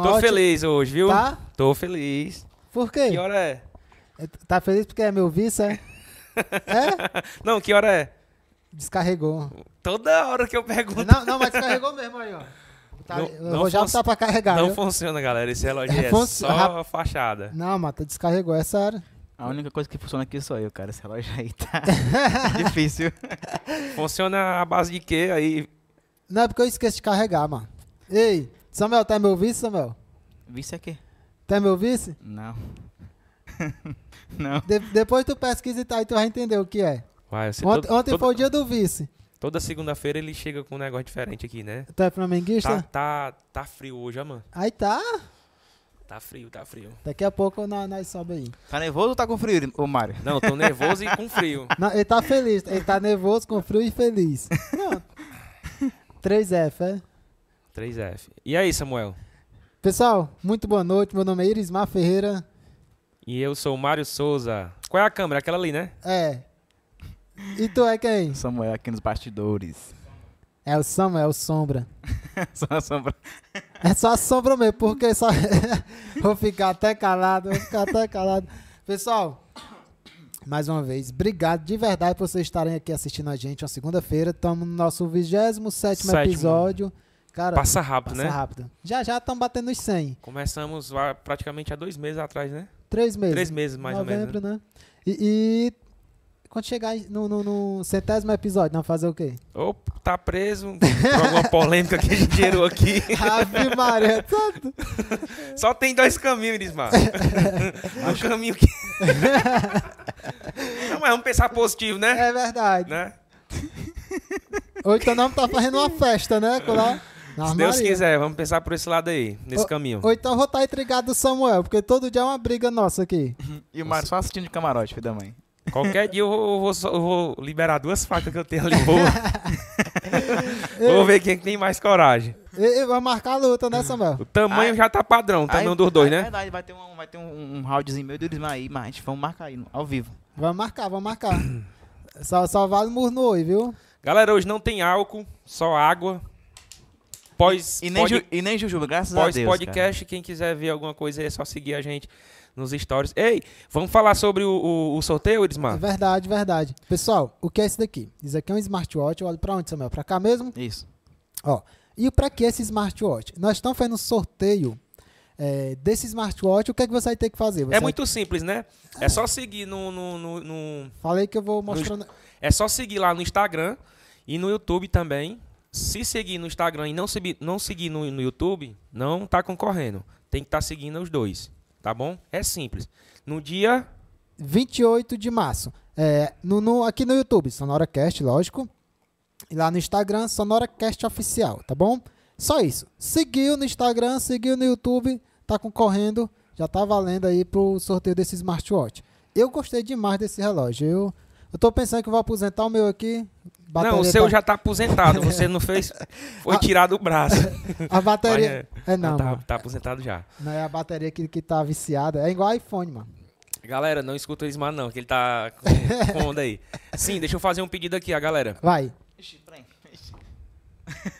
Uma tô ótima- feliz hoje, viu? Tá? Tô feliz. Por quê? Que hora é? Tá feliz porque é meu vice, é? é? Não, que hora é? Descarregou. Toda hora que eu pergunto. Não, não, mas descarregou mesmo aí, ó. Tá, Não- eu não vou já botar pra carregar. Não viu? funciona, galera. Esse relógio É, é, funci- só fachada. Não, Mata, descarregou, é sério. A única coisa que funciona aqui sou eu, cara. Esse relógio aí tá difícil. Funciona a base de quê? Aí. Não é porque eu esqueço de carregar, mano. Ei, Samuel, tá meu vice, Samuel? Vice aqui? Tá meu vice? Não. Não. De- depois tu pesquisa e tá, aí tu vai entender o que é. Vai, você Ontem, todo- ontem toda, foi o dia do vice. toda segunda-feira ele chega com um negócio diferente aqui, né? Tu é flamenguista? Tá, tá, tá frio hoje, ó, mano. Aí tá. Tá frio, tá frio. Daqui a pouco nós, nós sobe aí. Tá nervoso ou tá com frio, ô Mário? Não, tô nervoso e com frio. Não, ele tá feliz. Ele tá nervoso, com frio e feliz. Pronto. 3F, é? 3F. E aí, Samuel? Pessoal, muito boa noite. Meu nome é Irismar Ferreira. E eu sou o Mário Souza. Qual é a câmera? Aquela ali, né? É. E tu é quem? Samuel aqui nos bastidores. É o Samuel Sombra. Só a sombra. É só a sombra mesmo, porque só. vou ficar até calado, vou ficar até calado. Pessoal, mais uma vez, obrigado de verdade por vocês estarem aqui assistindo a gente. Uma segunda-feira, estamos no nosso 27 Sétimo. episódio. Cara, Passa rápido, passa né? rápido. Já já estamos batendo os 100. Começamos praticamente há dois meses atrás, né? Três meses. Três meses, mais ou menos. Novembro, né? E, e quando chegar no, no, no centésimo episódio, nós fazer o quê? Ou tá preso por alguma polêmica que a gente gerou aqui. Ave Maria, tanto. Só tem dois caminhos, Irismar. um caminho que. Não, mas vamos pensar positivo, né? É verdade. né? Ou então não tá fazendo uma festa, né? Lá, Se Deus quiser, vamos pensar por esse lado aí, nesse caminho. Ou então eu vou estar intrigado do Samuel, porque todo dia é uma briga nossa aqui. E o Mário só assistindo de camarote, filho da mãe. Qualquer dia eu vou, eu vou só- eu vou liberar duas facas que eu tenho ali. Vou, vou ver quem tem mais coragem. E, e vai marcar a luta, né, Samuel? O tamanho Ai. já tá padrão, o tamanho dos dois, É né? verdade, vai ter um, vai ter um, um roundzinho meu do Irismar aí, mas a gente vamos marcar aí, ao vivo. Vamos marcar, vamos marcar. Só, só vale murro no oi, viu? Galera, hoje não tem álcool, só água. Pós, E nem, pod- Ju- e nem Jujuba, graças a pós Deus. podcast, quem quiser ver alguma coisa aí é só seguir a gente nos stories. Ei, vamos falar sobre o, o, o sorteio, É Irismar? verdade, verdade. Pessoal, o que é isso daqui? Isso aqui é um smartwatch. Olha pra onde, Samuel? Pra cá mesmo? Isso. Ó, e pra que esse smartwatch? Nós estamos fazendo um sorteio é, desse smartwatch. O que é que você vai ter que fazer? Você É muito simples, né? É só seguir no, no, no- no- Falei que eu vou mostrando. É só seguir lá no Instagram e no YouTube também. Se seguir no Instagram e não, seguir- não seguir no, no YouTube, não tá concorrendo. Tem que estar seguindo os dois, tá bom? É simples. No dia 28 de março. É, no, no- aqui no YouTube, SonoraCast, lógico. E lá no Instagram, SonoraCast Oficial, tá bom? Só isso. Seguiu no Instagram, seguiu no YouTube, tá concorrendo, já tá valendo aí pro sorteio desse smartwatch. Eu gostei demais desse relógio. Eu, eu tô pensando que vou aposentar o meu aqui. Não, o Bateria seu tá- já tá aposentado. Você não fez. Foi tirado o braço. A bateria. Mas É, não, tá, tá aposentado já. Não é a bateria que, que tá viciada. É igual iPhone, mano. Galera, não escuta o Ismar, não, que ele tá com, onda aí. Sim, deixa eu fazer um pedido aqui, a galera. Vai. Ixi, peraí.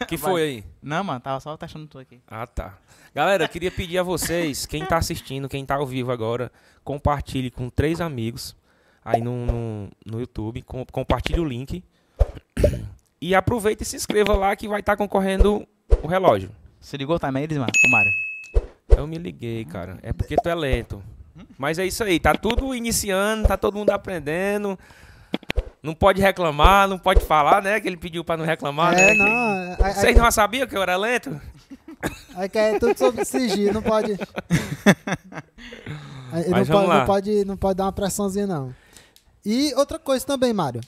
Que Vai. foi aí? Não, mano, tava só testando tu aqui. Ah, tá. Galera, eu queria pedir a vocês, quem tá assistindo, quem tá ao vivo agora, compartilhe com três amigos aí no, no, no YouTube, com, compartilhe o link. E aproveita e se inscreva lá que vai estar concorrendo o relógio. Se ligou também, Irismar? O Mário. Eu me liguei, cara. É porque tu é lento. Mas é isso aí, tá tudo iniciando, tá todo mundo aprendendo. Não pode reclamar, não pode falar, né? Que ele pediu pra não reclamar, é, né? não. Aí, Vocês não sabiam que eu era lento? aí que é tudo sobre sigilo, não pode. Aí não, Mas vamos pode lá. não pode. Não pode dar uma pressãozinha, não. E outra coisa também, Mário.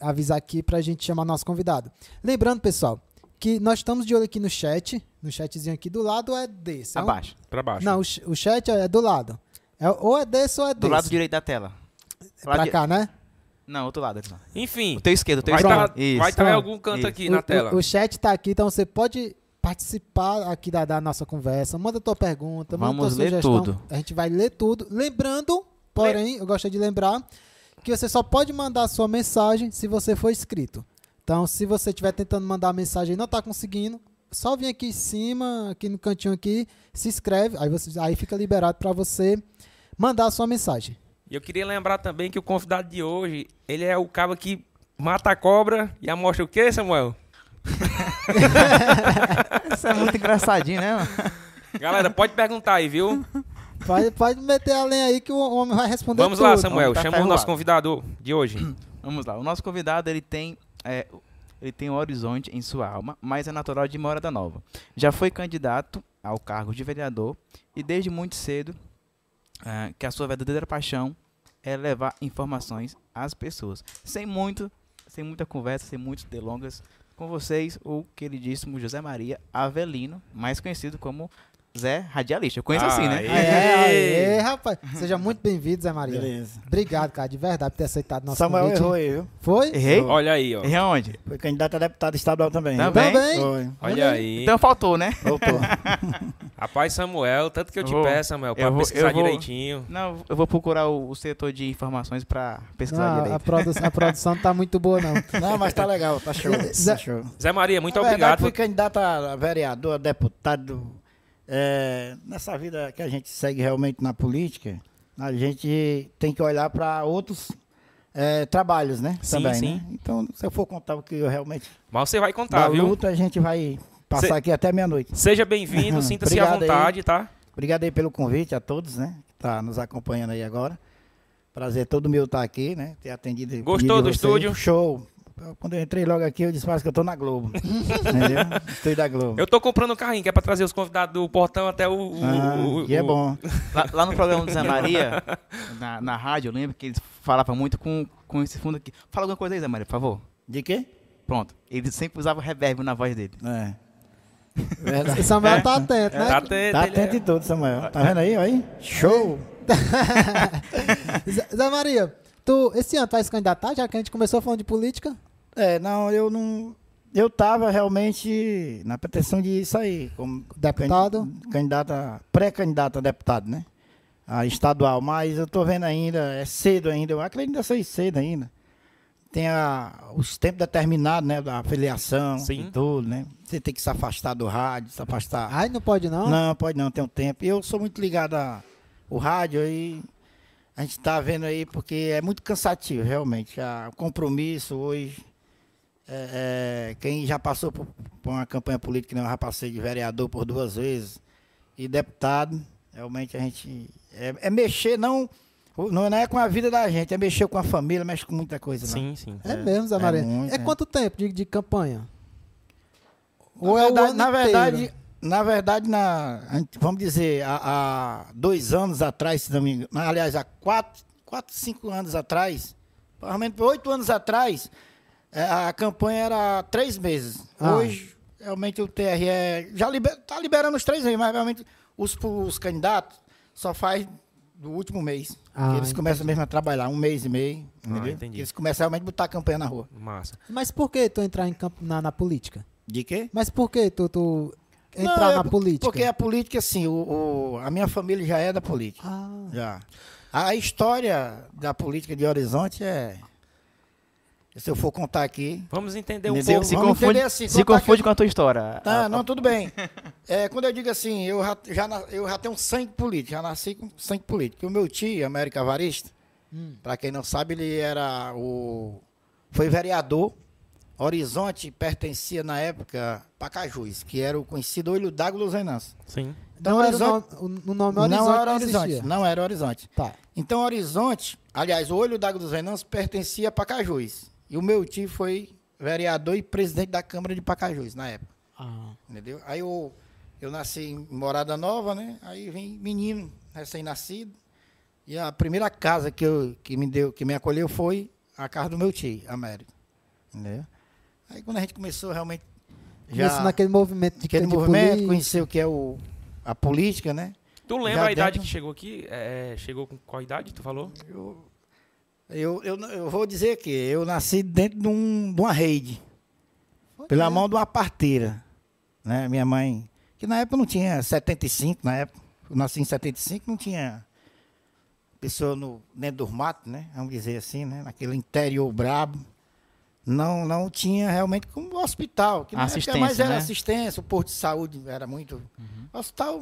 Avisar aqui pra gente chamar nosso convidado. Lembrando, pessoal, que nós estamos de olho aqui no chat. No chatzinho aqui do lado é desse. é um- Abaixo. Pra baixo. Não, o, ch- o chat é do lado. É, ou é desse ou é Do desse. lado direito da tela. Pra di- cá, né? Não, outro lado. Enfim, O teu esquerdo, o teu vai esquerdo. estar Isso. vai tá em algum canto Isso. aqui O- na o- tela. O, chat tá aqui, então você pode participar aqui da, da nossa conversa. Manda tua pergunta, manda Vamos tua ler sugestão. tudo. A gente vai ler tudo. Lembrando, porém, eu gostaria de lembrar que você só pode mandar a sua mensagem se você for inscrito. Então, se você estiver tentando mandar a mensagem e não está conseguindo, só vir aqui em cima, aqui no cantinho aqui, se inscreve, aí, você, aí fica liberado para você mandar a sua mensagem. E eu queria lembrar também que o convidado de hoje, ele é o cara que mata a cobra e amostra o quê, Samuel? Isso é muito engraçadinho, né, mano? Galera, pode perguntar aí, viu? Pode, pode meter a lenha aí que o homem vai responder Vamos tudo. lá, Samuel. Tá Chama o nosso convidado de hoje. Vamos lá. O nosso convidado, ele tem, é, ele tem um horizonte em sua alma, mas é natural de Morada Nova. Já foi candidato ao cargo de vereador e desde muito cedo ah, que a sua verdadeira paixão é levar informações às pessoas. Sem muito, sem muita conversa, sem muitas delongas. Com vocês, o queridíssimo José Maria Avelino, mais conhecido como Zé Radialista. Eu conheço assim, né? É, é, rapaz. Seja muito bem-vindo, Zé Maria. Beleza. Obrigado, cara, de verdade, por ter aceitado nosso Samuel convite. errou aí, viu? Foi? Errei? Olha aí, ó. Errei aonde? Foi candidato a deputado estadual também. Também? Também. Foi. Olha aí. Então faltou, né? Voltou. Rapaz, Samuel, tanto que eu te vou- peço, Samuel, pra eu vou- pesquisar eu vou- direitinho. Não, eu vou procurar o, o setor de informações pra pesquisar Não, a, direito. produ a produção não tá muito boa, não. Não, mas tá legal, tá show. Zé- Tá show. Zé Maria, muito Na verdade, obrigado. fui por- candidato a vereador, a deputado. É, nessa vida que a gente segue realmente na política, a gente tem que olhar para outros é, trabalhos, né? Sim, Também, sim. né? Então, se eu for contar o que eu realmente Mas você vai contar, da viu? luta, a gente vai passar Cê- aqui até meia-noite. Seja bem-vindo, sinta-se à Obrigado aí. vontade, tá? Obrigado aí pelo convite a todos, né? Que tá nos acompanhando aí agora. Prazer todo meu estar aqui, né? Ter atendido. Gostou do vocês. estúdio? Show. Quando eu entrei logo aqui, eu disse, parece que eu tô na Globo. Entendeu? Estúdio da Globo. Eu tô comprando um carrinho que é pra trazer os convidados do portão até o. o- Ah, o- e é o- bom. Lá, lá no programa do Zé Maria, na, na rádio, eu lembro que eles falavam muito com, com esse fundo aqui. Fala alguma coisa aí, Zé Maria, por favor. De quê? Pronto. Ele sempre usava reverb na voz dele. É. Verdade. O Samuel tá atento, né? Tá atento, Tá é- atento em tudo, Samuel. Tá vendo aí? Olha aí. Show. Zé, Zé Maria, tu esse ano tu vai se candidatar, já que a gente começou falando de política? É, não, eu não. Eu tava realmente na pretensão de sair como Deputado? can- Candidato a, pré-candidato a deputado, né? A estadual, mas eu tô vendo ainda, é cedo ainda, eu acredito que seja cedo ainda. Tem a, os tempos determinados, né? Da filiação Sim. e tudo, né? Você tem que se afastar do rádio, se afastar. Ai, não pode não? Não, pode não, tem um tempo. Eu sou muito ligado ao rádio aí. A gente tá vendo aí porque é muito cansativo, realmente. A- O compromisso hoje. É, é, quem já passou por, por uma campanha política, né, eu já passei de vereador por duas vezes e deputado, realmente a gente. É, é mexer, não, não é com a vida da gente, é mexer com a família, mexe com muita coisa. Não. Sim, sim. É, mesmo, Zé Maria. É, muito, é. quanto tempo de, de campanha? Na Ou é o verdade, ano na inteiro? verdade, na verdade, na, vamos dizer, há, há dois anos atrás, se não me engano, aliás, há quatro, quatro, cinco anos atrás, provavelmente oito anos atrás, a campanha era três meses. Ah. Hoje, realmente, o TRE já está liberando os três meses, mas realmente os, os candidatos só faz do último mês. Ah, eles começam mesmo a trabalhar, um mês e meio, entendeu? entendi. Eles começam realmente a botar a campanha na rua. Massa. Mas por que tu entrar em campo, na, na política? De quê? Mas por que tu, tu Não, entrar é na política? Porque a política, assim, o, o- a minha família já é da política. Ah, Já. A história da política de Horizonte é. Se eu for contar aqui. Vamos entender um Entendeu? pouco. Se Vamos confunde, entender assim, se confunde que- com a tua história. Tá, A- não, tudo bem. É, quando eu digo assim, eu já, já, eu já tenho sangue político, já nasci com sangue político. O meu tio, América Varista, Hum. para quem não sabe, ele era o. Foi vereador. Horizonte pertencia na época Pacajus, que era o conhecido olho d'água dos Renanços. Sim. então era o nome, Horizonte- o, o nome Horizonte não era não Horizonte, existia. não era Horizonte. Tá. Então, Horizonte, aliás, o Olho d'Água dos Venâncios pertencia a Pacajus. E o meu tio foi vereador e presidente da Câmara de Pacajus na época. Ah. Entendeu? Aí eu, eu nasci em Morada Nova, né? Aí vim menino, recém-nascido. E a primeira casa que, eu, que, me deu, que me acolheu foi a casa do meu tio, Américo. Entendeu? Aí quando a gente começou realmente. Isso naquele movimento de, aquele de movimento, política. conhecer o que é o, a política, né? Tu lembra Já a idade dentro- que chegou aqui? É, chegou com qual idade, tu falou? Eu, eu, eu, eu vou dizer que eu nasci dentro de, um, de uma rede, Foi pela mesmo. mão de uma parteira. Né? Minha mãe, que na época não tinha 75, na época, eu nasci em 75, não tinha pessoa no, dentro dos matos, né? Vamos dizer assim, né? Naquele interior brabo. não, não tinha realmente como hospital. Que na época Assistência, mais era né? assistência, o posto de saúde era muito. Hospital,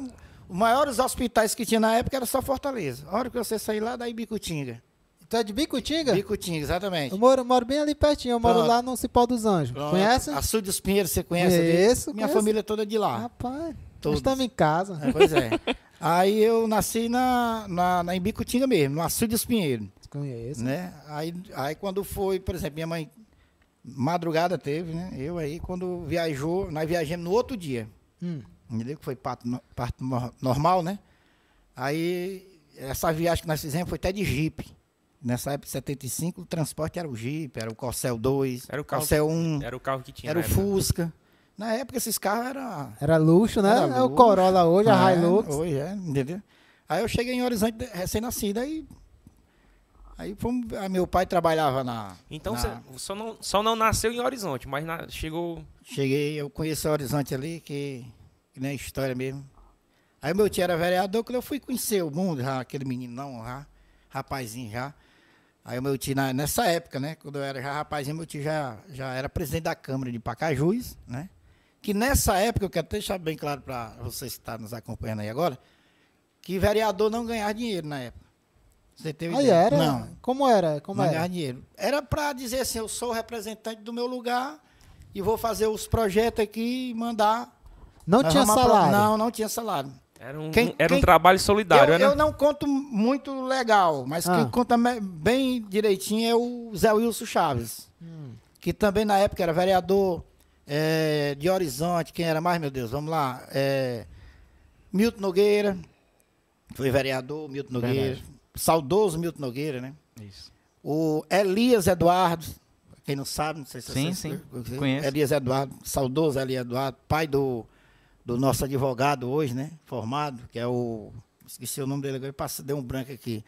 os maiores hospitais que tinha na época era só Fortaleza. A hora que você sair lá, daí Bicutinga. Tu é de Bicutinga? Bicutinga, exatamente. Eu moro, moro bem ali pertinho, eu moro Pronto. lá no Cipó dos Anjos. Pronto. Conhece? Açude dos Pinheiros, você conhece? Conheço, Minha conheço. família toda de lá. Rapaz, Todos. estamos em casa. É, pois é. Aí eu nasci na, na, na em Bicutinga mesmo, no Açude dos Pinheiros. Conheço. né? Aí, aí quando foi, por exemplo, minha mãe, madrugada teve, né? Eu aí, quando viajou, nós viajamos no outro dia. Hum. Entendeu? Que foi parto, parto nor- normal, né? Aí, essa viagem que nós fizemos foi até de Jeep. Nessa época de 75, o transporte era o Jeep, era o Corcel 2, Era o carro Corcel 1, Era o carro que tinha. era o. Fusca. Na época, esses carros eram Era luxo, né? Era é o luxo. Corolla hoje, a é, Hilux. Hoje é, entendeu? Aí eu cheguei em Horizonte de- recém-nascido, aí. Aí fomos, aí meu pai trabalhava na. Então na- você só não, só não nasceu em Horizonte, mas na- chegou. Cheguei, eu conheci o Horizonte ali, que, que nem história mesmo. Aí meu tio era vereador, quando eu fui conhecer o mundo, já, aquele meninão já, rapazinho já. Aí o meu tio, na- nessa época, né? Quando eu era já rapazinho, meu tio já, já era presidente da Câmara de Pacajus, né? Que nessa época, eu quero até deixar bem claro para vocês que estão nos acompanhando aí agora, que vereador não ganhava dinheiro na época. Você teve Aí ideia? era? Não, Como era? Como não era? ganhava dinheiro. Era para dizer assim, eu sou representante do meu lugar e vou fazer os projetos aqui e mandar. Não Nós tinha vamos apro- salário. Não, não tinha salário. Era um, Quem- era um quem- trabalho solidário, eu, né? eu não conto muito legal, mas Ah. quem conta bem direitinho é o Zé Wilson Chaves. Hum. Que também na época era vereador eh, de Horizonte. Quem era mais, meu Deus? Vamos lá. eh, Milton Nogueira. Foi vereador, Milton Nogueira. Saudoso Milton Nogueira, né? Isso. O Elias Eduardo, quem não sabe, não sei se Sim, vocês sim, conheço. Elias Eduardo, saudoso Elias Eduardo, pai do, do nosso advogado hoje, né? Formado, que é o. Esqueci o nome dele agora, passa, deu um branco aqui.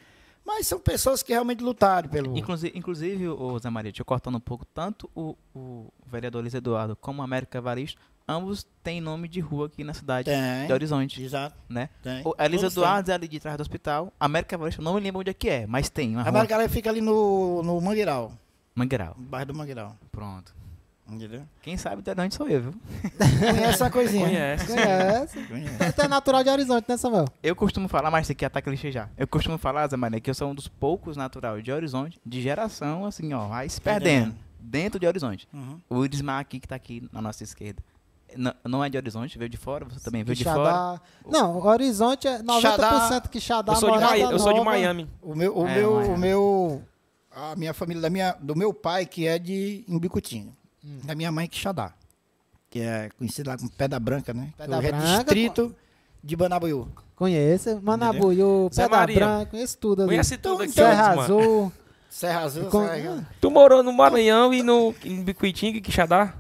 Mas são pessoas que realmente lutaram pelo. Inclusive, inclusive o Zé Maria, te cortando um pouco, tanto o, o vereador Luiz Eduardo como o América Evaristo, ambos têm nome de rua aqui na cidade Tem. de Horizonte, Exato. né? Tem. O. Eduardo é ali de trás do hospital, América Evaristo, eu não me lembro onde é que é, mas tem uma A. América fica ali no, no Mangueiral, Mangueiral. no bairro do Mangueiral. Pronto. Entendeu? Quem sabe de onde sou eu, viu? Conhece essa coisinha. Conhece. Conhece. Conhece. Tu é natural de Horizonte, né, Samuel? Eu costumo falar, mas isso aqui ataca clichê já. Eu costumo falar, Zé Maria, que eu sou um dos poucos natural de Horizonte, de geração, assim, ó, vai se perdendo. Dentro de Horizonte. Uhum. O Irismar aqui, que tá aqui na nossa esquerda. Não, não é de Horizonte, veio de fora, você também veio de Quixadá- fora. Não, Horizonte é 90% Xadá- Quixadá, Eu sou, de Mai- eu sou de. Miami. O meu, o É, meu, Miami. o meu, a minha família da minha, do meu pai que é de Imbicutinho, Hum. da minha mãe Quixadá, que é conhecida lá como Pedra Branca, né? Pedra Hoje é Branca, distrito de Banabuiú. Conheço. Manabuiú, Pedra Maria. Branca, conheço tudo ali. Conhece tudo aqui, Serra mano. Azul. Serra Azul, Com- Serra- Tu morou no Maranhão e no em Bicuitinga e Quixadá?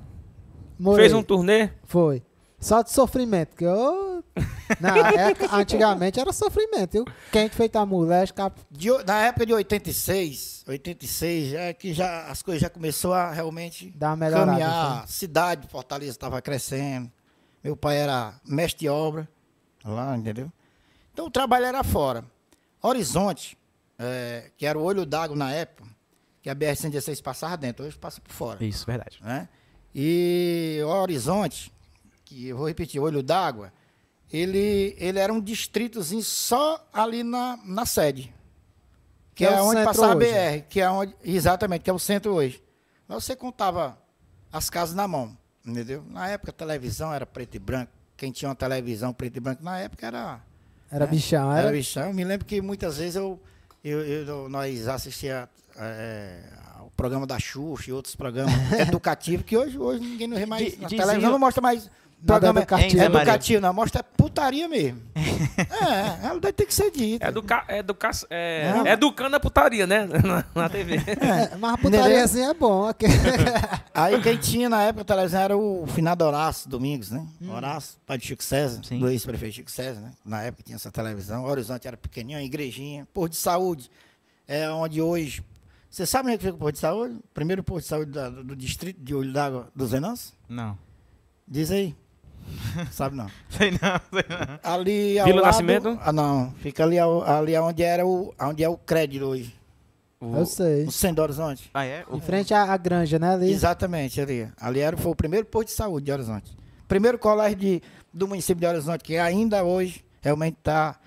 Morei. Fez um turnê? Foi. Só de sofrimento, que eu... Na época, antigamente era sofrimento, viu? Quente feito a mulher, escapa... De na época de 86, 86, é que já as coisas já começou a realmente Dá uma melhorada. caminhar. então. A cidade de Fortaleza estava crescendo. Meu pai era mestre de obra lá, entendeu? Então o trabalho era fora. Horizonte, é, que era o olho d'água na época, que a BR-116 passava dentro, hoje passa por fora. Isso, verdade. né? E o Horizonte, que eu vou repetir, Olho d'Água, ele, ele era um distritozinho só ali na, na sede. Que, Que é é, o onde passava a hoje. BR, que é onde. Exatamente, que é o centro hoje. Mas você contava as casas na mão, entendeu? Na época a televisão era preto e branco. Quem tinha uma televisão preto e branco na época era. Era né? bichão, Era era? bichão. Eu me lembro que muitas vezes eu, eu, eu- nós assistia é, ao programa da Xuxa e outros programas educativos, que hoje, hoje ninguém não vê mais. Di- na televisão não mostra mais programa educativo. Maria? educativo, não. Mostra putaria mesmo. é, ela deve ter que ser dita. É educa, é educa, é, Não. educando a putaria, né? Na, na TV. É, mas a putariazinha é bom. Aí quem tinha na época a televisão era o finado Horácio Domingos, né? Horácio, pai de Chico César, Sim. do ex-prefeito Chico César, né? Na época tinha essa televisão. O Horizonte era pequenininho, a igrejinha. Posto de saúde, é onde hoje. Você sabe onde é que fica o posto de saúde? Primeiro posto de saúde da- do, distrito de Olho d'Água dos Venâncio? Não. Diz aí. Sabe não. Sei não, sei não. Ali ao Vila lado- Nascimento? Ah, não. Fica ali, ao- ali onde, era o, onde é o crédito hoje. O- Eu sei. No centro do Horizonte. Ah, é? O- Em frente à, à granja, né, ali? Exatamente, ali. Ali era, foi o primeiro posto de saúde de Horizonte. Primeiro colégio de, do município de Horizonte, que ainda hoje realmente está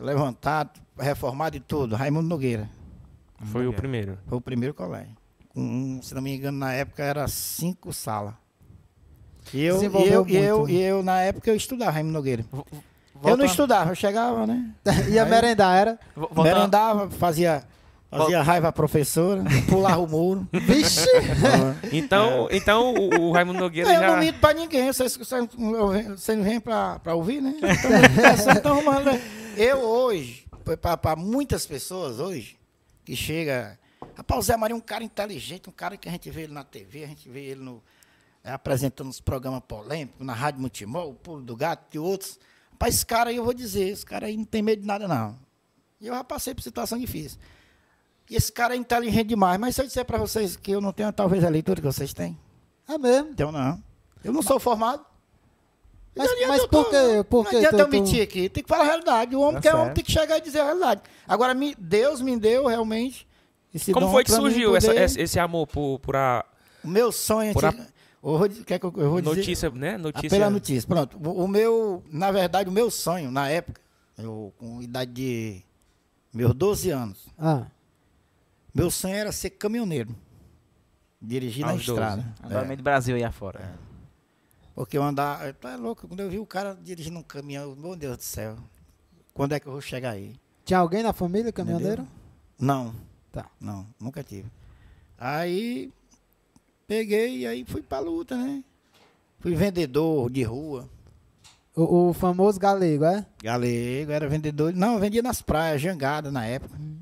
levantado, reformado e tudo. Raimundo Nogueira. Foi o primeiro. Foi o primeiro colégio. Com, se não me engano, na época era cinco salas. E eu, e eu, e eu, muito. e eu, na época, eu estudava Raimundo Nogueira. Eu não estudava, eu chegava, né? Ia Aí- merendar, era? vo- voltando- Merendava, fazia, fazia raiva à professora, pulava o muro. Vixe! Então, então o, o Raimundo Nogueira eu não já. minto pra ninguém, vocês, vocês, vocês não vêm pra, pra ouvir, né? Então, né? Eu hoje, para muitas pessoas hoje, que chega. Rapaz, o Zé Maria é um cara inteligente, um cara que a gente vê ele na TV, a gente vê ele no, é, apresentando os programas polêmicos, na Rádio Multimol, o Pulo do Gato e outros. Rapaz, esse cara aí, eu vou dizer, esse cara aí não tem medo de nada, não. E eu já passei por situação difícil. E esse cara é inteligente demais, mas se eu disser para vocês que eu não tenho talvez a leitura que vocês têm, É mesmo. então não. Eu não sou formado. Mas, mas eu tô- por que? Por Não que adianta tu- eu mentir aqui. Tem que falar a realidade. O homem Tá que é homem tem que chegar e dizer a realidade. Agora, me- Deus me deu realmente esse Como dom foi que surgiu essa- poder- esse, esse amor por, por a O meu sonho... por a- vou, dizer- quer que eu, eu vou dizer... notícia, né? Ah, Notícia. Pela notícia. Pronto. O, o meu... Na verdade, o meu sonho, na época, eu com idade de meus 12 anos, Ah, meu sonho era ser caminhoneiro. Dirigir na Aos 12. estrada. Andar É. meio do Brasil aí afora. Porque eu andar. Tá louco, quando eu vi o cara dirigindo um caminhão, meu Deus do céu. Quando é que eu vou chegar aí? tinha alguém na família caminhoneiro? Não. Tá. Não, nunca tive. Aí peguei e aí fui pra luta, né? Fui vendedor de rua. O, o famoso galego, é? Galego, era vendedor. Não, vendia nas praias, jangada na época. Hum.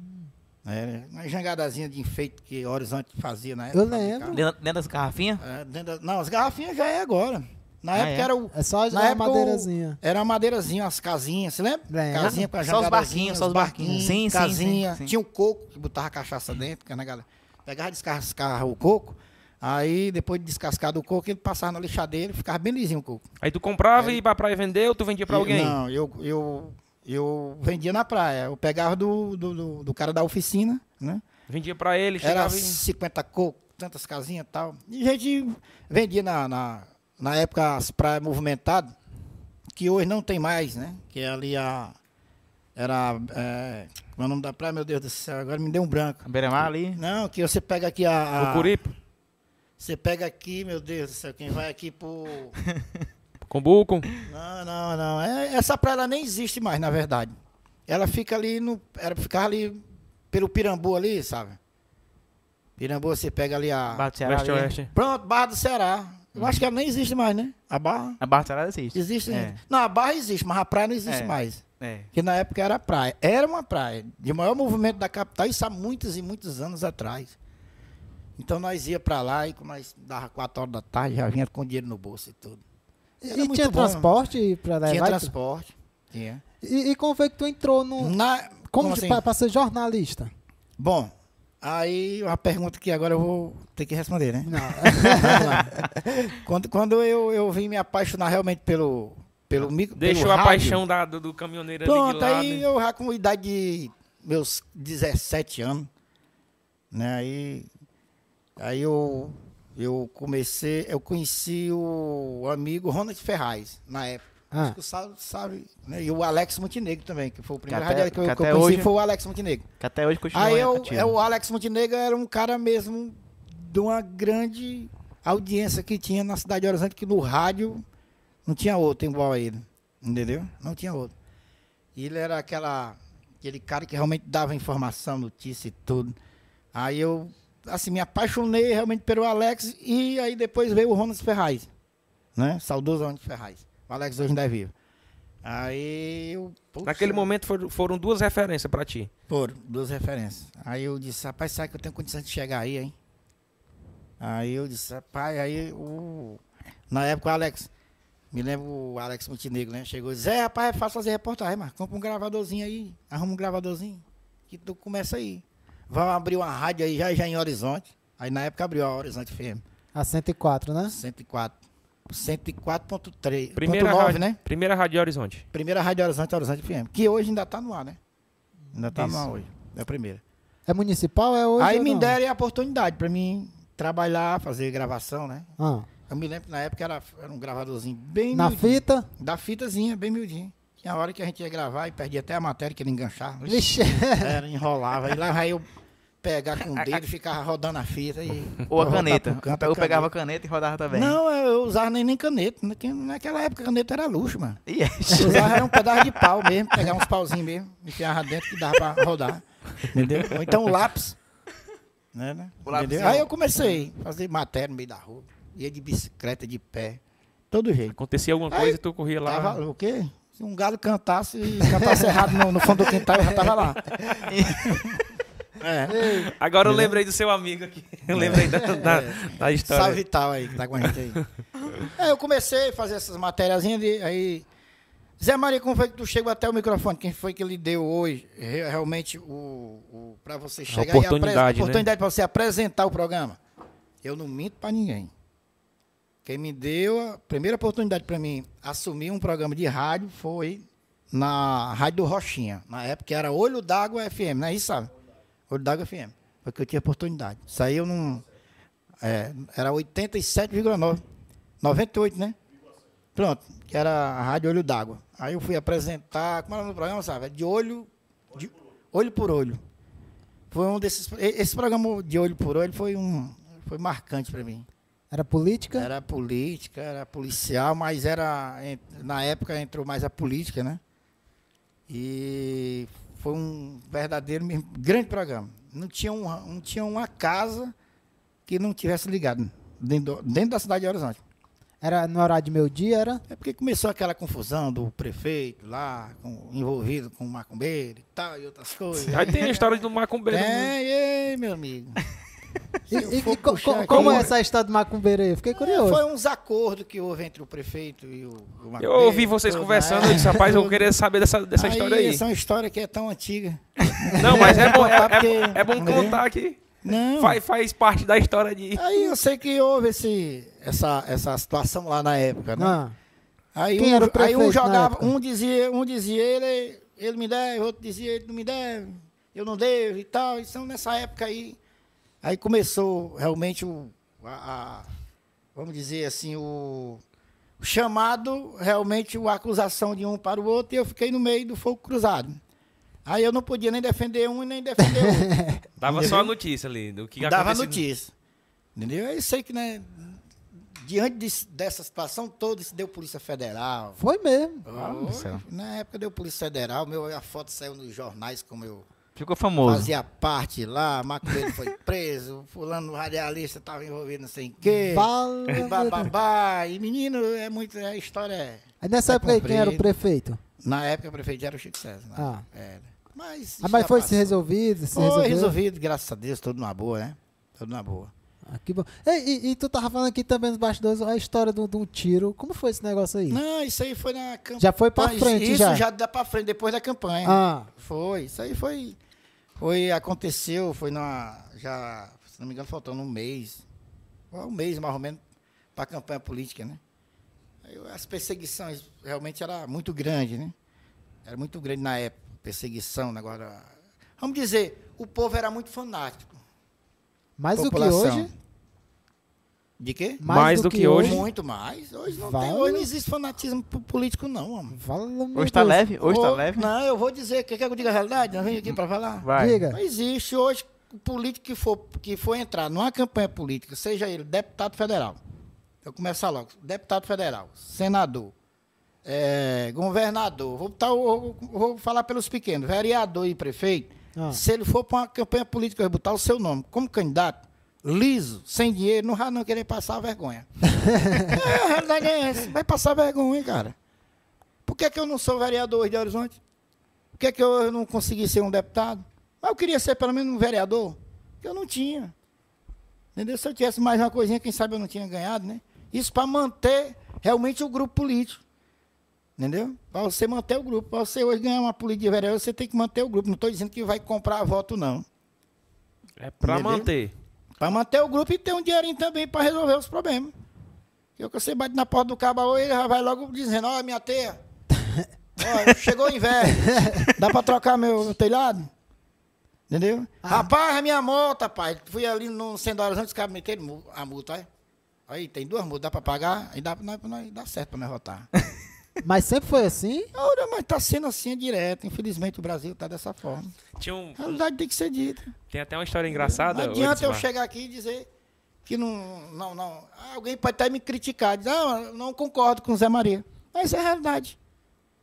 Era uma jangadazinha de enfeite que Horizonte fazia na época. Eu lembro. Dentro, dentro das garrafinhas? É, dentro da- não, as garrafinhas já é agora. Na Ah, época é? era o. É só Na a época, o- madeirazinha. Era uma madeirazinha, as casinhas, você lembra? Lembro. Casinha com a Só os barquinhos, só os barquinhos. Sim, sim, casinha. sim, sim. Tinha um coco que botava cachaça dentro, que a galera pegava e descascava o coco. Aí, depois de descascado o coco, ele passava na lixadeira e ficava bem lisinho o coco. Aí tu comprava e ia pra praia vender ou tu vendia pra alguém? Não, eu, eu, eu vendia na praia. Eu pegava do, do, do, do cara da oficina, né? Vendia pra ele, Era chegava e... 50 cocos, tantas casinhas e tal. E a gente vendia na, na, na época as praias movimentadas, que hoje não tem mais, né? Que é ali a. Era. É, como é o nome da praia, meu Deus do céu, agora me deu um branco. A beira-mar ali? Não, que você pega aqui a. a O Curipo, você pega aqui, meu Deus do céu, quem vai aqui pro. Combuco. Não, não, não. É, essa praia ela nem existe mais, na verdade. Ela fica ali no. Era ficar ali pelo Pirambu ali, sabe? Pirambu, você pega ali a. Barra do Ceará ali. Leste-Oeste. Pronto, Barra do Ceará. Eu acho que ela nem existe mais, né? A Barra A Barra do Ceará existe. existe É. ainda. Não, a Barra existe, mas a praia não existe É. mais. É. Que na época era praia. Era uma praia de maior movimento da capital, isso há muitos e muitos anos atrás. Então nós ia pra lá e nós dava 4 horas da tarde, já vinha com dinheiro no bolso e tudo. E, e tinha bom. transporte pra levar? Tinha e transporte. Tinha. E, e como foi que tu entrou no. Na, Como, como de- assim? pra, pra ser jornalista? Bom, aí uma pergunta que agora eu vou ter que responder, né? Não. Quando quando eu, eu vim me apaixonar realmente pelo, pelo micro. Deixou pelo a rádio, paixão da, do, do caminhoneiro ali de Pronto, aí eu já com idade de meus 17 anos, né? Aí, aí eu, eu comecei, eu conheci o amigo Ronald Ferraz, na época. Ah. Acho o Saulo sabe, né? E o Alex Montenegro também, que foi o primeiro até- que, eu- que eu conheci, hoje- foi o Alex Montenegro. Que até hoje continua Aí eu, é, o Alex Montenegro era um cara mesmo de uma grande audiência que tinha na cidade de Horizonte, que no rádio não tinha outro igual a ele. Entendeu? Não tinha outro. E ele era aquela, aquele cara que realmente dava informação, notícia e tudo. Aí eu, assim, me apaixonei realmente pelo Alex e aí depois veio o Ronald Ferraz, né? Saudoso Ronald Ferraz. O Alex hoje ainda é vivo. Aí eu... Naquele momento foram, foram duas referências pra ti. foram, duas referências. Aí eu disse, rapaz, sabe que eu tenho condição de chegar aí, hein? Aí eu disse, rapaz, aí o. Na época o Alex, me lembro o Alex Montenegro, né? Chegou e disse, é, rapaz, é fácil fazer reportagem, mas compra um gravadorzinho aí, arruma um gravadorzinho, que tu começa aí. Vamos abrir uma rádio aí já, já em Horizonte. Aí na época abriu a Horizonte FM, A 104, né? 104. 104.3. Primeira, 9, rádio, né? primeira Rádio Horizonte. Primeira Rádio Horizonte, Horizonte FM. Que hoje ainda está no ar, né? Ainda está no ar hoje. É a primeira. É municipal? É hoje? Aí ou me não? deram a oportunidade pra mim trabalhar, fazer gravação, né? Ah, Eu me lembro que na época era, era um gravadorzinho bem na miudinho. fita? Da fitazinha, bem miudinho. Tinha hora que a gente ia gravar e perdia até a matéria que ele enganchava. Vixe. Era, enrolava. E lá aí eu pegar com o dedo e ficava rodando a fita. E Ou a caneta. canto, a eu caneta. pegava a caneta e rodava também. Não, eu usava nem, nem caneta. Naque- Naquela época caneta era luxo, mano. Yes. Eu usava era um pedaço de pau mesmo, pegar uns pauzinhos mesmo, enfiava dentro que dava pra rodar. Entendeu? Ou então o lápis. Né, né? O lápis é Aí eu comecei a fazer matéria no meio da rua. Ia de bicicleta, de pé. Todo jeito. Acontecia alguma Aí, coisa e tu corria lá. Tava, o quê? Se um galo cantasse, cantasse errado no, no fundo do quintal, eu já tava lá. É. Agora eu lembrei do seu amigo aqui. Eu lembrei da, da, da história. Salve Vital aí, que tá com a gente aí. É, eu comecei a fazer essas matériazinhas de, aí. Zé Maria, como foi que tu chegou até o microfone? Quem foi que lhe deu hoje re- realmente o, o para você chegar e oportunidade, apres- né? oportunidade para você apresentar o programa? Eu não minto para ninguém. Quem me deu a primeira oportunidade para mim assumir um programa de rádio foi na Rádio do Rochinha. Na época era Olho d'Água FM, não é isso, sabe? Olho d'Água FM. Foi que eu tinha oportunidade. Saiu num. É, era 87,9. 98, né? Pronto, que era a Rádio Olho d'Água. Aí eu fui apresentar, como era no programa, sabe? De olho, de olho por olho. Foi um desses. Esse programa de olho por olho foi um. Foi marcante para mim. Era política? Era política, era policial, mas era. Na época entrou mais a política, né? E foi um verdadeiro mesmo, grande programa. Não tinha, um, não tinha uma casa que não tivesse ligado dentro, dentro da cidade de Horizonte. Era no horário de meio-dia, era? É porque começou aquela confusão do prefeito lá, com- envolvido com o macumbeiro e tal, e outras coisas. Aí tem a história do macumbeiro. É, é, meu amigo. E, e- e co- aqui- como é essa história do macumbeiro aí? Fiquei curioso. Foi uns acordos que houve entre o prefeito e o, o macumbeiro. Eu ouvi vocês conversando, né? disse, rapaz, eu queria saber dessa, dessa história aí. Essa é uma história que é tão antiga. Não, mas é bom, é, contar porque- é, é bom contar aqui. Não. Faz, faz parte da história de. Aí eu sei que houve esse, essa, essa situação lá na época, né? Ah, Aí, Quem um, era o aí prefeito um na jogava, um dizia, um dizia ele, ele me deve, outro dizia ele não me deve, eu não devo e tal. Então nessa época aí, aí começou realmente o, a, a- vamos dizer assim, o, o chamado, realmente a acusação de um para o outro e eu fiquei no meio do fogo cruzado. Aí eu não podia nem defender um e nem defender o outro. Dava só a notícia ali do que Dava aconteceu. notícia. Entendeu? Eu sei que, né, diante desse- dessa situação toda, se deu Polícia Federal. foi mesmo. Foi. Na época deu Polícia Federal, meu, a foto saiu nos jornais como eu Ficou famoso. fazia parte lá, Macumbeiro foi preso, fulano radialista estava envolvido não sei em quê. E bababá. E menino, é muito. A história é. Aí nessa É época aí, quem era o prefeito? Na época o prefeito era o Chico César. né? Ah. Era. Mas, isso Ah, mas foi se resolvido? Se Foi resolveu? resolvido, graças a Deus, tudo numa boa, né? Tudo na boa. Ah, que bom. Ei, E, e tu tava falando aqui também nos bastidores a história de um- tiro. Como foi esse negócio aí? Não, isso aí foi na campanha. Já foi pra frente, Isso já? já dá pra frente, depois da campanha. Ah, Foi, isso aí foi. Foi, aconteceu, foi na. Já, se não me engano, faltando um mês. Um mês, mais ou menos, para a campanha política, né? Aí, as perseguições realmente era muito grande, né? Era muito grande na época. Perseguição, negócio. era- Vamos dizer, o povo era muito fanático. mais do que hoje? De quê? Mais do que hoje. Muito mais. Hoje não, Vale. tem, hoje não existe fanatismo po- político, não, homem. Fala, meu Hoje tá Deus. leve? Hoje tá Ô, leve? Não, eu vou dizer, quer que eu diga a realidade? Nós vim aqui para falar. Vai. Diga. Não existe hoje o político que for, que for entrar numa campanha política, seja ele deputado federal, eu começar logo, deputado federal, senador, eh, governador, vou, botar o- vou, vou falar pelos pequenos, vereador e prefeito, Ah. se ele for para uma campanha política, vai botar o seu nome como candidato, liso, sem dinheiro, não vai não querer passar vergonha. é, a realidade é essa, vai passar vergonha, cara. Por que, que eu não sou vereador hoje de Horizonte? Por que, que eu não consegui ser um deputado? Mas eu queria ser pelo menos um vereador, que eu não tinha. Entendeu? Se eu tivesse mais uma coisinha, quem sabe eu não tinha ganhado, né? Isso para manter realmente o grupo político. Entendeu? Para você manter o grupo. Para você hoje ganhar uma política de vereador, você tem que manter o grupo. Não estou dizendo que vai comprar voto, não. É Entendeu? manter. Para manter o grupo e ter um dinheirinho também para resolver os problemas. Porque você bate na porta do cabo ele já vai logo dizendo, ó, minha teia. Ó, chegou o inverno. Dá para trocar meu, telhado? Entendeu? Ah. Rapaz, a minha moto, rapaz. Fui ali no Centro Horizonte, os caras meteram a multa, aí. Aí tem duas multas, dá pra pagar, aí dá, nós- dá certo pra nós votar. Mas sempre foi assim? Olha, mas tá sendo assim é direto. Infelizmente o Brasil tá dessa forma. Tinha um- A realidade tem que ser dita. tem até uma história engraçada. Não adianta eu chegar aqui e dizer que não. Não, não. Alguém pode até me criticar, dizer, ah, não concordo com o Zé Maria. Mas é a realidade.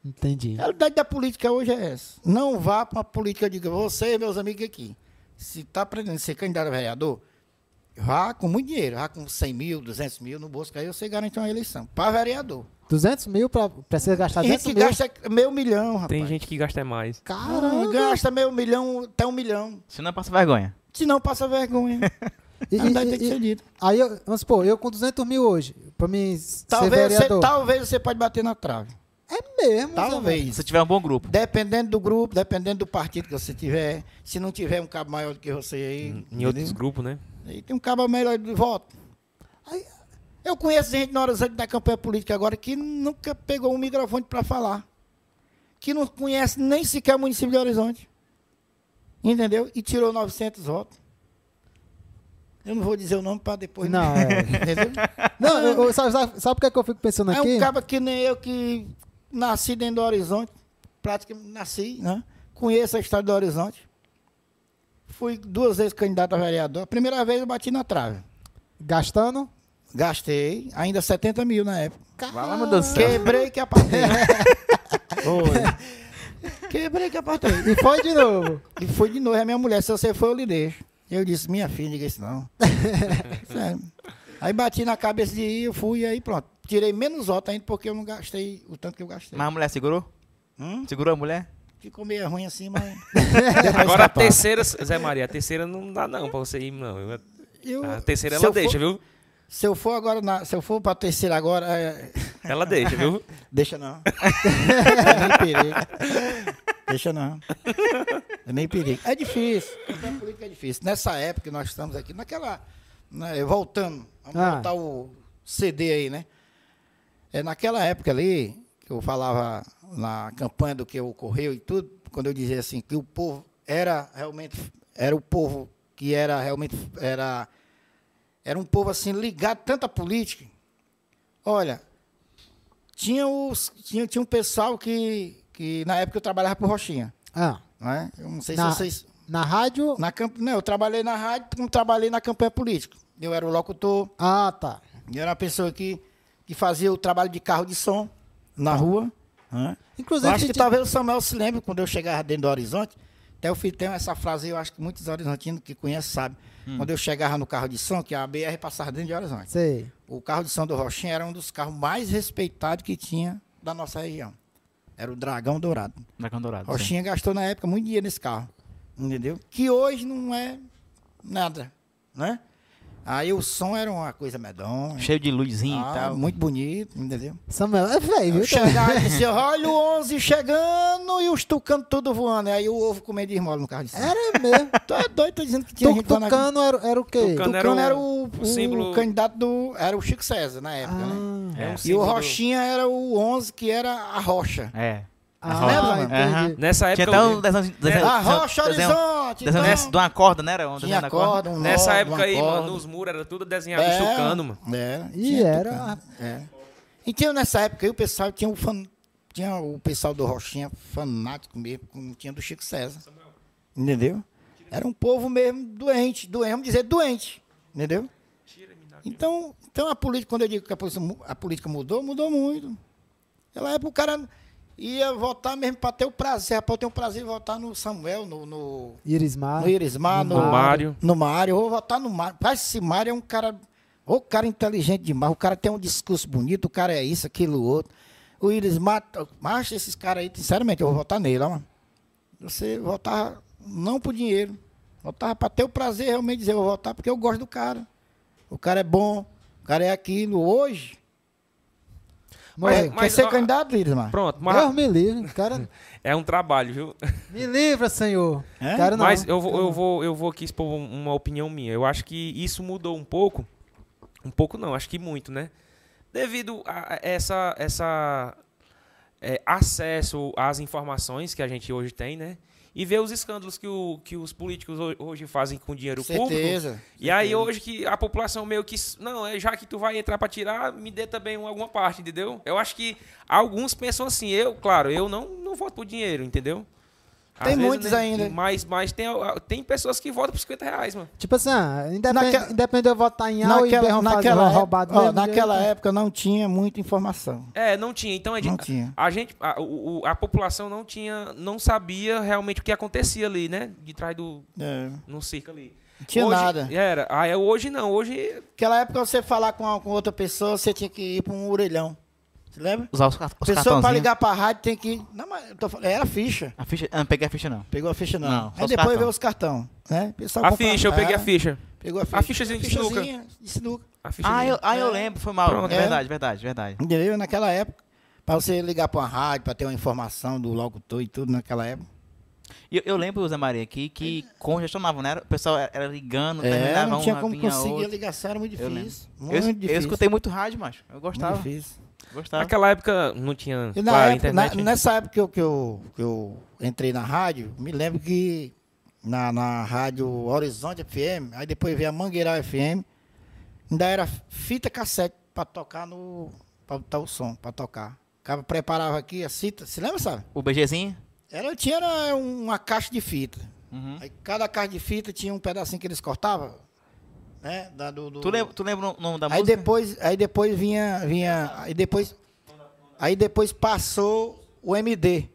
Entendi. A realidade da política hoje é essa. Não vá para a política, eu digo, você meus amigos aqui. Se está pretendendo ser candidato a vereador, vá com muito dinheiro, vá com 100 mil, 200 mil no bolso, que aí você garante uma eleição. Para vereador. 200 mil pra, precisa gastar Tem 200 gente que mil? gasta meio milhão, rapaz. Tem gente que gasta mais. Caramba! gasta meio milhão, até um milhão. Se não passa vergonha. Se não, passa vergonha. E- e- tem que ser dita. aí, eu, vamos supor, eu com 200 mil hoje, pra mim ser Talvez você, vereador. talvez você pode bater na trave. É mesmo, Talvez. Se tiver um bom grupo. Dependendo do grupo, dependendo do partido que você tiver. Se não tiver um cabo maior do que você aí. Em outros entendeu? grupos, né? Aí tem um cabo melhor de voto. Aí, eu conheço gente na hora da campanha política agora que nunca pegou um microfone para falar. Que não conhece nem sequer o município de Horizonte. Entendeu? E tirou 900 votos. Eu não vou dizer o nome para depois. Não, é. Entendeu? Não, eu, eu- sabe, sabe, sabe por que, eu fico pensando É aqui? um cabo que nem eu que nasci dentro do Horizonte, praticamente nasci, né? Conheço a história do Horizonte. Fui duas vezes candidato a vereador. A primeira vez eu bati na trave. Gastando? Gastei ainda 70 mil na época. Vai lá, meu Deus do céu. Quebrei que apartei. Foi. Quebrei que apartei. E foi de novo. E foi de novo. A minha mulher, se você for, eu lhe deixo. Eu disse, minha filha, diga isso não. Sério. Aí bati na cabeça de ir, eu fui, aí pronto. Tirei menos voto ainda porque eu não gastei o tanto que eu gastei. Mas a mulher segurou? Hum? Segurou a mulher? Ficou meio ruim assim, mas. Agora a terceira, Zé Maria, a terceira não dá não pra você ir, não. Eu- A terceira ela deixa, for- viu? Se eu for agora, na, se eu for pra terceira agora, é, Ela deixa, viu? deixa não. é nem perigo. Deixa não. É nem perigo. É difícil. A política é difícil. Nessa época que nós estamos aqui, naquela. né, voltando, vamos Ah. voltar o CD aí, né? É, naquela época ali, que eu falava na campanha do que ocorreu e tudo, quando eu dizia assim, que o povo era realmente, era o povo que era realmente, era, era um povo assim, ligado tanto à política. Olha, tinha, os, tinha, tinha um pessoal que, que na época eu trabalhava por Roxinha, Ah, não é? Eu não sei Na- se vocês... na rádio. Na. Não, eu trabalhei na rádio, como trabalhei na campanha política. Eu era o locutor, Ah, tá. eu era uma pessoa que, que fazia o trabalho de carro de som na rua. né? Eu Inclusive, acho que talvez o Samuel se lembre quando eu chegava dentro do Horizonte. Até eu fiz, tem essa frase aí, eu acho que muitos horizontinos que conhecem sabem. Quando eu chegava no carro de som, que a BR passava dentro de Horizonte. sei. O carro de som do Rochinha era um dos carros mais respeitados que tinha da nossa região. Era o Dragão Dourado. Na Candorada. Rochinha gastou na época muito dinheiro nesse carro. Entendeu? Que hoje não é nada, né? Aí o som era uma coisa medonha. Cheio de luzinha ah, e tal. Muito bonito, entendeu? Samuel é velho, viu? chegava e dizia, olha o 11 chegando e os tucanos tudo voando. Aí o ovo comendo de esmola no carro de som. Era mesmo. Tu é doido, tô dizendo que tinha Tu- gente lá na... Tucano era, era o quê? Tucano Tucano era era o- o, o o símbolo- candidato do... Era o Chico César na época, né? Ah, É um E o símbolo do- Rochinha era o 11, que era a rocha. É. ah. Nessa época. Tinha até um desenho... desenho- a rocha desenho- Horizonte, desenho então, de uma corda, né? Era um desenho da corda. corda, um Nessa nó, época aí, corda. mano, nos muros era tudo desenhado É, chucando, mano. Era. E tinha era- tucano, É. E tinha nessa época aí o pessoal tinha o fan, tinha o pessoal do Rochinha fanático mesmo, como tinha do Chico César. Entendeu? Era um povo mesmo doente, doente, vamos dizer doente, entendeu? Então, então a política, quando eu digo que a política, a política mudou, mudou muito. Naquela época o cara ia votar mesmo para ter o prazer, para ter o prazer de votar no Samuel, no, no, Irismar. no Irismar, no, No Mário. No Mário. Eu vou votar no Mário. Mas esse Mário é um cara. O cara inteligente demais. O cara tem um discurso bonito. O cara é isso, aquilo, outro. O Irismar. Mas esses caras aí, sinceramente, eu vou votar nele, ó, mano. Você votar não por dinheiro. Votava para ter o prazer realmente de dizer, eu vou votar porque eu gosto do cara. O cara é bom. O cara é aquilo. Hoje. Mas- quer, mas, quer ser ó, candidato, Irismar? Pronto, Deus mas me livre. Cara, é um trabalho, viu? me livra, Senhor. É? Cara, não. Mas eu vou, eu, vou, eu vou aqui expor um- uma opinião minha. Eu acho que isso mudou um pouco. Um pouco não, acho que muito, né? Devido a a essa, essa é, acesso às informações que a gente hoje tem, né? E ver os escândalos que, o, que os políticos ho- hoje fazem com dinheiro público. Certeza. E aí hoje que a população meio que. Não, é já que tu vai entrar pra tirar, me dê também um- alguma parte, entendeu? Eu acho que alguns pensam assim, eu, claro, eu não, não voto por dinheiro, entendeu? Às Tem vezes, muitos né, ainda. Mas, mas tem, tem pessoas que votam por 50 reais, mano. Tipo assim, ah, Naquela- independente de eu votar em A ou em B, Naquela, fazer naquela, época, ó, mesmo naquela jeito. época não tinha muita informação. É, não tinha. Então a Não gente, tinha. a, gente a, o- a população não tinha, não sabia realmente o que acontecia ali, né? De trás do É, no circo ali. não tinha Hoje- nada. Era. Ah, é, hoje não. Hoje Naquela época, você falar com, a- com outra pessoa, você tinha que ir para um orelhão. Você lembra? Usar os, os pessoa para ligar para a rádio tem que. Não, mas eu tô falando, era ficha. A ficha, ah, não peguei a ficha não. Pegou a ficha não. Não, Aí depois veio os cartão. Né? Pessoal a compra- ficha, eu peguei é, a ficha. Pegou a ficha. A fichazinha de sinuca. Fichazinha de sinuca. A ficha Ah, eu, ah, eu É. lembro, foi mal. Pronto. verdade, verdade, verdade. Entendeu? Naquela época, para você ligar para uma rádio, para ter uma informação do locutor e tudo naquela época. E Eu, eu lembro, Zé Maria, aqui que congestionavam, né? Era- O pessoal era, era ligando, É, terminava não tinha um, como conseguir a ligação, era muito Eu difícil. Eu, Muito eu difícil. escutei muito rádio, macho. Eu muito gostava. difícil. Gostava. Naquela época não tinha E na claro, época, na- internet. nessa época que eu, que, eu, que eu entrei na rádio, me lembro que na, na rádio Horizonte FM, aí depois veio a Mangueiral FM, ainda era fita cassete para tocar no. para botar o som, para tocar. O cara preparava aqui a fita, se lembra, sabe? O BGzinho? Era, tinha era uma caixa de fita. Uhum. Aí cada caixa de fita tinha um pedacinho que eles cortavam. Né? Da, do, do- Tu, lembra, tu lembra o nome da Aí música? depois, aí depois vinha, vinha, aí depois, aí depois passou o MD.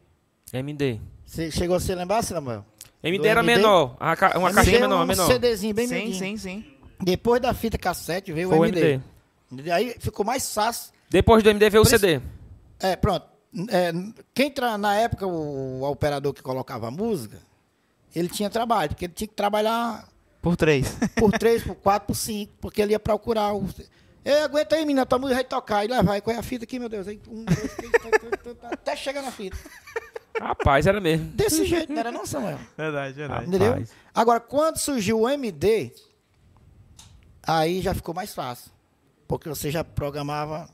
MD. Você chegou a se lembrar, Samuel? MD Do era MD? menor. ca- uma caixinha menor, um menor. CDzinho bem Sim, medinho. sim, sim. Depois da fita cassete veio Foi o o MD. MD. Aí ficou mais fácil. Depois do MD veio o CD. É, pronto. É, quem tra... na época o, o operador que colocava a música, ele tinha trabalho, porque ele tinha que trabalhar Por três. por três, por quatro, por cinco, porque ele ia procurar o. Ei, aguenta aí, menina, tua música vai tocar. E lá vai, qual é a fita aqui, meu Deus? Aí, um, dois, três, quatro, quatro, quatro, até chegar na fita. Rapaz, era mesmo. Desse jeito, não era não, Samuel? Verdade, verdade. Entendeu? Rapaz. Agora, quando surgiu o MD, aí já ficou mais fácil. Porque você já programava.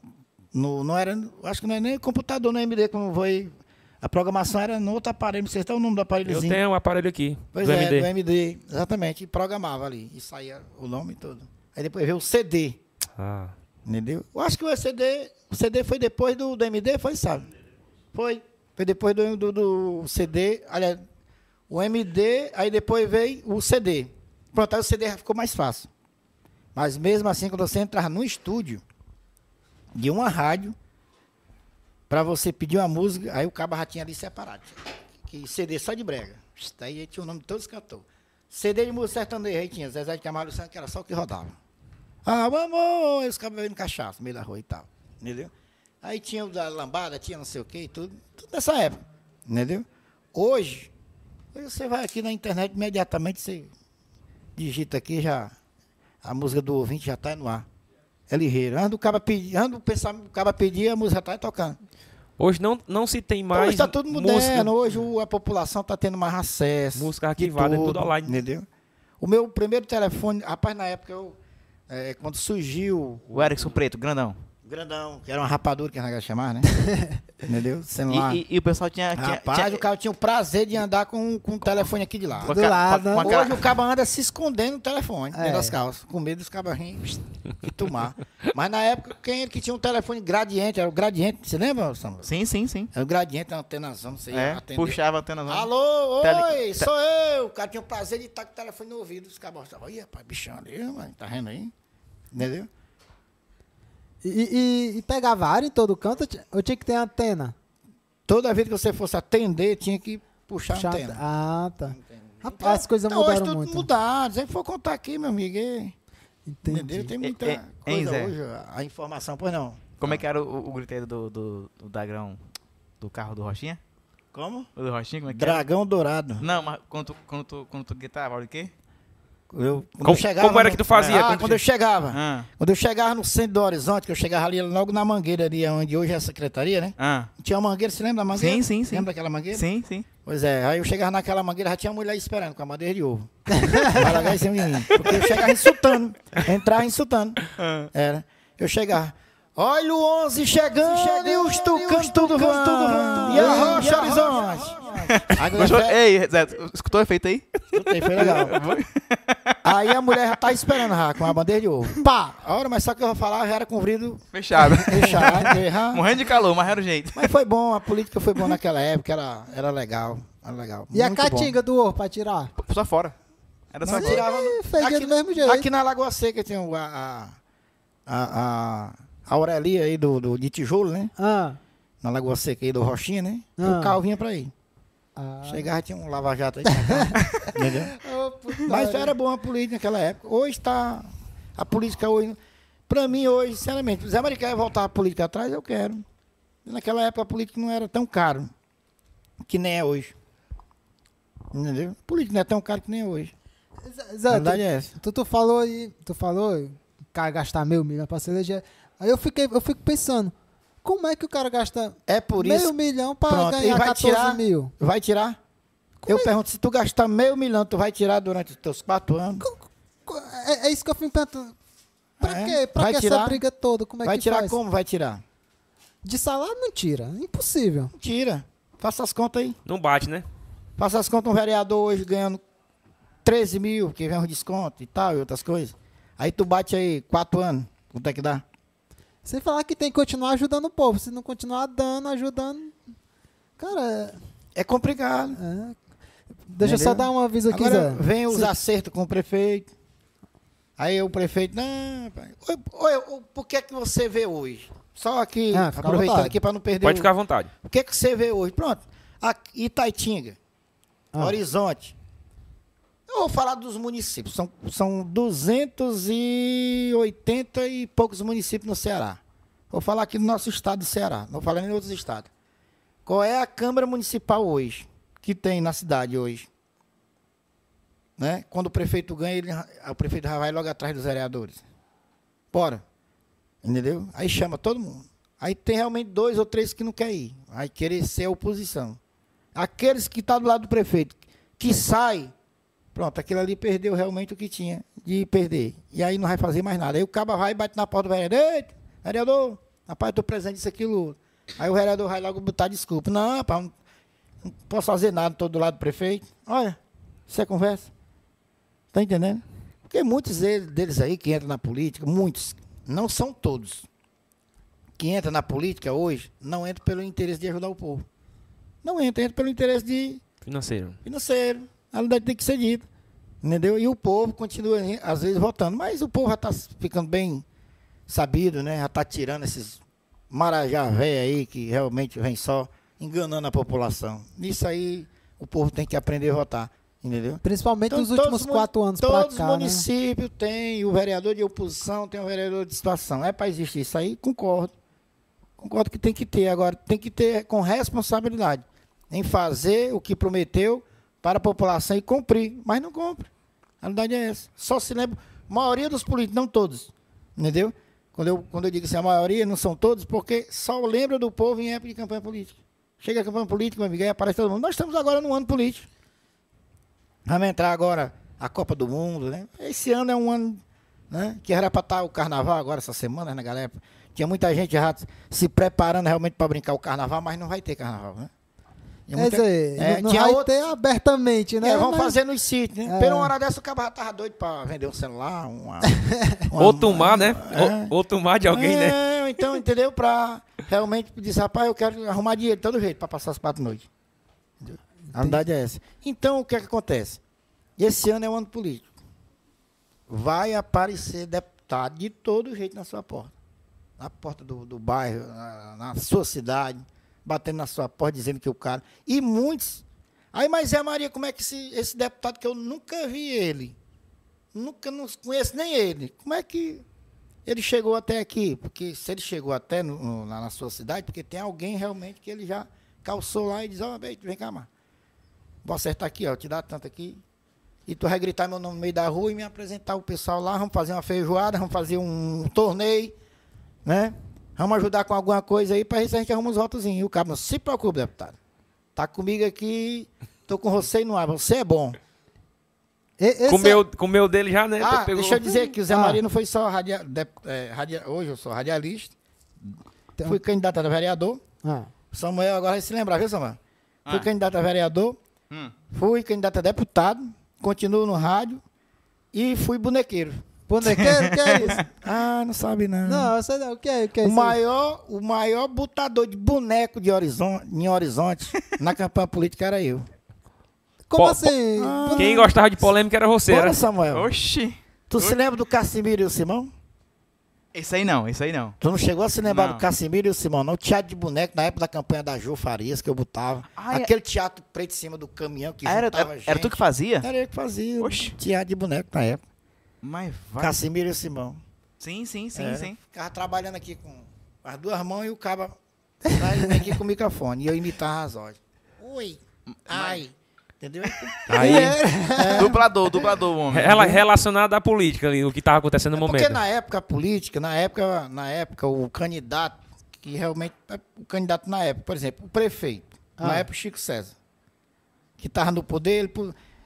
No, não era. Acho que não é nem computador no MD, como foi. A programação era no outro aparelho. Não sei se é o nome do Eu aparelhozinho. tenho um aparelho aqui. Pois do é, MD. do MD. Exatamente. E programava ali. E saía o nome todo. Aí depois veio o CD. Ah. Entendeu? Eu acho que o CD, o CD foi depois do, do MD, foi, sabe? Foi. Foi depois do, do, do CD, aliás, o MD, aí depois veio o CD. Pronto, aí o CD ficou mais fácil. Mas mesmo assim, quando você entrava no estúdio de uma rádio, para você pedir uma música, aí o cabo já tinha ali separado. Que CD só de brega. Daí tinha o nome de todos os cantores. CD de música sertaneja, aí tinha Zezé de Camargo Luciano, que era só o que rodava. Ah, vamos! Os cabos bebendo cachaça meio da rua e tal. Entendeu? Aí tinha o da lambada, tinha não sei o que e tudo. Tudo nessa época. Entendeu? Hoje, você vai aqui na internet, imediatamente você digita aqui já. A música do ouvinte já está no ar. É ligeiro. Anda o cara pedir, anda o pensar, o cara pedir, a música está tocando. Hoje não, não se tem Hoje mais está tudo moderno, música, hoje o- a população está tendo mais acesso. música arquivada, é tudo online. Entendeu? O meu primeiro telefone, rapaz, na época, eu, é, quando surgiu O Erickson Preto, grandão. Grandão, que era uma rapadura que a gente chamava, né? Entendeu? Celular. E, e- e o pessoal tinha. tinha- Rapaz, tinha- o cara tinha o prazer de andar com, com o telefone aqui de lado. a Do ca- lado, né? cara- Hoje o cabo anda se escondendo no telefone, É. dentro das calças, com medo dos cabos e tomar. Mas na época, quem era que tinha um telefone gradiente? Era o gradiente, você lembra, Samuel? Sim, sim, sim. Era o gradiente, a antenazão, não sei É, atender. puxava a antena. zona. Alô, Tele- oi, te- sou eu. O cara tinha o prazer de estar com o telefone no ouvido. Os cabos estavam, ih, rapaz, bichão ali, mano, tá vendo aí? Entendeu? E, e, e pegava área em todo canto ou ti- ou tinha que ter antena? Toda vez que você fosse atender, tinha que puxar Puxar antena. ante- Ah, tá. Rapaz, as coisas Então, hoje mudaram tudo muito. mudado. Se for contar aqui, meu amigo, é- Entendi. entendeu? Tem muita É, é, hein, coisa Zé? hoje, a informação, pois não. Como é que era o, o griteiro do, do, do Dagrão do carro do Rochinha? Como? O do Rochinha, como é que era? Dragão Dourado. Não, mas quando tu, quando tu, quando tu gritava, olha o quê? Eu, quando Como- eu chegava como era que tu fazia Ah, quando quando, eu chegava. Ah, Quando eu chegava no centro do Horizonte, que eu chegava ali logo na mangueira ali, onde hoje é a secretaria, né? ah. Tinha uma mangueira, você lembra da mangueira? Sim, sim, sim. Lembra daquela mangueira? Sim, sim. Pois é, aí eu chegava naquela mangueira, já tinha mulher esperando com a madeira de ovo. Em mim. Porque eu chegava insultando. Entrava insultando. Era. Eu chegava. Olha o 11 chegando, e os tucanos tudo voando. E a Rocha Horizonte. A Gostou? Ei, Zé, escutou o efeito aí? Escutei, foi legal. Aí a mulher já tá esperando já, com a bandeja de ovo. Pá! A hora, mas só que eu vou falar já era com vidro Fechado. fechado. já. Morrendo de calor, mas era o jeito. Mas foi bom, a política foi boa naquela época, era, era legal. Era legal. E a muito bom. caatinga do ovo pra tirar? Só fora. Era só tirava no- fedia aqui, do mesmo jeito. aqui na Lagoa Seca tinha o- a, a, a, a, a Aurelia aí do, do, de tijolo, né? Ah. Na Lagoa Seca aí do Rochinha, né? Ah. O carro vinha pra aí. Ah. Chegava, tinha um lava-jato aí. entendeu? Putaria. Mas era bom a política naquela época. Hoje está. A política hoje. Pra mim, hoje, sinceramente, o Zé Maria quer voltar a política atrás, eu quero. Naquela época a política não era tão caro que nem é hoje. Entendeu? A política não é tão caro que nem é hoje. Zé, A verdade é essa. tu, tu falou aí, tu falou, cara gastar meio milhão pra se eleger. Aí eu fiquei, eu fico pensando, como é que o cara gasta É por meio isso. milhão pra Pronto, ganhar e vai 14 tirar- mil? Vai tirar? eu pergunto, se tu gastar meio milhão, tu vai tirar durante os teus quatro anos? É, é isso que eu fico perguntando. Pra É? quê? Pra Vai que essa tirar? briga toda? Como é vai que tirar faz? como? Vai tirar? De salário não tira. Impossível. Tira. Faça as contas aí. Não bate, né? Faça as contas, um vereador hoje ganhando 13 mil, que vem um desconto e tal, e outras coisas. Aí tu bate aí quatro anos, quanto é que dá? Sem falar que tem que continuar ajudando o povo. Se não continuar dando, ajudando. Cara, É complicado. é- deixa eu só Entendeu? dar um aviso aqui, Agora Zé. vem os Se- acertos com o prefeito. Aí o prefeito, não, pai. Oi, oi, oi, por que que você vê hoje? Só aqui, Ah, aproveitando aqui para não perder Pode o- ficar à vontade. O que que você vê hoje? Pronto. Aqui, Itaitinga, Ah. Horizonte. Eu vou falar dos municípios. São, são 280 e poucos municípios no Ceará. Vou falar aqui do nosso estado do Ceará. Não vou falar nem em outros estados. Qual é a Câmara Municipal hoje? Que tem na cidade hoje? Né? Quando o prefeito ganha, ele, o prefeito já vai logo atrás dos vereadores. Bora. Entendeu? Aí chama todo mundo. Aí tem realmente dois ou três que não quer ir. Vai querer ser oposição. Aqueles que estão do lado do prefeito, que sai, pronto, aquele ali perdeu realmente o que tinha de perder. E aí não vai fazer mais nada. Aí o caba vai e bate na porta do vereador. Ei, vereador, rapaz, eu tô presente isso, aquilo. Aí o vereador vai logo botar desculpa. Não, rapaz, não, posso fazer nada, tô do lado do prefeito. Olha, isso é conversa. Tá entendendo? Porque muitos deles, aí que entram na política, muitos, não são todos, que entram na política hoje, não entram pelo interesse de ajudar o povo. Não entra, entra pelo interesse de Financeiro. financeiro. A verdade tem que ser dita. Entendeu? E o povo continua, às vezes, votando. Mas o povo já está ficando bem sabido, né? Já está tirando esses marajá velho aí que realmente vem só enganando a população. Nisso aí o povo tem que aprender a votar. Entendeu? Principalmente Então, nos últimos quatro anos pra Todos os cá, né? municípios têm o vereador de oposição, tem o vereador de situação. É para existir isso aí? Concordo. Concordo que tem que ter. Agora, tem que ter com responsabilidade em fazer o que prometeu para a população e cumprir. Mas não cumpre. A verdade é essa. Só se lembra. A maioria dos políticos, não todos. Entendeu? Quando eu, quando eu digo assim, a maioria não são todos, porque só lembra do povo em época de campanha política. Chega a campanha política, meu amigo, aí aparece todo mundo. Nós estamos agora no ano político. Vamos entrar agora a Copa do Mundo, né? Esse ano é um ano, né? Que era para estar o carnaval agora, essa semana, né, galera? Tinha muita gente já se preparando realmente para brincar o carnaval, mas não vai ter carnaval, né? Quer muita- dizer, é, não, tinha vai outro- ter abertamente, né? é, vamos Mas- fazer nos sítios, né? É. Pela hora dessa, o cara já tava doido para vender um celular, uma... uma- Ou tomar, né? É. Ou, ou tomar de alguém, né? É, então, entendeu? Pra realmente dizer, rapaz, eu quero arrumar dinheiro de todo jeito para passar as quatro noites. Entendeu? A verdade é essa. Então, o que é que acontece? Esse ano é um ano político. Vai aparecer deputado de todo jeito na sua porta. Na porta do, do bairro, na, na sua cidade, batendo na sua porta, dizendo que o cara. E muitos. Aí, mas é Maria, como é que esse, esse deputado que eu nunca vi ele, nunca não conheço nem ele, como é que ele chegou até aqui? Porque se ele chegou até no- no- na, sua cidade, porque tem alguém realmente que ele já calçou lá e diz, ó, vem vem cá, mano. Vou acertar aqui, ó, te dar tanto aqui. E tu vai gritar meu nome no meio da rua e me apresentar o pessoal lá, vamos fazer uma feijoada, vamos fazer um torneio, né? Vamos ajudar com alguma coisa aí para ver se a gente arruma uns votozinhos. E o cara, não se preocupe, deputado. Tá comigo aqui, tô com você e no ar, você é bom. E- esse Comeu, comeu dele já, né? Ah, Pegou- deixa eu dizer que o Zé Ah. Maria não foi só radia, de- é, radia- hoje eu sou radialista, Tem- fui candidato a vereador. é- Ah, Samuel agora vai se lembrar, viu, Samuel? Fui Ah. candidato a vereador Hum. Fui candidato a deputado, continuo no rádio e fui bonequeiro. Bonequeiro, o que é isso? Ah, não sabe não. Não, eu sei não. O que é, o que é o, isso? maior, o maior botador de boneco de horizonte, em Horizonte na campanha política era eu. Como Po- assim? Ah. Quem gostava de polêmica era você, Bora, era? Samuel. Oxi. Tu se lembra do Cassimiro e o Simão? Esse aí não, esse aí não. Tu não chegou a se lembrar Não. do Cassimiro e o Simão, não? Teatro de boneco na época da campanha da Jô Farias que eu botava. Ah, é- Aquele teatro preto em cima do caminhão que Ah, era, juntava era, gente. era tu que fazia? Era eu que fazia. Oxi. Teatro de boneco na época. Mas vai. Cassimiro e Simão. Sim, sim, sim, Era. sim. Ficava trabalhando aqui com as duas mãos e o caba aqui com o microfone. E eu imitava as vozes. Oi. Ai. Entendeu? Aí, É. dublador, dublador, homem. Rela- relacionado à política ali, o que tava acontecendo no É porque momento. na época política, na época, na época o candidato, que realmente, o candidato na época, por exemplo, o prefeito, na Ah. época o Chico César, que estava no poder, ele,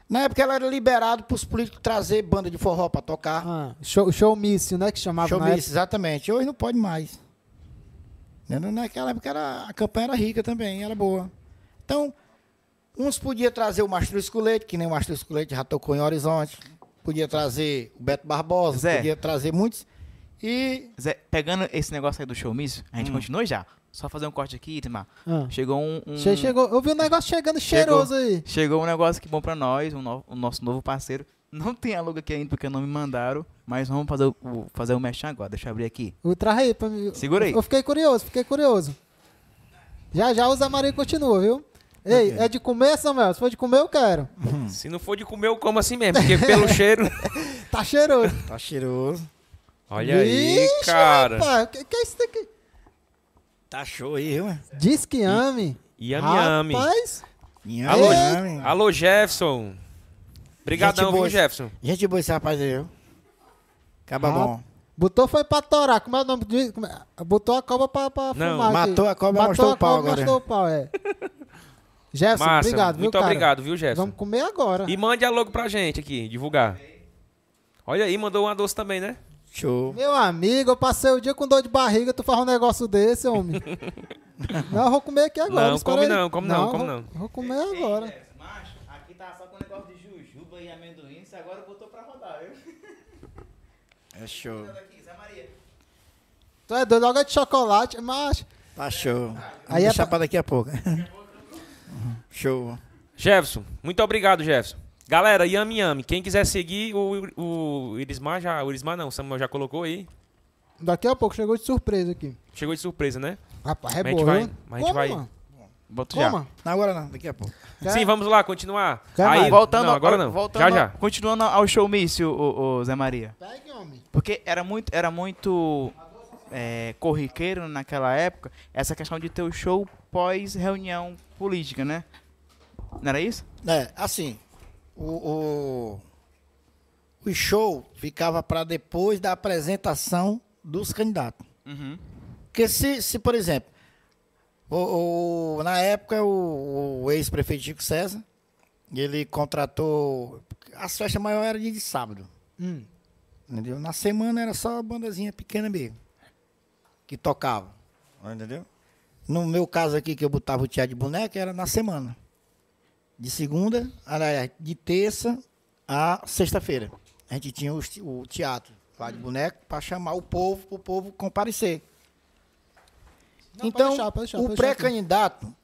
na época ela era liberado para os políticos trazer banda de forró para tocar. Ah, show, showmício, né? Que chamava na Showbiz, exatamente. Hoje não pode mais. Entendeu? Naquela época era, a campanha era rica também, era boa. Então, uns podiam trazer o Mastro Escolete, que nem o Mastro Escolete já tocou em Horizonte. Podia trazer o Beto Barbosa, Zé. podia trazer muitos. E Zé, pegando esse negócio aí do showmício, a Hum. gente continua já. Só fazer um corte aqui, Itamar. Ah. Chegou um, um- Che- Chegou, eu vi um negócio chegando cheiroso aí. Chegou um negócio que bom pra nós, um no- o nosso novo parceiro. Não tem aluga aqui ainda porque não me mandaram, mas vamos fazer o, o- fazer o mexão agora. Deixa eu abrir aqui. O traz aí pra mim. Segura aí. Eu fiquei curioso, fiquei curioso. Já já o Zé Maria continua, viu? Ei, é de comer, Samuel? Se for de comer, eu quero. Se não for de comer, eu como assim mesmo, porque pelo cheiro... Tá cheiroso. tá cheiroso. Olha aí, cara. rapaz, que, que é isso daqui? Tá show aí, viu? Diz que ame. Yami, yami. Rapaz, Alô, Yami. Alô, Jefferson. Obrigadão, viu. Jefferson? Gente boa esse rapaz aí, viu? Acaba Ah, bom. botou foi pra torar. Como é o nome? como é? Botou a cobra pra, pra Não, fumar aqui. matou a cobra, Matou mostrou a o pau cobra, agora. mostrou o pau, é. Jefferson, Massa, obrigado, viu, muito cara? obrigado, viu, Jefferson? Vamos comer agora. E mande a logo pra gente aqui, divulgar. Olha aí, mandou uma doce também, né? Show. Meu amigo, eu passei o dia com dor de barriga, tu faz um negócio desse, homem. não, eu vou comer aqui agora. Não, come aí. não, come não, come vou- não. Vou comer agora. Macho, aqui tá só com o negócio de jujuba e amendoim, você agora botou pra rodar, viu? É show. Tu é doido, logo é de chocolate, mas... Tá show. Aí é deixar pra- pra daqui a pouco. show. Jefferson, muito obrigado, Jefferson. Galera, Yami Yami, quem quiser seguir o, o Irismar já. O Irismar não, o Samuel já colocou aí. Daqui a pouco chegou de surpresa aqui. Chegou de surpresa, né? Rapaz, é Mas a gente boa, vai- mas a gente vai- mano. Boto já. Não, agora não, daqui a pouco. Quer? Sim, vamos lá, continuar. Quer aí, mais? Voltando, não, agora não. Voltando, já, já. Continuando ao showmício, o, o Zé Maria. Pegue, homem. Porque era muito, era muito é, corriqueiro naquela época essa questão de ter o show pós-reunião política, né? Não era isso? É, assim, o, o, o show ficava para depois da apresentação dos candidatos. Uhum. Porque se, se por exemplo, o, o- na época o, o ex-prefeito Chico César, ele contratou. As festas maiores eram dia de sábado. Hum. Entendeu? Na semana era só uma bandazinha pequena mesmo. Que tocava. Entendeu? No meu caso aqui, que eu botava o teatro de boneca, era na semana. De segunda, aliás, de terça a sexta-feira. A gente tinha o teatro lá de boneco para chamar o povo, para o povo comparecer. Não, então, pode deixar, o pode deixar aqui. pré-candidato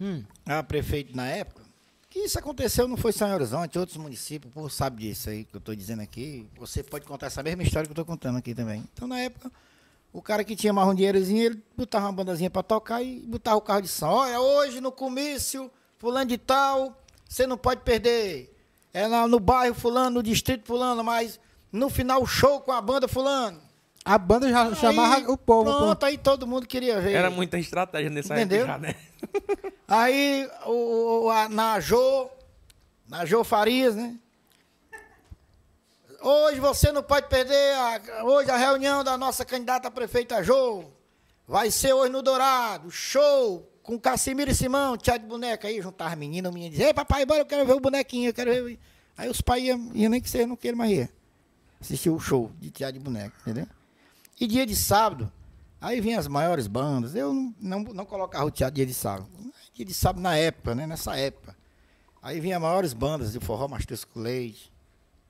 Hum. a prefeito na época, que isso aconteceu não foi só em Horizonte, outros municípios, o povo sabe disso aí que eu estou dizendo aqui. Você pode contar essa mesma história que eu estou contando aqui também. Então, na época, o cara que tinha mais um dinheirozinho, ele botava uma bandazinha para tocar e botava o carro de som. Olha, hoje no comício, fulano de tal, você não pode perder. É lá no bairro fulano, no distrito fulano, mas no final show com a banda fulano. A banda já Aí, chamava o povo. pô. Pronto, aí todo mundo queria ver. Era muita estratégia nessa Entendeu? época já, né? Aí, o, o- a, na Jô, na Jô Farias, né? Hoje você não pode perder, a, hoje a reunião da nossa candidata a prefeita Jô. Vai ser hoje no Dourado, show, com Cassimiro e Simão, tia de boneca aí, juntava menino, o menino dizia, ei papai, bora, eu quero ver o bonequinho, eu quero ver. Aí os pais iam, nem que seja, não queiram mais ir. Assistir o show de tia de boneca, entendeu? E dia de sábado, aí vinham as maiores bandas. Eu não, não, não colocava o teatro dia de sábado. Dia de sábado na época, né? Nessa época. Aí vinha maiores bandas de forró, Matheus com Leite,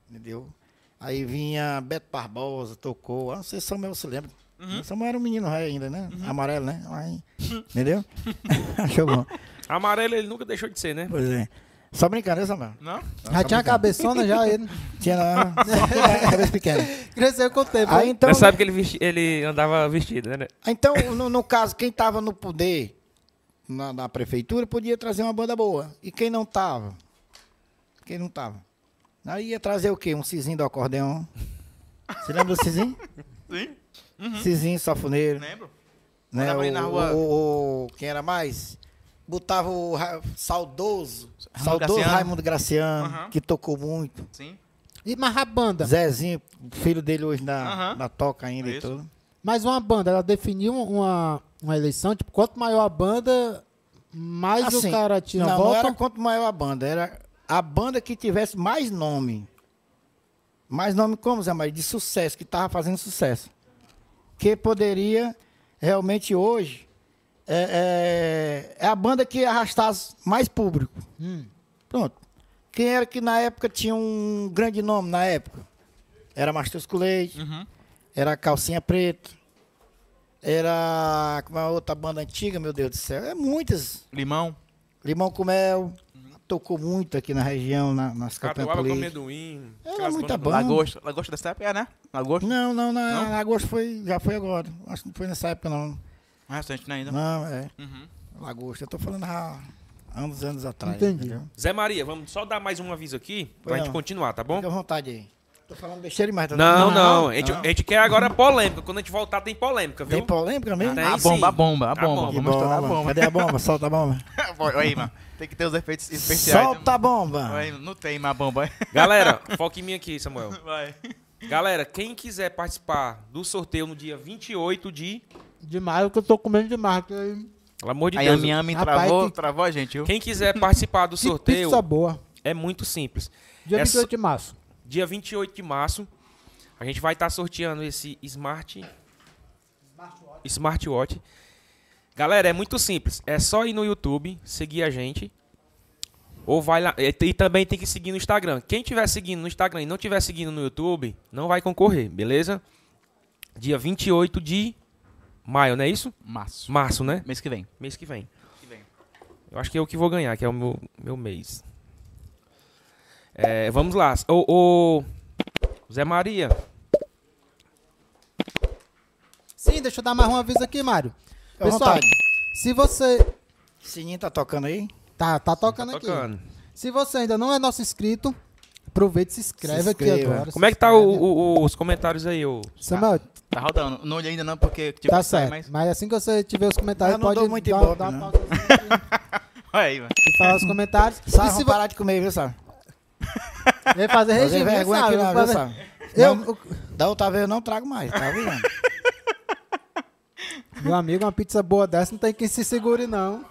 entendeu? Aí vinha Beto Barbosa, tocou. Ah, não sei se Samuel se lembra. Samuel era um menino ré ainda, né? Amarelo, né? Aí, entendeu? Achou bom. Amarelo ele nunca deixou de ser, né? Pois é. Só brincando, né, Samuel? Não? Já tinha a cabeçona já ele. Tinha cabeça pequena. Cresceu com o tempo. Aí então, Você sabe que ele, vesti- ele andava vestido, né? então no, no caso, quem estava no poder na, na prefeitura podia trazer uma banda boa. E quem não tava? Quem não tava? Aí ia trazer o quê? Um cizinho do acordeão. Você lembra do cizinho? Sim. Cizinho, safoneiro. Lembro. Né? O, na rua. o- o- quem era mais? Botava o Ra- saudoso, Raimundo saudoso Graciano. Raimundo Graciano, Aham. que tocou muito. Sim. E mais a banda? Zezinho, filho dele hoje na, Aham. na toca ainda e Isso. tudo. Mas uma banda, ela definiu uma, uma eleição, tipo, quanto maior a banda, mais Assim, o cara tinha não, não voto. era quanto maior a banda, era a banda que tivesse mais nome. Mais nome como, Zé Maria? De sucesso, que estava fazendo sucesso. Que poderia, realmente hoje, é, é- é a banda que arrastasse mais público. Hum. Pronto. Quem era que na época tinha um grande nome na época? Era com Leite, Uhum. era Calcinha Preta, era uma outra banda antiga, meu Deus do céu. É muitas. Limão. Limão com Mel, tocou muito aqui na região, na, nas campanhas Catuaba com políticas. amendoim. Era aquelas muita banda. Lagosta. Lagosta dessa época é, né? Lagosta. Não, não, na, Não? na agosto foi, já foi agora. Acho que não foi nessa época, não. Mais recente, né, ainda? Não, é. Uhum. Lagosta. Eu tô falando há anos, anos atrás. Entendi. entendeu? Zé Maria, vamos só dar mais um aviso aqui pra gente não. continuar, tá bom? Fica à vontade aí. Tô falando besteira demais. tá? Não, não. A, gente, não. a gente quer agora polêmica. Quando a gente voltar, tem polêmica, viu? Tem polêmica mesmo? Tem a bomba, a bomba, a A bomba. bomba. Que Vamos estourar a bomba. bomba. Cadê a bomba? Solta a bomba. Aí, mano. Tem que ter os efeitos especiais. Solta a bomba. Vai, não tem mais bomba. Galera, foca em mim aqui, Samuel. Vai. Galera, quem quiser participar do sorteio no dia 28 de. Demais, que eu tô comendo demais. que aí- Pelo amor de Aí a Deus. minha me Rapaz, travou, que- travou a gente, viu? Quem quiser participar do Que sorteio pizza boa. é muito simples. Dia É 28 de março. Dia 28 de março, a gente vai estar sorteando esse Smart Smartwatch. Galera, é muito simples. É só ir no YouTube, seguir a gente. Ou vai lá. E, e também tem que seguir no Instagram. Quem tiver seguindo no Instagram e não tiver seguindo no YouTube, não vai concorrer, beleza? Dia 28 de maio, não é isso? Março. Março, né? Mês que vem. Mês que vem. Que vem. Eu acho que é o que vou ganhar, que é o meu, meu mês. É, vamos lá. Ô, ô, Zé Maria. Sim, deixa eu dar mais um aviso aqui, Mário. Fica Pessoal, se você. Sininho tá tocando aí? Tá, tá tocando aqui. Tocando. Se você ainda não é nosso inscrito, aproveita e se inscreve Se aqui agora. Como é que tá o- o- os comentários aí, ô? Samuel, Tá rodando. Não olhei ainda não, porque... Tipo, tá certo. Mas... Mas assim que você tiver os comentários, pode dar, ibope, dar uma pausa Olha aí, mano. e falar os comentários. Sabe, e se vo- parar de comer, viu, sabe? Vem fazer Fazer regime, vergonha sabe? aqui não, viu, Fazer- sabe? Eu, Não, da outra vez eu não trago mais, tá vendo? meu amigo, uma pizza boa dessa não tem quem se segure, não.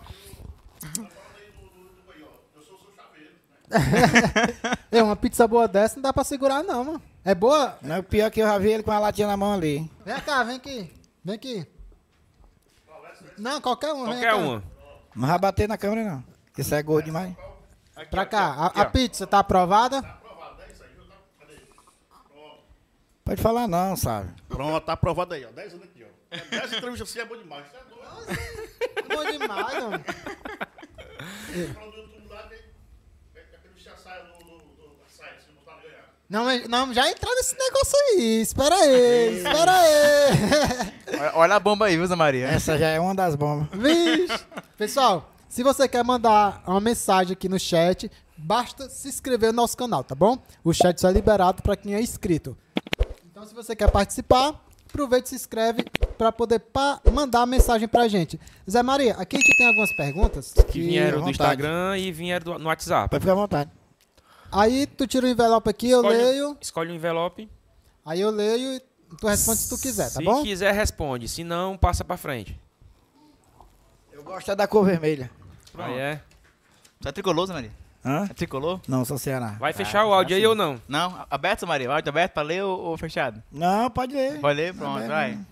é, uma pizza boa dessa não dá pra segurar, não, mano. É boa? Não, o pior é que eu já vi ele com a latinha na mão ali. Vem cá, vem aqui. Vem aqui. Não, qualquer vem Qualquer uma. Não vai bater na câmera, não. Porque isso é gordo demais. Pra cá. A, Aqui, a pizza tá aprovada? Pode falar não, sabe? Pronto, tá aprovado aí, ó. 10 anos aqui, ó. 10 entrevistas assim é bom demais. Você é doido. Bom demais, mano. Do, do sai, se não tá. Não, já entrou nesse negócio aí. Espera aí, espera aí. Olha, olha a bomba aí, viu, Zé Maria? Essa já é uma das bombas. Vixe. Pessoal, se você quer mandar uma mensagem aqui no chat, basta se inscrever no nosso canal, tá bom? O chat só é liberado para quem é inscrito. Então, se você quer participar, aproveite e se inscreve para poder pa- mandar a mensagem pra gente. Zé Maria, aqui a gente tem algumas perguntas. Que vieram à do. Instagram e vieram do- no WhatsApp. Pode ficar à vontade. Aí tu tira o envelope aqui, eu Escolhe- leio. Escolhe um envelope. Aí eu leio e tu responde se tu quiser, tá Se bom? quiser, responde. Se não, passa pra frente. Eu gosto é da cor vermelha. Aí é. Você é tricolor, Zé Maria? Hã? É tricolor? Não, sou Ceará. Vai fechar o áudio aí ou não? Não, aberto, Maria? Áudio aberto pra ler ou, ou fechado? Não, pode ler. Pode ler? Pronto, Aberto, vai. né?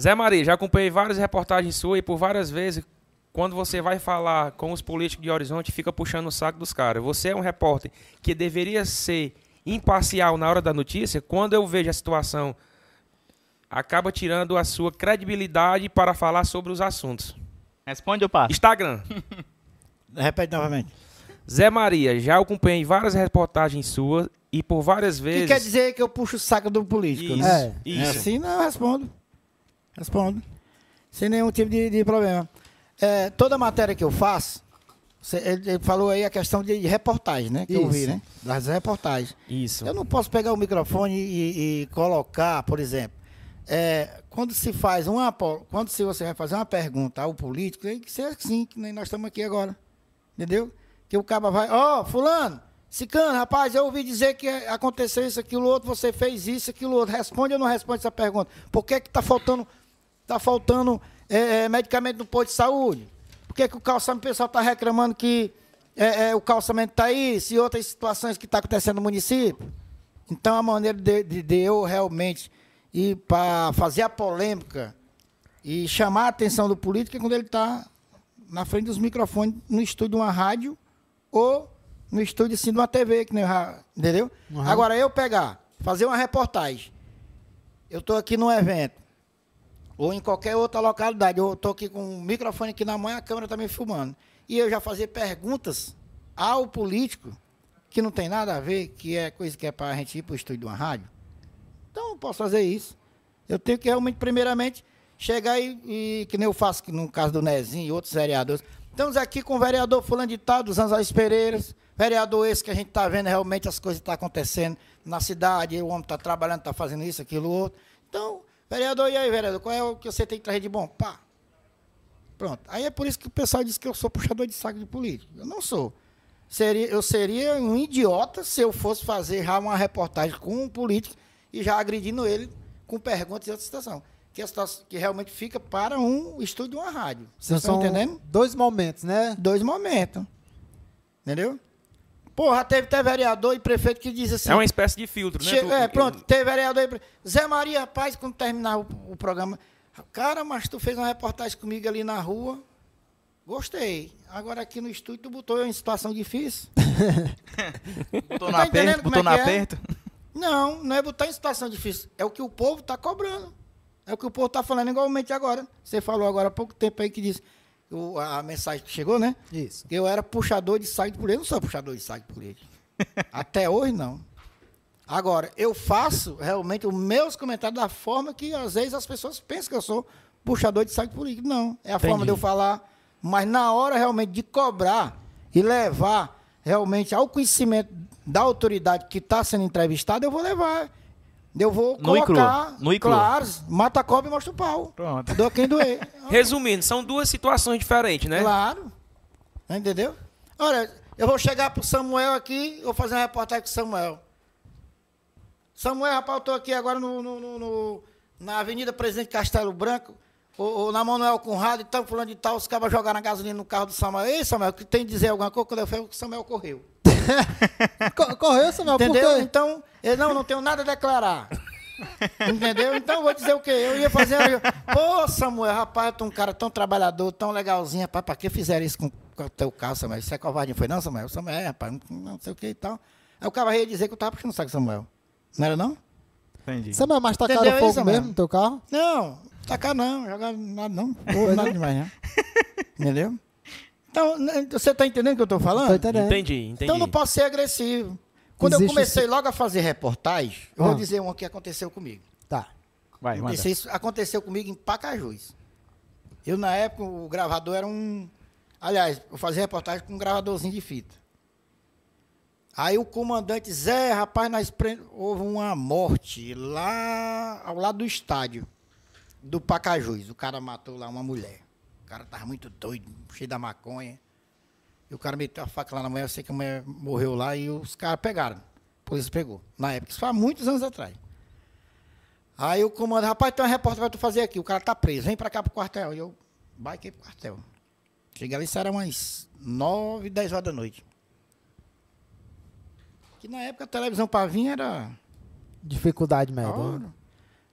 Zé Maria, já acompanhei várias reportagens suas e por várias vezes quando você vai falar com os políticos de Horizonte, fica puxando o saco dos caras. Você é um repórter que deveria ser imparcial na hora da notícia. Quando eu vejo a situação, acaba tirando a sua credibilidade para falar sobre os assuntos. Responde, opa. Instagram. Repete novamente. Zé Maria, já acompanhei várias reportagens suas e por várias O que vezes. quer dizer que eu puxo o saco do político, Isso, né? É. isso. Assim, não, eu respondo. Respondo. Sem nenhum tipo de, de problema. É, toda matéria que eu faço, cê- ele, ele falou aí a questão de, reportagem, né? Que eu vi, Isso. né? Das reportagens. Isso. Eu não posso pegar o microfone e, e colocar, por exemplo, é, quando se faz uma, quando se você vai fazer uma pergunta ao político, tem que ser assim, que nem nós estamos aqui agora, entendeu? Que o cara vai, ó, fulano, cicano, rapaz, eu ouvi dizer que aconteceu isso, aquilo outro, você fez isso, aquilo outro, responde ou não responde essa pergunta? Por que que tá faltando, tá faltando é, é, medicamento no posto de saúde? Por que que o calçamento, o pessoal tá reclamando que é, é, o calçamento tá isso e outras situações que tá acontecendo no município? Então, a maneira de, de- de eu realmente ir para fazer a polêmica e chamar a atenção do político é quando ele está na frente dos microfones no estúdio de uma rádio ou no estúdio assim, de uma TV, que nem, entendeu? Uhum. Agora, eu pegar, fazer uma reportagem, eu estou aqui num evento, ou em qualquer outra localidade, eu estou aqui com o microfone aqui na mão e a câmera está me filmando, e eu já fazer perguntas ao político que não tem nada a ver, que é coisa que é para a gente ir para o estúdio de uma rádio, então eu posso fazer isso. Eu tenho que realmente, primeiramente, chegar e, e que nem eu faço no caso do Nezinho e outros vereadores. Estamos aqui com o vereador fulano de tal, dos Anzóis Pereiras, vereador esse que a gente está vendo realmente as coisas estão acontecendo na cidade, o homem está trabalhando, está fazendo isso, aquilo, outro. Então, vereador, e aí, vereador, qual é o que você tem que trazer de bom? Pá. Pronto. Aí é por isso que o pessoal diz que eu sou puxador de saco de político. Eu não sou. Seria, eu seria um idiota se eu fosse fazer já uma reportagem com um político e já agredindo ele com perguntas e outra situação. Que, é situação, que realmente fica para um estúdio de uma rádio. Vocês estão são entendendo? dois momentos, né? Dois momentos. Entendeu? Porra, teve até vereador e prefeito que diz assim. É uma espécie de filtro, né? É, pronto, teve vereador aí. Zé Maria, rapaz, quando terminar o, o programa. Cara, mas tu fez uma reportagem comigo ali na rua. Gostei. Agora aqui no estúdio tu botou eu em situação difícil. Botou Tá no aperto, como botou no é que é? aperto. Não, não é botar em situação difícil. É o que o povo está cobrando. É o que o povo está falando igualmente agora. Você falou agora há pouco tempo aí que disse o- a, mensagem que chegou, né? Isso. Que eu era puxador de saco de política. Eu não sou puxador de saco de política. Até hoje, não. Agora, eu faço realmente os meus comentários da forma que às vezes as pessoas pensam que eu sou puxador de saco de política. Não. É a forma de eu falar. Mas na hora realmente de cobrar e levar realmente ao conhecimento da autoridade que está sendo entrevistada, eu vou levar. Eu vou cru. colocar, cru. claro, mata a cobra e mostra o pau. Pronto. Dou quem doer. Resumindo, são duas situações diferentes, né? Claro. Entendeu? Olha, eu vou chegar pro Samuel aqui, vou fazer uma reportagem com o Samuel. Samuel, rapaz, eu tô aqui agora no, no- no- no- na Avenida Presidente Castelo Branco, ou, ou na Manuel Conrado e tal, fulano de tal, os cabas jogaram a gasolina no carro do Samuel. Ei, Samuel, que tem que dizer alguma coisa? Quando eu falei, o Samuel correu. Co- Correu, Samuel, por Entendeu? quê? Então, eu não, não tenho nada a declarar. Entendeu? Então, eu vou dizer o quê? Eu ia fazer. Pô, Samuel, rapaz, tu é um cara tão trabalhador, tão legalzinho, rapaz, pra que fizeram isso com, com o teu carro, Samuel? Isso é covarde, não foi não, Samuel? Samuel, é, rapaz, não, não sei o que e tal. Aí o cara ia dizer que eu tava puxando o saco, Samuel. Não era não? Entendi. Samuel, mas tacaram Entendeu fogo isso, mesmo no teu carro? Não, tacar não, jogar nada não. Pô, nada demais, não. Entendeu? Então, né, você tá entendendo o que eu tô falando? Tô entendendo. Entendi, entendi. Então não posso ser agressivo. Quando eu Existe comecei esse- logo a fazer reportagem, eu vou Ah. dizer uma que aconteceu comigo. Tá. Vai, manda. Isso, isso aconteceu comigo em Pacajus. Eu, na época, o gravador era um. Aliás, eu fazia reportagem com um gravadorzinho de fita. Aí o comandante, Zé, rapaz, nós pre... houve uma morte lá ao lado do estádio do Pacajus. O cara matou lá uma mulher. O cara tava muito doido, cheio da maconha. E o cara meteu a faca lá na mulher, eu sei que a mulher morreu lá e os caras pegaram. A polícia pegou. Na época, isso foi há muitos anos atrás. Aí o comando, rapaz, tem uma repórter pra tu fazer aqui. O cara tá preso, vem pra cá pro quartel. E eu baixei pro quartel. Cheguei ali, isso era umas 9, 10 horas da noite. Que na época a televisão pra vir era. Dificuldade média. Hora.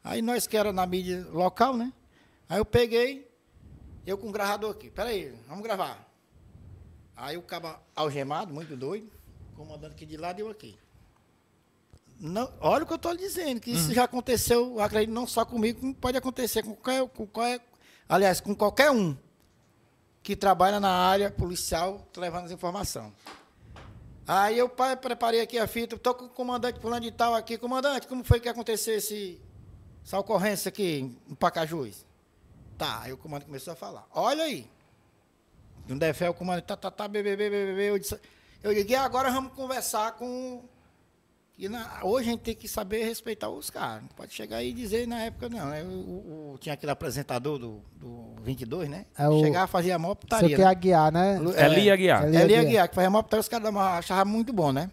Aí nós que era na mídia local, né? Aí eu peguei, Eu com o gravador aqui. Peraí, vamos gravar. Aí o cabo algemado, muito doido, comandando aqui de lado e eu aqui. Não, olha o que eu estou lhe dizendo, que isso já aconteceu, eu acredito, não só comigo, como pode acontecer com qualquer, com qualquer, aliás, com qualquer um que trabalha na área policial, levando as informações. Aí eu pai, preparei aqui a fita, estou com o comandante fulano de tal aqui. Comandante, como foi que aconteceu esse, essa ocorrência aqui em Pacajus? Tá, aí o comandante começou a falar. Olha aí. De um defé, o comandante, tá, tá, tá, bebê, bebê, bebê. Eu, disse, eu digo, e agora vamos conversar com... E na- hoje a gente tem que saber respeitar os caras. Não pode chegar aí e dizer na época, não. Né? O, o- o- tinha aquele apresentador do, do 22, né? É o- Chegava, fazia a maior Você putaria. quer né? Aguiar, né? Eli é, Aguiar. Eli Eli Aguiar. Aguiar, que fazia a maior putaria, os caras achavam muito bom, né?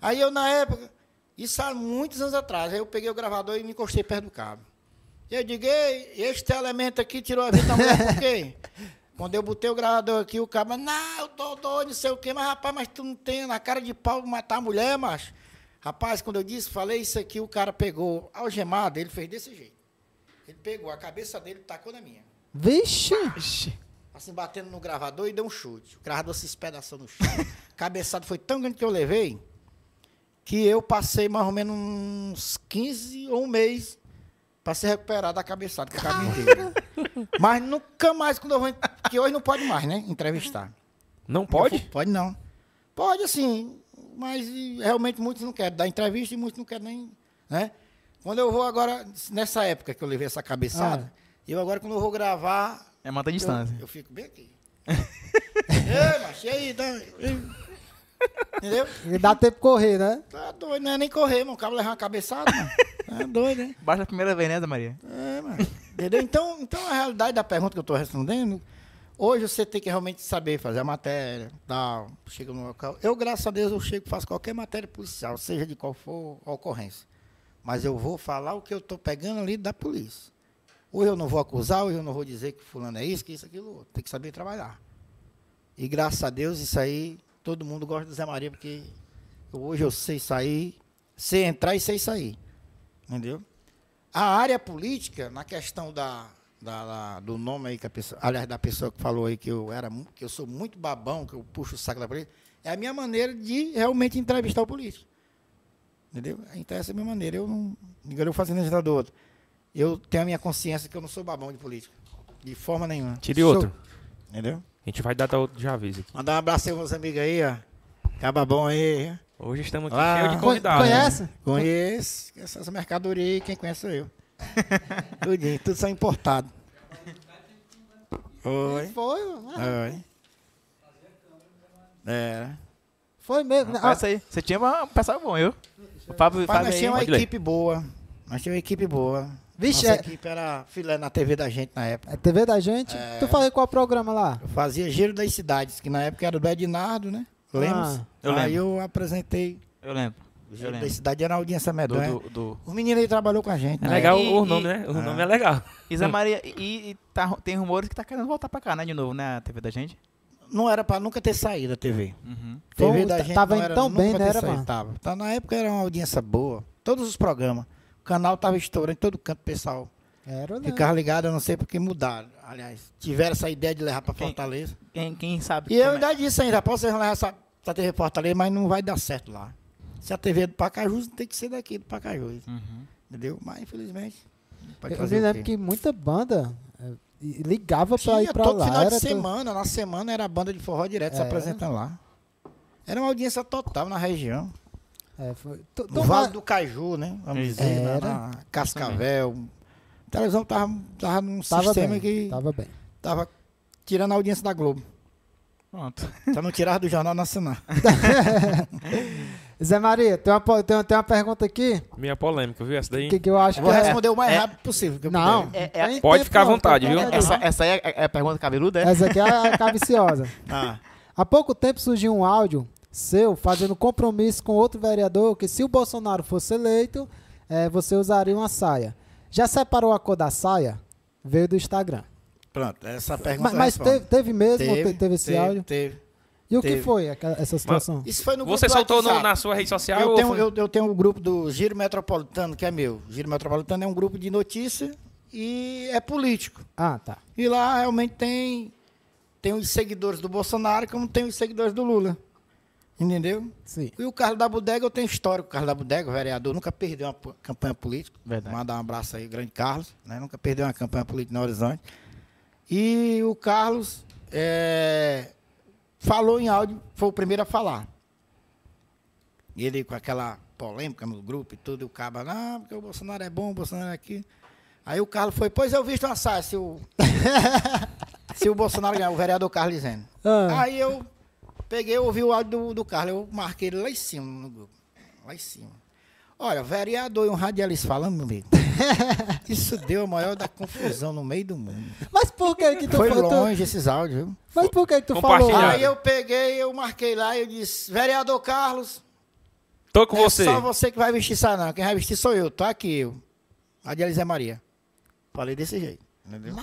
Aí eu, na época, isso há muitos anos atrás, aí eu peguei o gravador e me encostei perto do cabo. E eu digo, ei, este elemento aqui tirou a vida da mulher por quê? Quando eu botei o gravador aqui, o cabo, não, eu tô doido, não sei o quê, mas rapaz, mas tu não tem na cara de pau matar a mulher, macho. Rapaz, quando eu disse, falei isso aqui, o cara pegou algemado, ele fez desse jeito. Ele pegou a cabeça dele e tacou na minha. Vixe! Assim, batendo no gravador e deu um chute. O gravador se espedaçou no chão. Cabeçado foi tão grande que eu levei que eu passei mais ou menos uns 15 ou um mês para se recuperar da cabeçada, com a cabeça inteira. Mas nunca mais, quando eu vou. Que hoje não pode mais, né? Entrevistar. Não pode? Pode não. Pode, assim, mas realmente muitos não querem dar entrevista e muitos não querem nem. Né? Quando eu vou agora, nessa época que eu levei essa cabeçada, eu agora, quando eu vou gravar, É manta a eu, distância. eu fico bem aqui. Ei, macho, e aí? Tá, entendeu? E dá tempo de correr, né? Tá doido, não é nem correr, mano. O cabo levar uma cabeçada, mano. Tá doido, hein? Baixa a primeira vez, né, Maria? É, mano. Entendeu? Então, então, a realidade da pergunta que eu estou respondendo, hoje você tem que realmente saber fazer a matéria, tal, chega no local. Eu, graças a Deus, eu chego e faço qualquer matéria policial, seja de qual for a ocorrência. Mas eu vou falar o que eu estou pegando ali da polícia. Ou eu não vou acusar, ou eu não vou dizer que fulano é isso, que isso, aquilo, outro. Tem que saber trabalhar. E graças a Deus, isso aí, todo mundo gosta do Zé Maria, porque hoje eu sei sair, sei entrar e sei sair. Entendeu? A área política, na questão da, da- da- do nome aí que a pessoa, aliás, da pessoa que falou aí que eu era, que eu sou muito babão, que eu puxo o saco da política, é a minha maneira de realmente entrevistar o político. Entendeu? Então essa é a minha maneira. Eu não, ninguém eu fazendo entrevista do outro. Eu tenho a minha consciência que eu não sou babão de política. De forma nenhuma. Tire Sou- outro. Entendeu? A gente vai dar da outra já vez aqui. Mandar um abraço aí meus amigos aí, ó. Caba bom aí. Hoje estamos aqui Ah, cheio de con- convidados. né? Conhece? Conheço essas mercadorias aí, quem conhece sou eu. Tudinho, tudo são importado. Oi. Foi, mano. Oi. É. Foi mesmo. né? Isso aí. Você tinha um pessoal bom, eu. O Fábio, Mas Fábio nós aí, tínhamos uma equipe boa. Nós tínhamos uma equipe boa. Vixe, Nossa é, equipe era filé na TV da gente na época. é TV da gente? É. Tu fazia qual programa lá? Eu fazia Giro das Cidades, que na época era do Ednardo, né? Lemos. Ah, eu Aí lembro. eu apresentei. Eu lembro. O Eu Giro lembro. das Cidades era audiência Do, medonha. do, do... O menino aí trabalhou com a gente. É né? legal E- o e- nome, né? O Ah. nome é legal. E Zé Maria, e, e tá- tem rumores que tá querendo voltar pra cá, né? De novo, né? A TV da gente. Não era pra nunca ter saído a TV. Uhum. TV da tá- gente tava não era, tão nunca bem, né, era, saído, mano? Tava. Tá, na época era uma audiência boa. Todos os programas. O canal tava estourando em todo canto, pessoal. Era, né? Ficava ligado, eu não sei porque mudaram. Aliás, tiveram essa ideia de levar pra Quem- Fortaleza. Quem, quem sabe. E eu como é- ainda disse ainda, posso levar essa, essa TV Fortaleza, mas não vai dar certo lá. Se a TV é do Pacajus, tem que ser daqui do Pacajus. Uhum. Entendeu? Mas infelizmente. Eu me lembro quê? que muita banda eh, e- ligava pra Tinha ir todo lá. final de semana, na semana era a banda de forró direto se É. apresentando lá. Era uma audiência total na região. É, foi... No Vale do Caju, né? Vamos dizer, Era. na Cascavel. A televisão tava, tava num Tava sistema bem, que tava bem. tava tirando a audiência da Globo. Pronto. Só não tirava do Jornal Nacional. Zé Maria, tem uma, tem, tem uma pergunta aqui Minha polêmica, viu? Essa daí. que, que eu acho Eu vou é... responder o mais é- rápido possível. que eu Não. É- é- pode tempo ficar à vontade, tem viu? Essa, essa aí é, é a pergunta cabeluda, é? Essa aqui é a cabiciosa. Ah, Há pouco tempo surgiu um áudio seu fazendo compromisso com outro vereador que se o Bolsonaro fosse eleito, eh, você usaria uma saia. Já separou a cor da saia? Veio do Instagram. pronto, essa pergunta Mas, eu mas respondo. teve, teve mesmo? Teve, teve esse teve, áudio? Teve. E o que teve. foi aquela- essa situação? Isso foi no grupo Você do soltou no- na sua rede social? Eu tenho, foi- eu, eu tenho um grupo do Giro Metropolitano, que é meu. Giro Metropolitano é um grupo de notícia e é político. Ah, tá. E lá realmente tem, tem os seguidores do Bolsonaro, como tem os seguidores do Lula. Entendeu? Sim. E o Carlos da Bodega, eu tenho história com o Carlos da Bodega, o vereador, nunca perdeu uma campanha política. Verdade. Mandar um abraço aí, grande Carlos, né? Nunca perdeu uma campanha política no Horizonte. E o Carlos é, falou em áudio, foi o primeiro a falar. E ele com aquela polêmica no grupo e tudo, e o caba, não, porque o Bolsonaro é bom, o Bolsonaro é aqui. Aí o Carlos foi, pois eu visto uma saia, se o, se o Bolsonaro ganhar, o vereador Carlos dizendo. Ah. Aí eu peguei, ouvi o áudio do, do Carlos, eu marquei ele lá em cima no grupo. Lá em cima. Olha, vereador e um radialista falando, meu amigo. Isso deu a maior da confusão no meio do mundo. Mas por que que tu Foi falou? tu- longe esses áudios, viu? Mas por que que tu falou? Aí eu peguei, eu marquei lá e eu disse, vereador Carlos, Tô com é você. só você que vai vestir isso não. Quem vai vestir sou eu, tô aqui eu. Radialista Zé Maria. Falei desse jeito. Entendeu?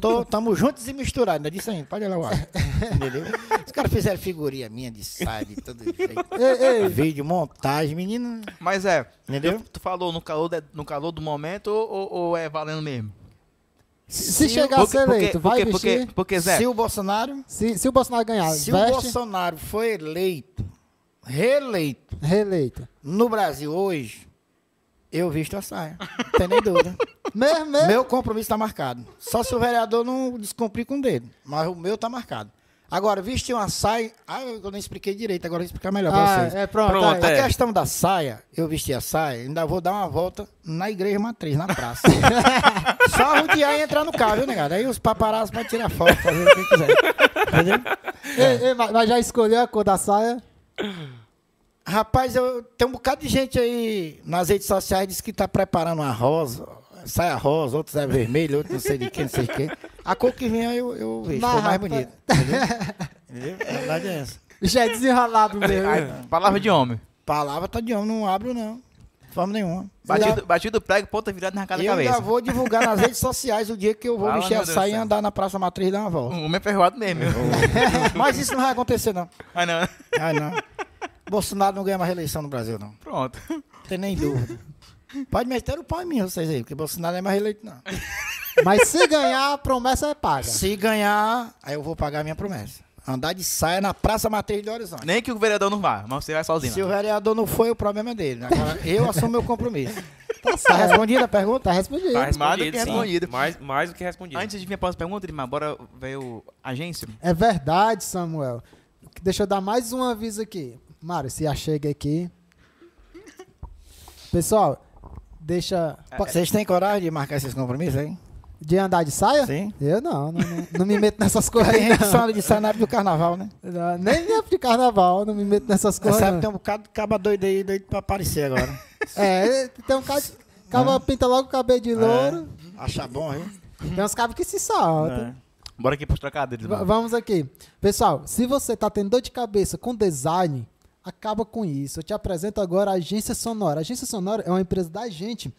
Tô, tamo juntos e misturados, ainda disse ainda, pode olhar lá. Entendeu? Os caras fizeram figurinha minha de saia, de todo jeito. Ei, ei, Vídeo, montagem, menino. Mas é, Entendeu? tu, falou no calor, de- no calor do momento ou, ou- ou é valendo mesmo? se Se chegar a Porque- ser porque- eleito, vai porque, vestir? porque, porque, Zé, Se o Bolsonaro, Se, se o Bolsonaro ganhar, se o veste, Bolsonaro for eleito, reeleito reeleito. no Brasil hoje, eu visto a saia. Não tem nem dúvida. Mesmo, mesmo? Meu compromisso está marcado. Só se o vereador não descumprir com o dedo. Mas o meu está marcado. Agora, vestir uma saia. Ah, eu não expliquei direito, agora eu vou explicar melhor para Ah, vocês. é pronto. Pronto, aí. é. A questão da saia, eu vestir a saia, ainda vou dar uma volta na igreja matriz, na praça. Só rodear e entrar no carro, viu, negado? Aí os paparazzi podem tirar foto, fazer o que quiser. Entendeu? Ei, ei, mas mas já escolheu a cor da saia? Rapaz, eu tem um bocado de gente aí nas redes sociais diz que tá preparando uma rosa, saia rosa, outros é vermelho, outros não sei de quem, não sei de quem. A cor que vinha eu, eu vejo, Mas, foi mais rapaz. bonita. Entendeu? Entendeu? A verdade é essa. Já é desenrolado mesmo. Ai, palavra de homem. Palavra tá de homem, não abro não. De forma nenhuma. Batido, batido prego, ponta virada na casa da eu ainda cabeça. vou divulgar nas redes sociais o dia que eu vou Fala, vestir a saia e andar na Praça Matriz e dar uma volta. Um homem é ferroado mesmo. Mas isso não vai acontecer, não. ah, não. Ai, não. Bolsonaro não ganha mais reeleição no Brasil, não. Pronto. Não tem nem dúvida. Pode meter o pau em mim, vocês aí, porque Bolsonaro não é mais reeleito, não. Mas se ganhar, a promessa é paga. Se ganhar, aí eu vou pagar a minha promessa. Andar de saia na Praça Matriz do Horizonte. Nem que o vereador não vá, mas você vai sozinho. Se o vereador não foi, o problema é dele. Agora, eu assumo meu compromisso. Tá Tá respondida a pergunta? Tá respondido. Tá Mais do respondido, que sim. respondido. Mais, mais do que respondido. Antes de vir para as perguntas, Edmar, bora ver o agência. É verdade, Samuel. Deixa eu dar mais um aviso aqui. Mário, se achega aqui. Pessoal, deixa. po- Vocês têm coragem de marcar esses compromissos aí? De andar de saia? Sim. Eu não, não, não, não me meto nessas coisas aí. Tem gente que só anda de saia na época do carnaval, né? Não, Nem na época de carnaval, não me meto nessas coisas. Sabe tem um bocado de caba doido aí, doido pra aparecer agora. É, tem um cara. Caba pinta logo o cabelo de louro. Acha bom, viu? Tem uns cabos que se saltam. É. Bora aqui pros trocadilhos. Vamos aqui. Pessoal, se você tá tendo dor de cabeça com design, acaba com isso. Eu te apresento agora a Agência Sonora. A Agência Sonora é uma empresa da gente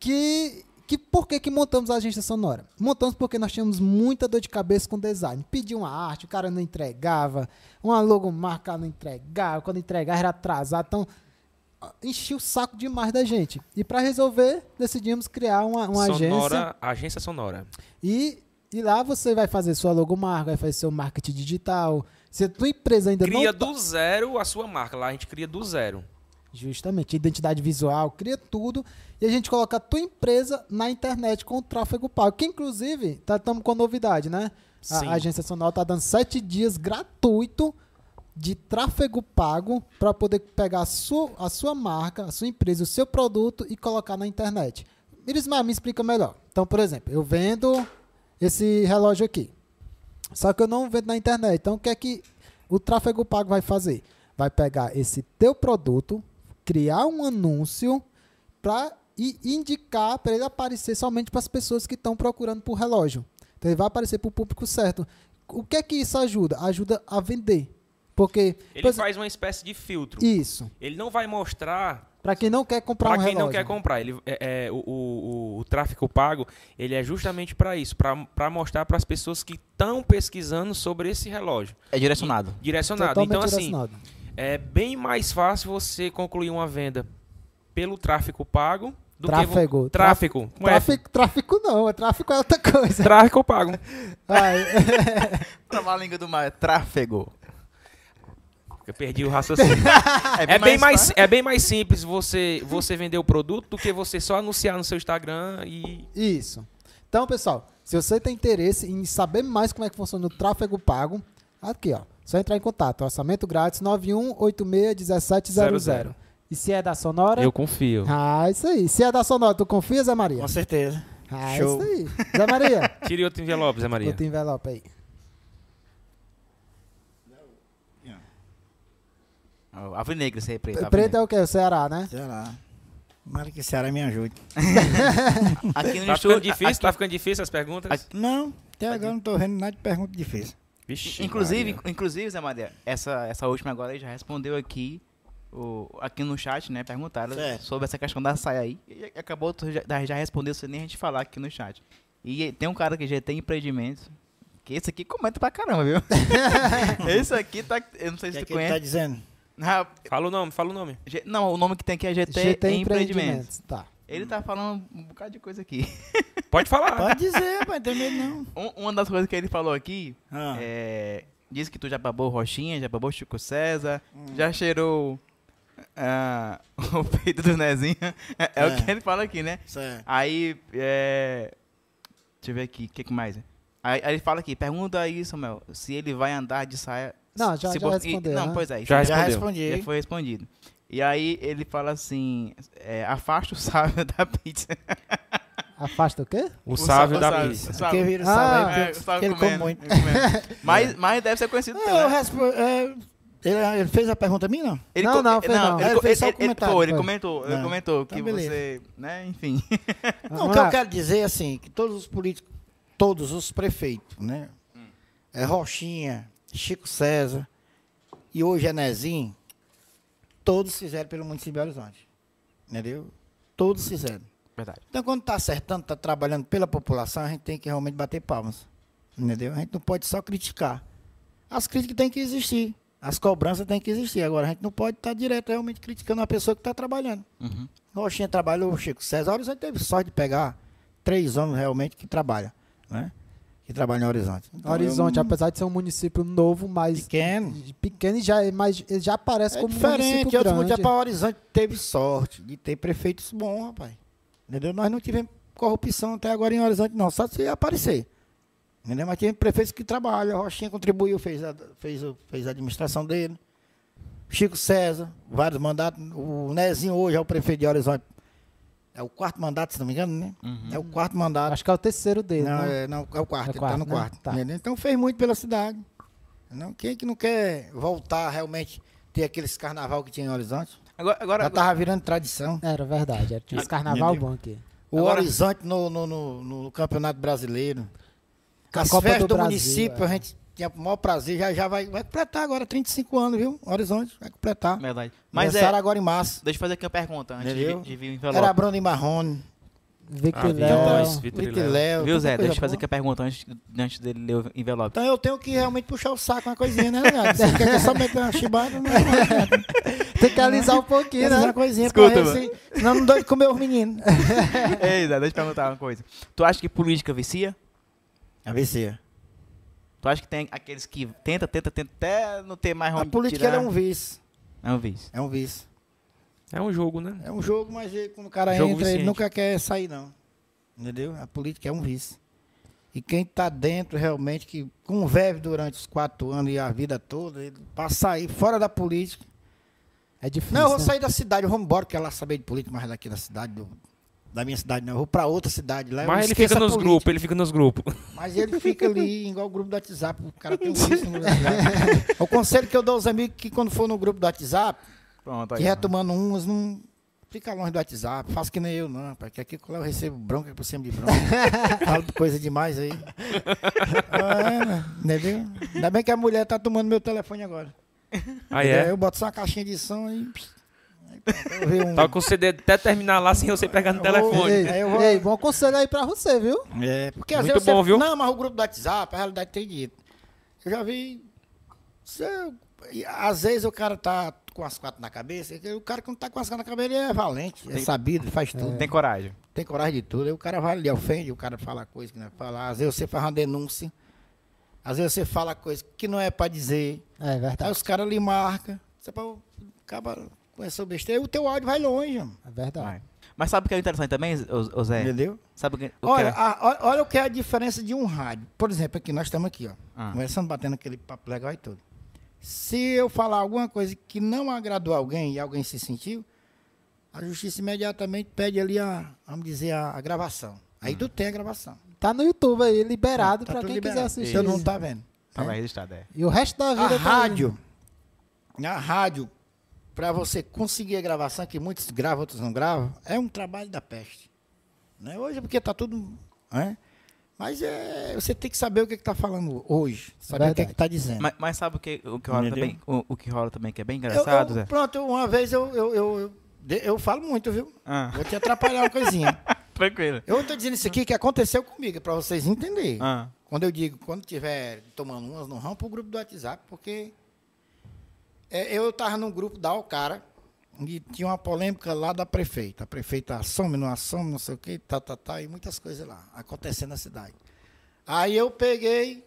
que. que por que, que montamos a Agência Sonora? Montamos porque nós tínhamos muita dor de cabeça com design. Pediu uma arte, o cara não entregava, uma logomarca não entregava, quando entregava era atrasado. Então, enchia o saco demais da gente. E para resolver, decidimos criar uma, uma agência. Sonora, agência sonora. E, e lá você vai fazer sua logomarca, vai fazer seu marketing digital. Se a tua empresa ainda Cria não... tá- do zero a sua marca. Lá a gente cria do zero. Justamente, identidade visual, cria tudo. E a gente coloca a tua empresa na internet com o tráfego pago. Que inclusive, estamos com a novidade, né? A, a agência sonora está dando sete dias gratuito de tráfego pago para poder pegar a sua, a sua marca, a sua empresa, o seu produto e colocar na internet. Mirismar, me explica melhor. Então, por exemplo, eu vendo esse relógio aqui. Só que eu não vendo na internet. Então, o que é que o tráfego pago vai fazer? Vai pegar esse teu produto, criar um anúncio para indicar para ele aparecer somente para as pessoas que estão procurando por relógio. Então, ele vai aparecer para o público certo. O que é que isso ajuda? Ajuda a vender. Porque, por Ele exemplo, faz uma espécie de filtro. isso. Ele não vai mostrar Para quem não quer comprar para um quem relógio. não quer comprar. Ele, é, é, o, o, o- o tráfego pago ele é justamente para isso, para mostrar para as pessoas que estão pesquisando sobre esse relógio. É direcionado. Direcionado. Totalmente então, assim, direcionado. é bem mais fácil você concluir uma venda pelo tráfego pago Do que Tráfego. Tráfico. Com F. Tráfico, tráfico não, é tráfico é outra coisa. Tráfico eu pago. Vai. Travar a língua do mar, é tráfego. Eu perdi o raciocínio. É bem, mais, é bem mais simples você, você vender o produto do que você só anunciar no seu Instagram e. Isso. Então, pessoal, se você tem interesse em saber mais como é que funciona o tráfego pago, aqui, ó. Só entrar em contato. Orçamento grátis 91861700. E se é da Sonora? Eu confio. Ah, isso aí. Se é da Sonora, tu confia, Zé Maria? Com certeza. Ah, Show. isso aí. Zé Maria, Tire outro envelope, Zé Maria. outro envelope aí. Esse aí é preto. Preto é o quê? O Ceará, né? Sei lá. Tomara que o Ceará me ajude. Aqui no Tá estúdio. difícil? aqui- Tá ficando difícil as perguntas? Aqui- Não, até agora não tô vendo nada de pergunta difícil. Vixe, Inclusive, Maria. inclusive, Zé Maria, essa, essa última agora ele já respondeu aqui, o, aqui no chat, né? Perguntaram Certo. sobre essa questão da saia aí. E acabou, tu já, já respondeu sem nem a gente falar aqui no chat. E tem um cara que já tem empreendimentos. Que esse aqui comenta pra caramba, viu? esse aqui tá. Eu não sei O se que, é tu que ele tá conhece. dizendo? Ah, Fala o nome, fala o nome. G- não, o nome que tem aqui é GT, GT Empreendimentos. Empreendimentos. Tá. Ele tá falando um bocado de coisa aqui. Pode falar. Pode dizer, pai, tem medo não. Um- uma das coisas que ele falou aqui Ah, É, diz que tu já babou Roxinha, já babou Chico César, já cheirou ah, o peito do Nezinho. É, é o É. que ele fala aqui, né? certo. Aí, é, deixa eu ver aqui, o que, que mais? Aí, aí ele fala aqui, pergunta aí, Samuel, se ele vai andar de saia... Não, já- se já respondeu, e- Não, né? pois é. Já Já respondeu. respondi. já foi respondido. E aí ele fala assim, é, afasta o sábio da pizza. Afasta o quê? O sábio da sábio, pizza. o sábio. Porque vira Ah, É, o sábio ele come comendo, muito. ele comendo. mas, mas deve ser conhecido Não, também, eu né? respo- é, ele, ele fez a pergunta a mim, não? Ele Não, não, fez não. Ele, Ele co- fez só o ele- ele- comentário, pô, ele foi. comentou, ele Não. comentou que Então, beleza. você, né, enfim. Não, o que eu lá. quero dizer assim, que todos os políticos, todos os prefeitos, né? É Rochinha, Chico César e hoje é Nezinho, todos fizeram pelo município de Horizonte. Entendeu? Todos fizeram. Verdade. Então, quando está acertando, está trabalhando pela população, a gente tem que realmente bater palmas. Entendeu? A gente não pode só criticar. As críticas têm que existir. As cobranças têm que existir. Agora, a gente não pode estar direto realmente criticando uma pessoa que está trabalhando. Uhum. Rochinha trabalhou, o Chico César. Horizonte teve sorte de pegar três homens realmente que trabalham. Né? Que trabalham em Horizonte. Então, Horizonte, eu- apesar de ser um município novo, mas Pequeno. pequeno, já, é mais, ele já aparece É como um diferente. município grande. município para Horizonte teve sorte de ter prefeitos bons, rapaz. Entendeu? Nós não tivemos corrupção até agora em Horizonte, não. Só se aparecer. Entendeu? Mas tem prefeitos que trabalham. Rochinha contribuiu, fez a, fez, o- fez a administração dele. Chico César, vários mandatos. O Nezinho hoje é o prefeito de Horizonte. É o quarto mandato, se não me engano, né? Uhum. É o quarto mandato. Acho que é o terceiro dele, Não, né? é, não, é o quarto, É ele quarto, tá no né? quarto. Tá. Então fez muito pela cidade. Não, quem é que não quer voltar realmente ter aqueles carnaval que tinha em Horizonte? Agora, agora, Já tava virando tradição. Era verdade, era, tinha esse carnaval bom aqui. O Agora- Horizonte no, no, no- no Campeonato Brasileiro. A As Copa festas do do, Brasil, município, é. a gente tinha o maior prazer. Já, já vai, vai completar agora 35 anos, viu? Horizonte, vai completar. verdade. Mas é, Começaram agora em março. deixa eu fazer aqui uma pergunta antes de, Entendeu? de vir o envelope. Era Bruno e Marrone. Victor Ah, Léo. Léo. Léo. Viu, Zé? Deixa eu fazer aqui a pergunta antes, antes dele ler o envelope. Então eu tenho que realmente puxar o saco uma coisinha, né, Leandro? Você quer que eu só meta uma chibata? Não, não, Tem que alisar um pouquinho, né? uma coisinha Escuta, pra mano. ver se... Senão não dou de comer os meninos. Ei, Zé, deixa eu te perguntar uma coisa. Tu acha que política vicia? AVC. Tu acha que tem aqueles que tenta, tenta, tenta até não ter mais A política é um vice. É um vício. É um vice. É um jogo, né? É um jogo, mas ele- quando o cara Jogo entra, ele nunca quer sair, não. Entendeu? A política é um vice. E quem tá dentro realmente, que convive durante os quatro anos e a vida toda, ele, pra sair fora da política. É difícil. Não, eu vou né? sair da cidade, eu vou embora, porque ela saber de política mais daqui da cidade, do- da minha cidade, não. Eu vou pra outra cidade lá. Mas ele fica nos grupos, ele fica nos grupos. Mas ele fica ali, igual o grupo do WhatsApp. O cara tem um vício no grupo do WhatsApp. O conselho que eu dou aos amigos que quando for no grupo do WhatsApp, Pronto, que aí. retomando uns, não fica longe do WhatsApp. Faça que nem eu, não, rapaz. Que aqui eu recebo bronca por cima de bronca. Falo de coisa demais aí. É, né, entendeu? Ainda bem que a mulher tá tomando meu telefone agora. Aí Entendeu? é. Eu boto só uma caixinha de som e. aí pronto, eu vi um- Tá com o CD até terminar lá sem você pegar no telefone. Ei, aí eu vou- Ei, bom conselho aí pra você, viu? É, porque às Muito vezes bom, você, viu? Não, mas o grupo do WhatsApp, a realidade tem dito. Eu já vi. Você, às vezes o cara tá com as quatro na cabeça. é O cara que não tá com as quatro na cabeça, ele é valente, é sabido, ele faz tudo. Tem coragem. Tem coragem de tudo. Aí o cara vai ali, ofende, o cara fala coisa que não é pra falar. Às vezes você faz uma denúncia. Às vezes você fala coisa que não é pra dizer. É Aí verdade. os caras lhe marcam. Você acaba com essa besteira. O teu áudio vai longe, mano. É verdade. Vai. Mas sabe o que é interessante também, ô Zé? Entendeu? Sabe o que, o Olha, que é? a- olha, olha o que é a diferença de um rádio. Por exemplo, aqui, nós estamos aqui, ó. Ah. Conversando, batendo aquele papo legal e tudo. Se eu falar alguma coisa que não agradou alguém e alguém se sentiu, a justiça imediatamente pede ali a, vamos dizer, a, a gravação. Aí Hum. tu tem a gravação. Tá no YouTube aí, liberado Tá pra tudo quem liberado. quiser assistir. Todo mundo tá vendo. Tava registrado, é. E o resto da A vida tá aí. rádio, a rádio, para você conseguir a gravação, que muitos gravam, outros não gravam, é um trabalho da peste. Né? Hoje, porque tá tudo. Né? Mas é, você tem que saber o que está falando hoje, saber o que Verdade. está dizendo. Mas, mas sabe o que, o que rola Entendeu? também? O, o que rola também que é bem Eu- engraçado, eu- Zé? pronto, uma vez eu, eu, eu, eu, eu falo muito, viu? Ah, Vou te atrapalhar uma coisinha. tranquilo. Eu estou dizendo isso aqui que aconteceu comigo, para vocês entenderem. Ah, Quando eu digo, quando tiver tomando umas, não rampa o grupo do WhatsApp, porque é, eu estava num grupo da Alcara e tinha uma polêmica lá da prefeita. A prefeita assume, não assume, não sei o quê, tá, tá, tá, e muitas coisas lá acontecendo na cidade. Aí eu peguei,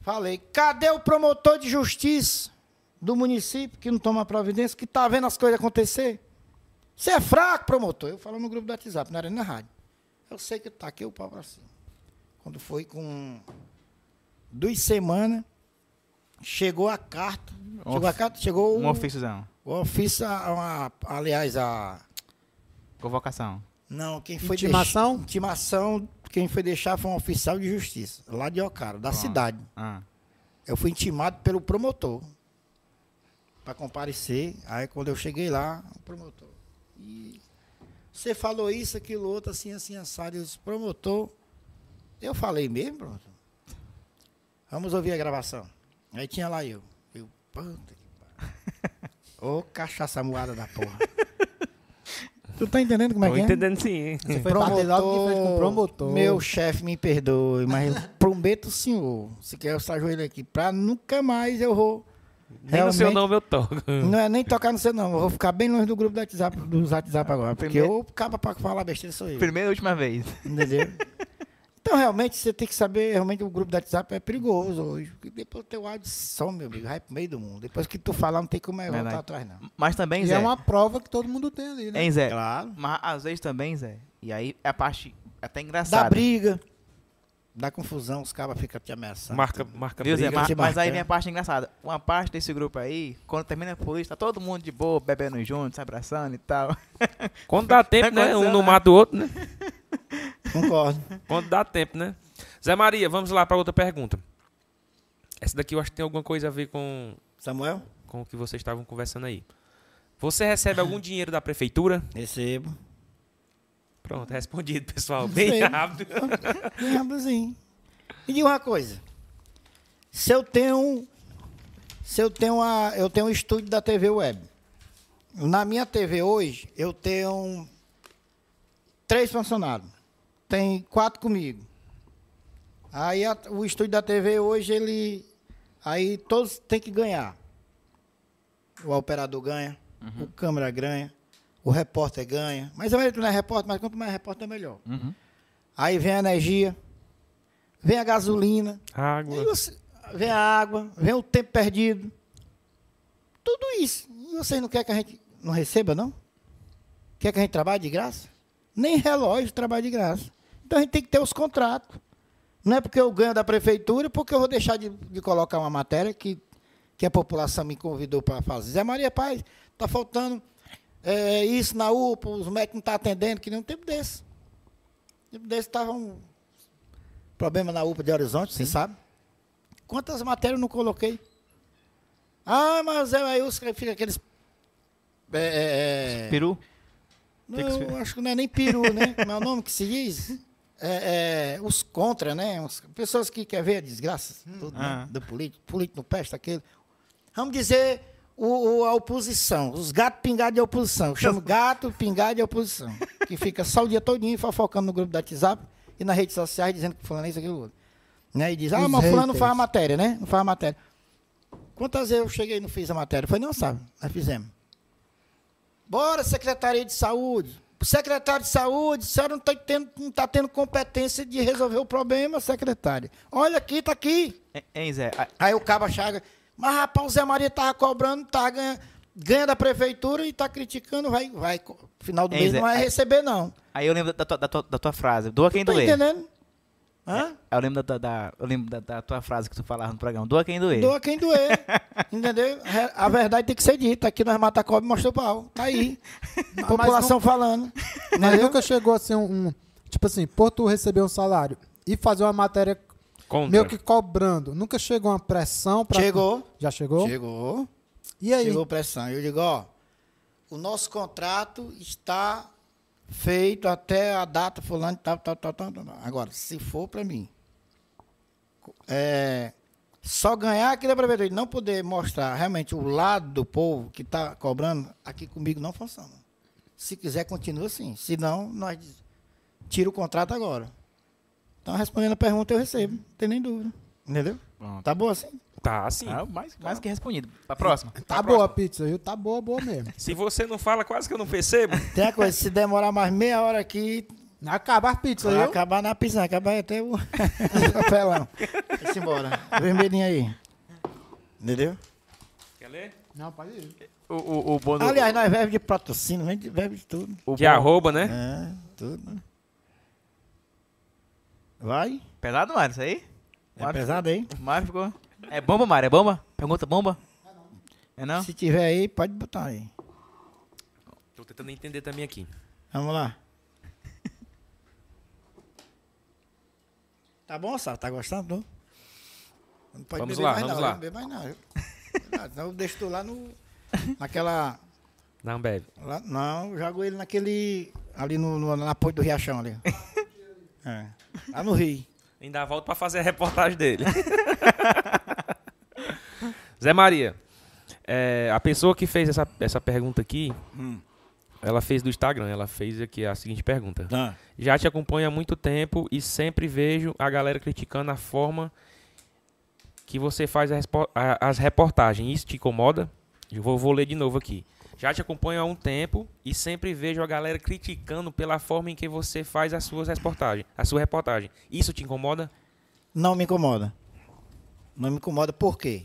falei, cadê o promotor de justiça do município que não toma providência, que tá vendo as coisas acontecer? Você é fraco, promotor. Eu falo no grupo do WhatsApp, não era na rádio. Eu sei que tá aqui o pau pra cima. Quando foi com duas semanas, chegou a carta. Um chegou a of- carta, chegou um o, ofíciozão. o ofício, a- a- aliás, a. Convocação. Não, quem foi Intimação? deixar. Intimação, quem foi deixar foi um oficial de justiça, lá de Ocara, da Pronto. cidade. Ah, Eu fui intimado pelo promotor para comparecer. Aí quando eu cheguei lá, o promotor. E você falou isso, aquilo, outro, assim, assim, assado. Eu disse, promotor. Eu falei mesmo, promotor. Vamos ouvir a gravação. Aí tinha lá eu. Eu, puta que pariu. Ô cachaça moada da porra. tu tá entendendo como é Tô que é? entendendo sim. Você foi bater logo de frente com o promotor. Meu chefe me perdoe, mas eu prometo o senhor, se quer eu ajoelho aqui, pra nunca mais eu vou. Nem no seu realmente- nome eu toco. Não é nem tocar no seu não, eu vou ficar bem longe do grupo do WhatsApp, do WhatsApp agora, porque Primeiro- eu acaba pra falar besteira sou eu. primeira e última vez. Entendeu? Então, realmente, você tem que saber, realmente, o grupo do WhatsApp é perigoso hoje. Porque depois o teu áudio some, meu amigo, vai pro meio do mundo. Depois que tu falar, não tem como é voltar Verdade. atrás, não. Mas também, E Zé. é uma prova que todo mundo tem ali, né? Hein, Zé? Claro. Mas às vezes também, Zé. E aí é a parte até engraçada. briga, dá confusão, os cabas ficam te ameaçando. Marca, marca Viu, Zé? briga. Mas, te mas aí vem a parte engraçada. Uma parte desse grupo aí, quando termina a polícia, tá todo mundo de boa, bebendo junto, se abraçando e tal. Quando dá tempo, né? Um Aconteceu, não né? mata o outro, né? Concordo. Quando dá tempo, né? Zé Maria, vamos lá para outra pergunta. Essa daqui eu acho que tem alguma coisa a ver com, Samuel? com o que vocês estavam conversando aí. Você recebe algum dinheiro da prefeitura? Recebo. Pronto, respondido, pessoal. Bem rápido. Bem rápidozinho. Me diga uma coisa. Se eu tenho. Se eu tenho uma, eu tenho um estúdio da TV Web. Na minha TV hoje, eu tenho três funcionários. Tem quatro comigo. Aí a- o estúdio da TV hoje, ele. Aí todos têm que ganhar. O operador ganha, o câmera ganha, o repórter ganha. Mas a maioria não é repórter, mas quanto mais repórter, melhor. Uhum. Aí vem a energia, vem a gasolina, Água. você- vem a água, vem o tempo perdido. Tudo isso. E vocês não querem que a gente não receba, não? Quer que a gente trabalhe de graça? Nem relógio trabalha de graça. Então a gente tem que ter os contratos. Não é porque eu ganho da prefeitura, porque eu vou deixar de, de colocar uma matéria que, que a população me convidou para fazer. Zé Maria Paz, está faltando é, isso na UPA, os médicos não estão atendendo, que nem um tempo desse. Tempo desse estava um problema na UPA de Horizonte, você sabe? Quantas matérias eu não coloquei? Ah, mas é, aí os fica aqueles. É, é, é, Peru? não, acho que não é nem peru, né? Como é o nome que se diz? É, é, os contra, né? Os- pessoas que querem ver a desgraça tudo, né? Ah. do político. Político não presta aquele. Vamos dizer o, o- a oposição, os gatos pingados de oposição. Eu chamo gato pingado de oposição. Que fica só o dia todinho fofocando no grupo da WhatsApp e nas redes sociais dizendo que fulano é isso, aquilo, outro. Né? E diz, ah, mas fulano não faz a matéria, né? Não faz a matéria. Quantas vezes eu cheguei e não fiz a matéria? Foi, não, sabe? Nós fizemos. Bora, Secretaria de Saúde. Secretário de Saúde, a senhora não está tendo, não tá tendo competência de resolver o problema, secretária. Olha aqui, tá aqui. Hein, Hein, Zé? A- Aí o Caba Chaga, mas rapaz, o Zé Maria tava cobrando, tá ganha, ganha da prefeitura e tá criticando, vai, vai, final do mês não vai receber, não. Aí eu lembro da tua, da tua, da tua frase. Doa quem Tá doer. entendendo? Hã? Eu lembro da, da- eu lembro da, da tua frase que tu falava no programa. Doa quem doer. Doa quem doer. entendeu? A verdade tem que ser dita. Aqui nós mata a cobra e mostra o pau. Tá aí. População falando. Mas nunca chegou assim um, um- Tipo assim, por tu receber um salário e fazer uma matéria Contra. meio que cobrando. Nunca chegou uma pressão pra. Chegou. Já chegou? Chegou. E aí? Chegou pressão. Eu digo, ó, o nosso contrato está feito até a data fulano, tal, tal, tal, tal. Agora, se for para mim, é, só ganhar aqui da prefeitura e não poder mostrar realmente o lado do povo que está cobrando, aqui comigo não funciona. Se quiser, continua assim. Se não, nós tira o contrato agora. Então, respondendo a pergunta, eu recebo. Não tem nem dúvida. Entendeu? Pronto. Tá bom assim? Tá assim. Ah, mais, mais que respondido. A próxima. Tá boa a pizza, viu? Tá boa, boa mesmo. Se você não fala, quase que eu não percebo. Tem a coisa, se demorar mais meia hora aqui, Acaba a pizza, viu? acabar na piscina, acabar até o papelão. Vai-se embora. Vermelhinho aí. Entendeu? Quer ler? Não, pode ir. O, o, o bom do- Aliás, nós verbo de patrocínio, verbo de tudo. o De bom- arroba, né? É, tudo. Vai? Pesado, Mário, isso aí? É pesado aí? Mário ficou... É bomba, Mário? É bomba? Pergunta bomba? É não? Se tiver aí, pode botar aí. Tô tentando entender também aqui. Vamos lá. Tá bom, Sá? Tá gostando? Não, não pode Vamos beber lá, mais vamos não. lá. Não beber mais não. Senão eu deixo tu lá no... Naquela... Não bebe. Lá, não, eu jogo ele naquele. Ali no, no- na ponte do Riachão ali. É. Lá no Rio. Ainda volto pra fazer a reportagem dele. Zé Maria, é, a pessoa que fez essa, essa pergunta aqui, ela fez do Instagram. Ela fez aqui a seguinte pergunta. Já te acompanho há muito tempo e sempre vejo a galera criticando a forma que você faz a a- as reportagens. Isso te incomoda? Eu vou, vou ler de novo aqui. Já te acompanho há um tempo e sempre vejo a galera criticando pela forma em que você faz as suas reportagens, a sua reportagem. Isso te incomoda? Não me incomoda. Não me incomoda por quê?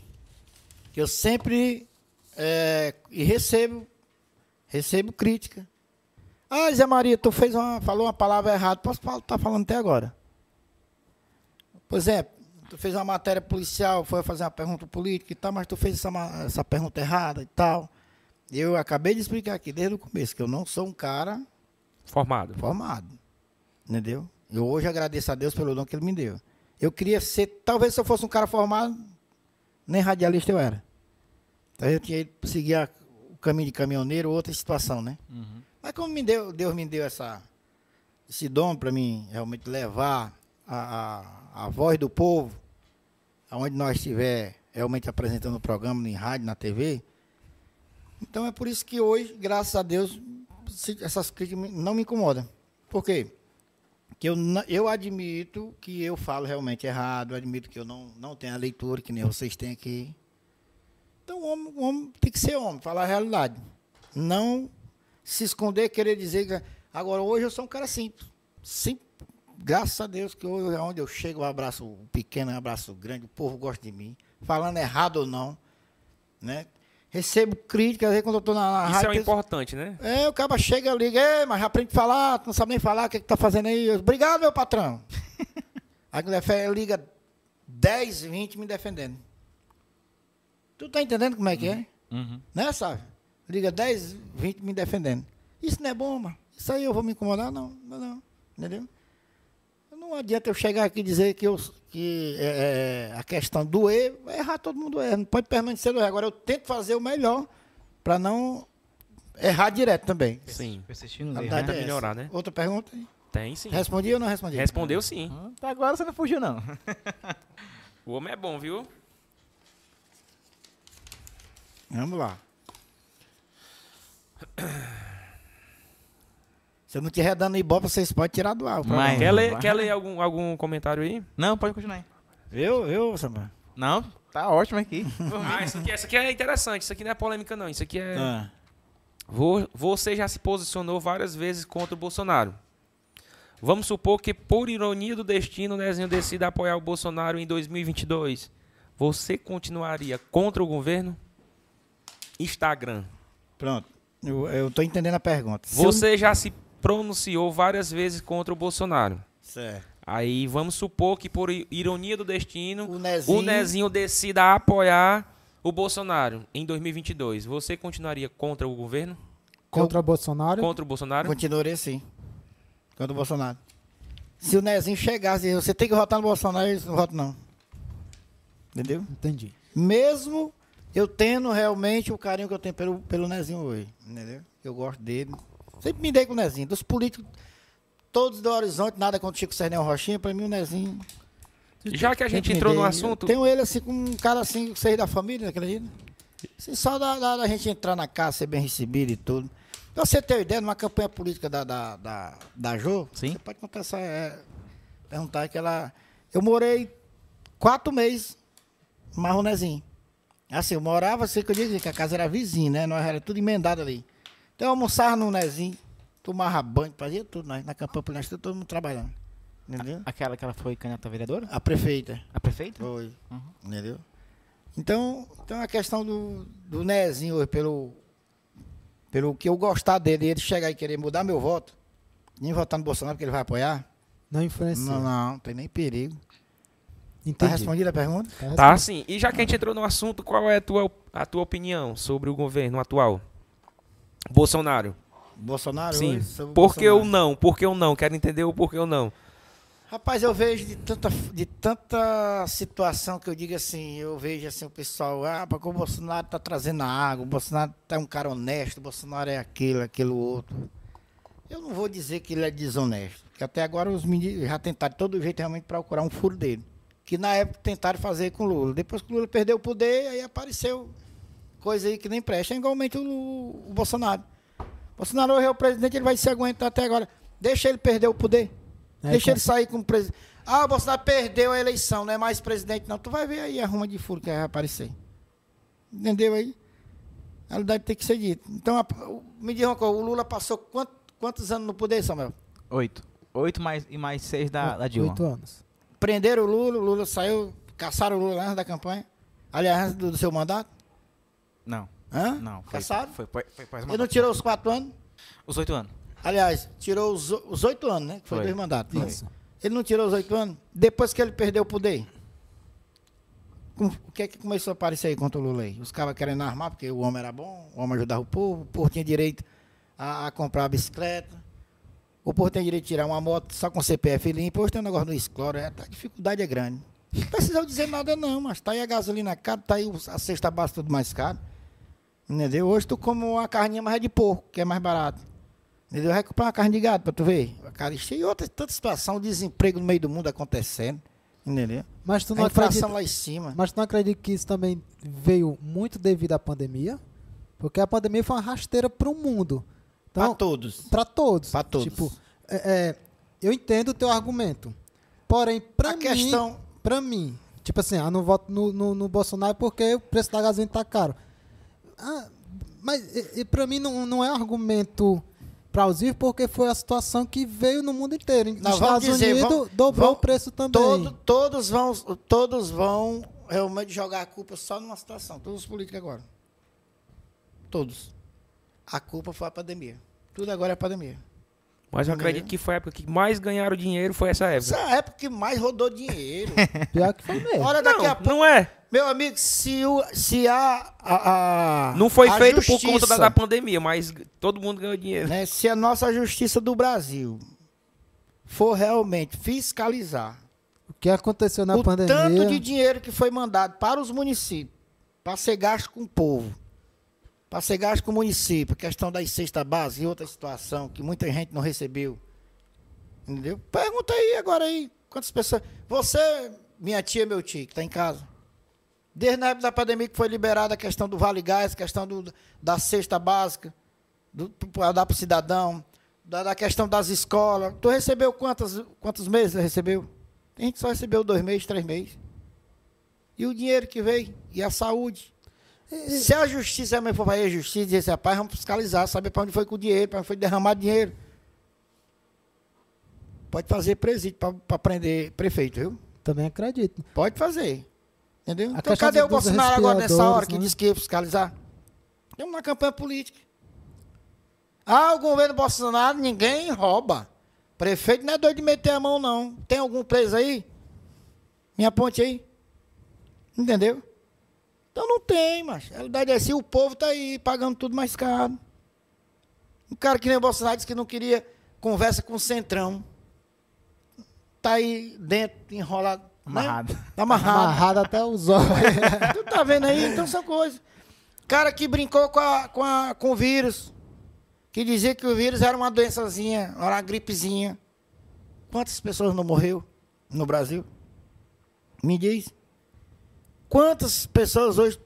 Eu sempre é, e recebo, recebo crítica. Ah, Zé Maria, tu fez uma, falou uma palavra errada. Posso estar falando até agora. Por exemplo, tu fez uma matéria policial, foi fazer uma pergunta política e tal, mas tu fez essa, essa pergunta errada e tal. Eu acabei de explicar aqui desde o começo que eu não sou um cara Formado. formado. Entendeu? Eu hoje agradeço a Deus pelo dom que ele me deu. Eu queria ser, talvez se eu fosse um cara formado, nem radialista eu era. Então eu tinha ido seguir a- o caminho de caminhoneiro, outra situação, né? Mas como me deu, Deus me deu essa, esse dom para mim realmente levar a, a, a voz do povo, aonde nós estiver realmente apresentando o programa em rádio, na TV. Então é por isso que hoje, graças a Deus, essas críticas não me incomodam. Por quê? Que eu, eu admito que eu falo realmente errado, eu admito que eu não, não tenho a leitura que nem vocês têm aqui. Então o homem, o homem tem que ser homem, falar a realidade. Não se esconder, querer dizer que. Agora, hoje eu sou um cara simples. Simples. Graças a Deus que hoje, onde eu chego, um abraço pequeno, um abraço grande, o povo gosta de mim. Falando errado ou não. Né? Recebo críticas, às vezes quando eu estou na, na Isso rádio. é o importante, né? é, o cara chega, liga, "Ei, mas já aprende a falar, tu não sabe nem falar, o que, que tá fazendo aí? Eu, Obrigado, meu patrão. aí quando é liga 10, 20 me defendendo. Tu tá entendendo como é que é? Uhum. Né, sabe? Liga 10, 20 me defendendo. Isso não é bom, mano. Isso aí eu vou me incomodar? Não, não, não. Entendeu? Não adianta eu chegar aqui e dizer que, eu, que é, é, a questão do erro, errar, todo mundo erra. Não pode permanecer no erro. Agora eu tento fazer o melhor para não errar direto também. Sim. Persistindo no erro, é melhorar, né? Outra pergunta? Tem sim. Respondi ou não respondi? Respondeu sim. Até agora você não fugiu, não. O homem é bom, viu? Vamos lá. Se eu não estiver dando ibope, vocês podem tirar do ar. Mas- Quer ler, quer ler algum, algum comentário aí? Não, pode continuar aí. Eu, eu, Samuel. Não? Tá ótimo aqui. Ah, isso aqui, essa aqui é interessante. Isso aqui não é polêmica, não. Isso aqui é. Ah. Vo- Você já se posicionou várias vezes contra o Bolsonaro. Vamos supor que, por ironia do destino, o Nezinho decida apoiar o Bolsonaro em 2022. Você continuaria contra o governo? Instagram. Pronto. Eu, eu tô entendendo a pergunta. Se eu- Você já se pronunciou várias vezes contra o Bolsonaro. Certo. Aí vamos supor que, por ironia do destino, O Nezinho- o Nezinho decida apoiar o Bolsonaro em 2022. Você continuaria contra o governo? Contra o Bolsonaro. Contra o Bolsonaro? Continuarei assim. Contra o Bolsonaro. Se o Nezinho chegasse e você tem que votar no Bolsonaro, eu não voto não. Entendeu? Entendi. Mesmo eu tendo realmente o carinho que eu tenho pelo, pelo Nezinho hoje. Entendeu? Eu gosto dele. Sempre me dei com o Nezinho. Dos políticos, todos do horizonte, nada contra o Chico Sernel Rochinha, pra mim o Nezinho. Já que a gente entrou no assunto, tenho ele assim, como um cara assim, que seja da família, acredita? Assim, só da, da, da gente entrar na casa, ser bem recebido e tudo. Pra você ter uma ideia, numa campanha política da, da, da, da Jô, Sim. você pode contar é, perguntar que ela. Eu morei quatro meses no Marronezinho. Assim, eu morava, sei que eu dizia que a casa era vizinha, né? Nós era tudo emendado ali. Então eu almoçava no Nezinho, tomava banho, fazia tudo, nós, na campanha política, todo mundo trabalhando. Entendeu? Aquela que ela foi candidata a vereadora? A prefeita. A prefeita? Foi. Uhum. Entendeu? Então, então a questão do, do Nezinho hoje, pelo, pelo que eu gostar dele, ele chegar e querer mudar meu voto, nem votar no Bolsonaro porque ele vai apoiar, Não influencia. não, não, não tem nem perigo. Tá Entendi. respondida a pergunta? Tá tá assim. E já que a gente entrou no assunto, qual é a tua, a tua opinião sobre o governo atual? Bolsonaro. Bolsonaro Sim. Por que Bolsonaro. não? Por que o não? Quero entender o porquê o não. Rapaz, eu vejo de tanta, de tanta situação que eu digo assim, eu vejo assim o pessoal, ah, porque o Bolsonaro tá trazendo a água, o Bolsonaro tá um cara honesto, o Bolsonaro é aquilo, aquilo outro. Eu não vou dizer que ele é desonesto, porque até agora os meninos já tentaram de todo jeito realmente procurar um furo dele. Que na época tentaram fazer com o Lula. Depois que o Lula perdeu o poder, aí apareceu coisa aí que nem presta. É igualmente o, o Bolsonaro. O Bolsonaro hoje é o presidente, ele vai se aguentar até agora. Deixa ele perder o poder. É, Deixa ele sair como presidente. Ah, o Bolsonaro perdeu a eleição, não é mais presidente, não. Tu vai ver aí a ruma de furo que vai aparecer. Entendeu aí? A realidade tem que ser dita. Então, a- o- me diga uma coisa, o Lula passou quant- quantos anos no poder, Samuel? Oito. Oito mais, e mais seis da, da Dilma. Oito anos. Prenderam o Lula, o Lula saiu, caçaram o Lula antes da campanha. Aliás, antes do, do seu mandato. Não, Hã? não. Foi, Caçaram? Foi, foi, foi, foi, Ele não tirou os quatro anos? Os oito anos. Aliás, tirou os, os oito anos, né? Que foi, Foi. dois mandatos. Foi. Isso. Ele não tirou os oito anos? Depois que ele perdeu o poder? Com- O que é que começou a aparecer aí contra o Lula aí? Os caras querendo armar, porque o homem era bom, o homem ajudava o povo, o povo tinha direito a, a comprar a bicicleta, o povo tem direito de tirar uma moto só com CPF limpo. Hoje tem um negócio do Esclora, é, a dificuldade é grande. Não precisa dizer nada não, mas tá aí a gasolina cara, tá aí a cesta básica tudo mais caro. Entendeu? Hoje tu come uma carninha mais de porco, que é mais barato. Entendeu? Vai comprar uma carne de gado pra tu ver. A cara e outra tanta situação, desemprego no meio do mundo acontecendo. Entendeu? Mas tu A não inflação acredita, lá em cima. mas tu não acredita que isso também veio muito devido à pandemia? Porque a pandemia foi uma rasteira para o mundo. Então, todos. para todos. Pra todos. Tipo, é, é, eu entendo o teu argumento. Porém, para a mim, questão. Pra mim, tipo assim, eu não voto no, no, no Bolsonaro porque o preço da gasolina tá caro. Ah, mas e, e pra mim não, não é argumento plausível porque foi a situação que veio no mundo inteiro. Nos vamos Estados dizer, Unidos vamos- dobrou vamos- o preço também. Todo, todos, vão, todos vão realmente jogar a culpa só numa situação. Todos os políticos agora. Todos. A culpa foi a pandemia. Tudo agora é a pandemia. Mas eu acredito que foi a época que mais ganharam dinheiro foi essa Essa época. é a época que mais rodou dinheiro. Pior que foi mesmo. Olha daqui a Não, pouco. não é. Meu amigo, se, o, se a, a, a- Não foi a feito por conta da, justiça, da pandemia, mas todo mundo ganhou dinheiro. né, se a nossa justiça do Brasil for realmente fiscalizar O que aconteceu na o pandemia. tanto de dinheiro que foi mandado para os municípios, para ser gasto com o povo, para ser gasto com o município, questão das cesta base e outra situação que muita gente não recebeu. Entendeu? Pergunta aí agora aí, quantas pessoas. Você, minha tia, meu tio, que está em casa. Desde a época da pandemia que foi liberada a questão do Vale Gás, a questão do, da cesta básica, para dar para o cidadão, da, da questão das escolas. Tu recebeu quantos, quantos meses recebeu? Tem gente só recebeu dois meses, três meses. E o dinheiro que veio? E a saúde? Se a justiça também for fazer a justiça dizer assim, rapaz, vamos fiscalizar, saber para onde foi com o dinheiro, para onde foi derramado dinheiro. Pode fazer presídio para prender prefeito, viu? Também acredito. Pode fazer. Entendeu? A então cadê o Bolsonaro agora nessa hora que né? disse que ia fiscalizar? Estamos na campanha política. Ah, o governo Bolsonaro, ninguém rouba. Prefeito não é doido de meter a mão, não. Tem algum preso aí? Me aponte aí. Entendeu? Então não tem, mas a realidade é assim, o povo tá aí pagando tudo mais caro. O cara que nem o Bolsonaro disse que não queria conversa com o Centrão. Tá aí dentro, enrolado. né? Amarrado. Tá amarrado. Amarrado até os olhos. Tu tá vendo aí? Então são coisas. Cara que brincou com, a, com, a, com o vírus. Que dizia que o vírus era uma doençazinha, era uma gripezinha. Quantas pessoas não morreu no Brasil? Me diz. Quantas pessoas hoje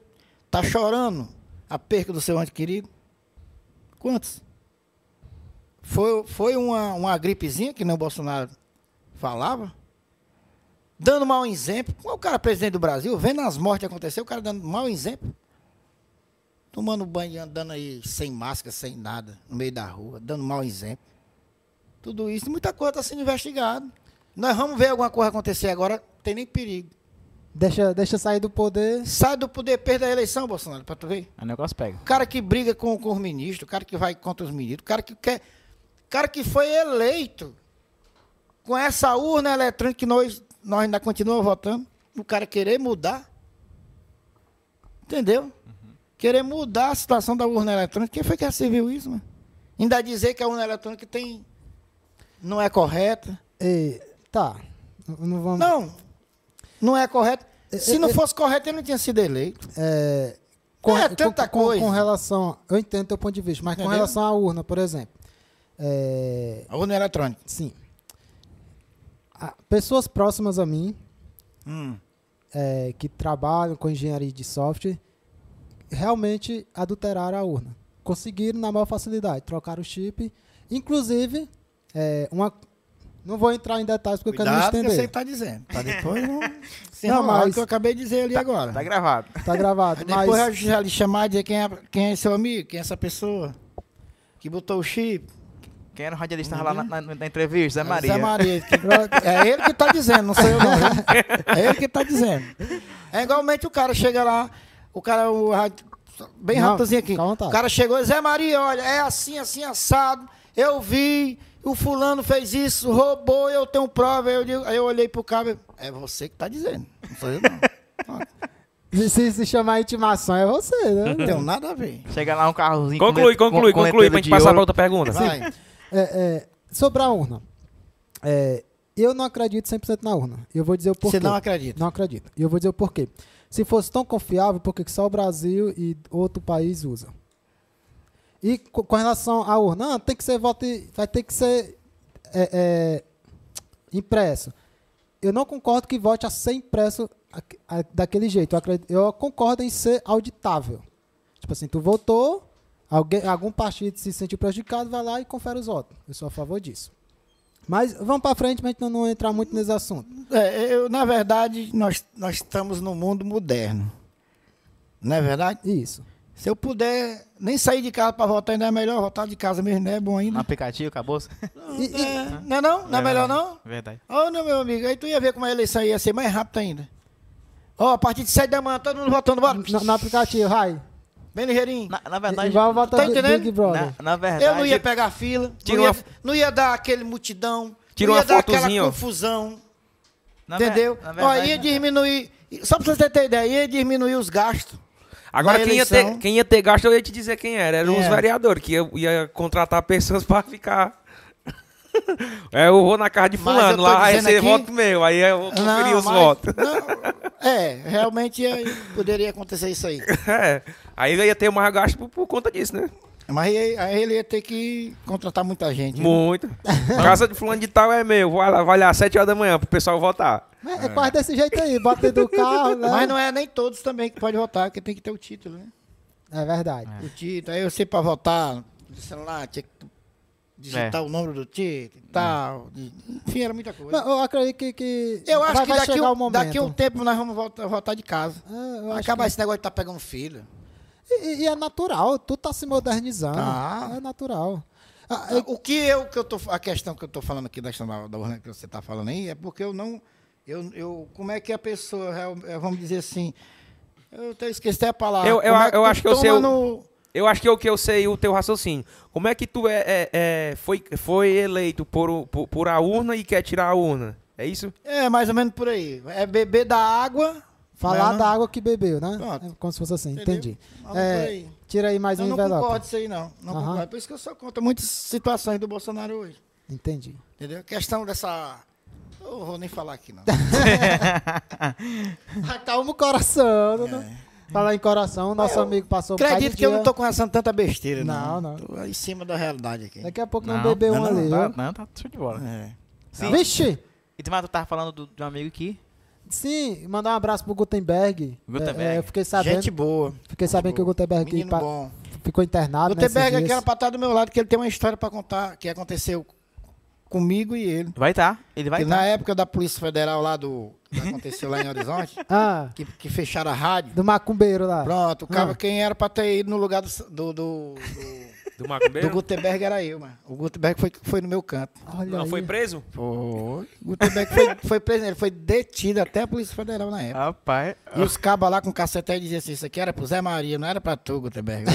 tá chorando a perca do seu ente querido? Quantas? Foi, foi uma, uma gripezinha que nem o Bolsonaro falava? Dando mau exemplo. O cara presidente do Brasil, vendo as mortes acontecer, o cara dando mau exemplo. Tomando banho e andando aí sem máscara, sem nada, no meio da rua, dando mau exemplo. Tudo isso, muita coisa está sendo investigada. Nós vamos ver alguma coisa acontecer agora, tem nem perigo. Deixa, deixa sair do poder. Sai do poder, perde a eleição, Bolsonaro, pra tu ver. O negócio pega. O cara que briga com, com os ministros, o cara que vai contra os ministros, o cara que quer. O cara que foi eleito com essa urna eletrônica que nós, nós ainda continuamos votando, o cara querer mudar. Entendeu? Querer mudar a situação da urna eletrônica. Quem foi que serviu isso, mano? Ainda dizer que a urna eletrônica tem. não é correta. E, tá. Não vamos. Não, não é correta. Se É, não é, fosse correto, ele não tinha sido eleito. É, É tanta com, coisa. Com relação. Eu entendo teu ponto de vista, mas com Entendeu? relação à urna, por exemplo. É, A urna eletrônica. sim. Ah, pessoas próximas a mim, Hum. é, que trabalham com engenharia de software, realmente adulteraram a urna. Conseguiram na maior facilidade, trocaram o chip. Inclusive, é, uma. Não vou entrar em detalhes porque eu quero me Cuidado que eu sei o estender. que tá dizendo. Pra depois não Não, mas- o que eu acabei de dizer ali agora. Tá gravado. Tá gravado. Aí depois mas, eu já lhe chamar e dizer quem é, quem é seu amigo, quem é essa pessoa que botou o chip. Quem era o radialista lá na, na- na entrevista? Zé Maria. Zé Maria. que- é ele que tá dizendo, não sou eu não. É ele que tá dizendo. É igualmente o cara chega lá, o cara, o rádio, bem Não, rapidinho aqui. fica à vontade. O cara chegou, Zé Maria, olha, é assim, assim, assado. Eu vi, o fulano fez isso, roubou, eu tenho prova. Eu, digo- aí eu olhei pro cara, é você que tá dizendo, não sou eu não. se, se chamar intimação, é você, né? Não tem nada a ver. Chega lá um carrozinho. Conclui, com conclui, com- conclui, pra gente passar pra ouro. outra pergunta. Vai. É, é, sobre a urna. É, eu não acredito 100% na urna. Eu vou dizer o porquê. Você não acredita. Não acredito. E eu vou dizer o porquê. Se fosse tão confiável, por que que só o Brasil e outro país usa? E co- com relação à urna, não, tem que ser voto, vai ter que ser é, é, impresso. Eu não concordo que vote a ser impresso a- a- daquele jeito. Eu, acredito- eu concordo em ser auditável. Tipo assim, tu votou, alguém, algum partido se sentiu prejudicado, vai lá e confere os votos. Eu sou a favor disso. Mas vamos para frente pra gente não, não entrar muito nesse assunto. É, eu, na verdade, nós, nós estamos num mundo moderno. Não é verdade? Isso. Se eu puder nem sair de casa para votar, ainda é melhor votar de casa mesmo, né? É bom ainda. aplicativo, acabou? E- e- É, não é não? Não é melhor não? Verdade. Ô, não, meu amigo, aí tu ia ver como a eleição ia ser mais rápida ainda. Ó, a partir de 7 da manhã, todo mundo votando, bora. no, no aplicativo, Rai. Bem ligeirinho. Na, na verdade, Igual vota tá entendendo? Big Brother. na, na verdade, Eu não ia pegar fila, não ia, uma- não ia dar aquele multidão, Tira não ia uma dar aquela confusão, na ver- entendeu? Ó, ia diminuir, só pra você ter ideia, ia diminuir os gastos. Agora, quem ia, ter, quem ia ter gasto, eu ia te dizer quem era. Eram Quem os vereadores, que ia, ia contratar pessoas pra ficar. é, eu vou na casa de fulano, lá dizendo ser aqui- voto meu. Aí eu vou conferir os mas- votos. não, é, realmente ia- poderia acontecer isso aí. É, aí eu ia ter mais gasto por, por conta disso, né? Mas aí, aí ele ia ter que contratar muita gente. né? Muito. Casa de fulano de tal é meu. Vai lá, vai lá às 7 horas da manhã pro pessoal votar. É, é quase desse jeito aí. Bota dentro do carro, né? Mas não é nem todos também que podem votar, porque tem que ter o título, né? É verdade. O título. Aí eu sei pra votar no celular, tinha que digitar o número do título e tal. de- Enfim, era muita coisa. Não, eu acredito que, que eu acho vai, que vai daqui, chegar um- o momento. daqui a um tempo nós vamos voltar, voltar de casa. É, eu acho Acabar que- esse negócio de estar pegando filho. E, e é natural, tu tá se modernizando. Tá. É natural. Ah, eu- O que eu, que eu tô, a questão que eu tô falando aqui da questão da, que você tá falando aí é porque eu não, eu, eu como é que a pessoa, real- é, vamos dizer assim, eu até esqueci a palavra. Eu- eu é eu acho que eu sei o- no- Eu acho que é o que eu sei o teu raciocínio. Como é que tu é, é- é- foi, foi eleito por, por, por a urna e quer tirar a urna? É isso? É, mais ou menos por aí. É beber da água. Falar da água que bebeu, né? Pronto. É como se fosse assim, Entendeu? entendi. É, por aí. Tira aí mais Eu um não envelope. concordo com isso aí, não. Não Aham. concordo. Por isso que eu só conto muitas situações do Bolsonaro hoje. Entendi. Entendeu? Questão dessa. Eu vou nem falar aqui, não. Acalma o coração. né? Falar em coração, nosso amigo passou bocado Acredito que eu dia. não tô conversando tanta besteira, não. Não, não. Tô em cima da realidade aqui. Daqui a pouco não, Não, bebeu não, um não, ali. Tá, não, tá show de bola. É. Sim. Vixe! E tu, mas tu tava falando do, de um amigo aqui? Sim, mandar um abraço pro Gutenberg. Gutenberg. É, é, eu fiquei sabendo, Gente boa. fiquei sabendo que o Gutenberg pa- ficou internado. O nesses Gutenberg aqui era pra estar do meu lado, que ele tem uma história pra contar que aconteceu comigo e ele. Vai tá. Ele vai que tá. na época da Polícia Federal lá do. que aconteceu lá em Horizonte, Ah, que, que fecharam a rádio. do macumbeiro lá. Pronto, o cara, Ah. quem era pra ter ido no lugar do, do, do, do- Do do? Gutenberg era eu, mano. O Gutenberg foi, foi no meu canto. Olha Não aí. foi preso? Foi. O Gutenberg foi, foi preso, ele foi detido até a Polícia Federal na época. Rapaz. E os cabas lá com cacete diziam assim: Isso aqui era pro Zé Maria, não era pra tu, Gutenberg.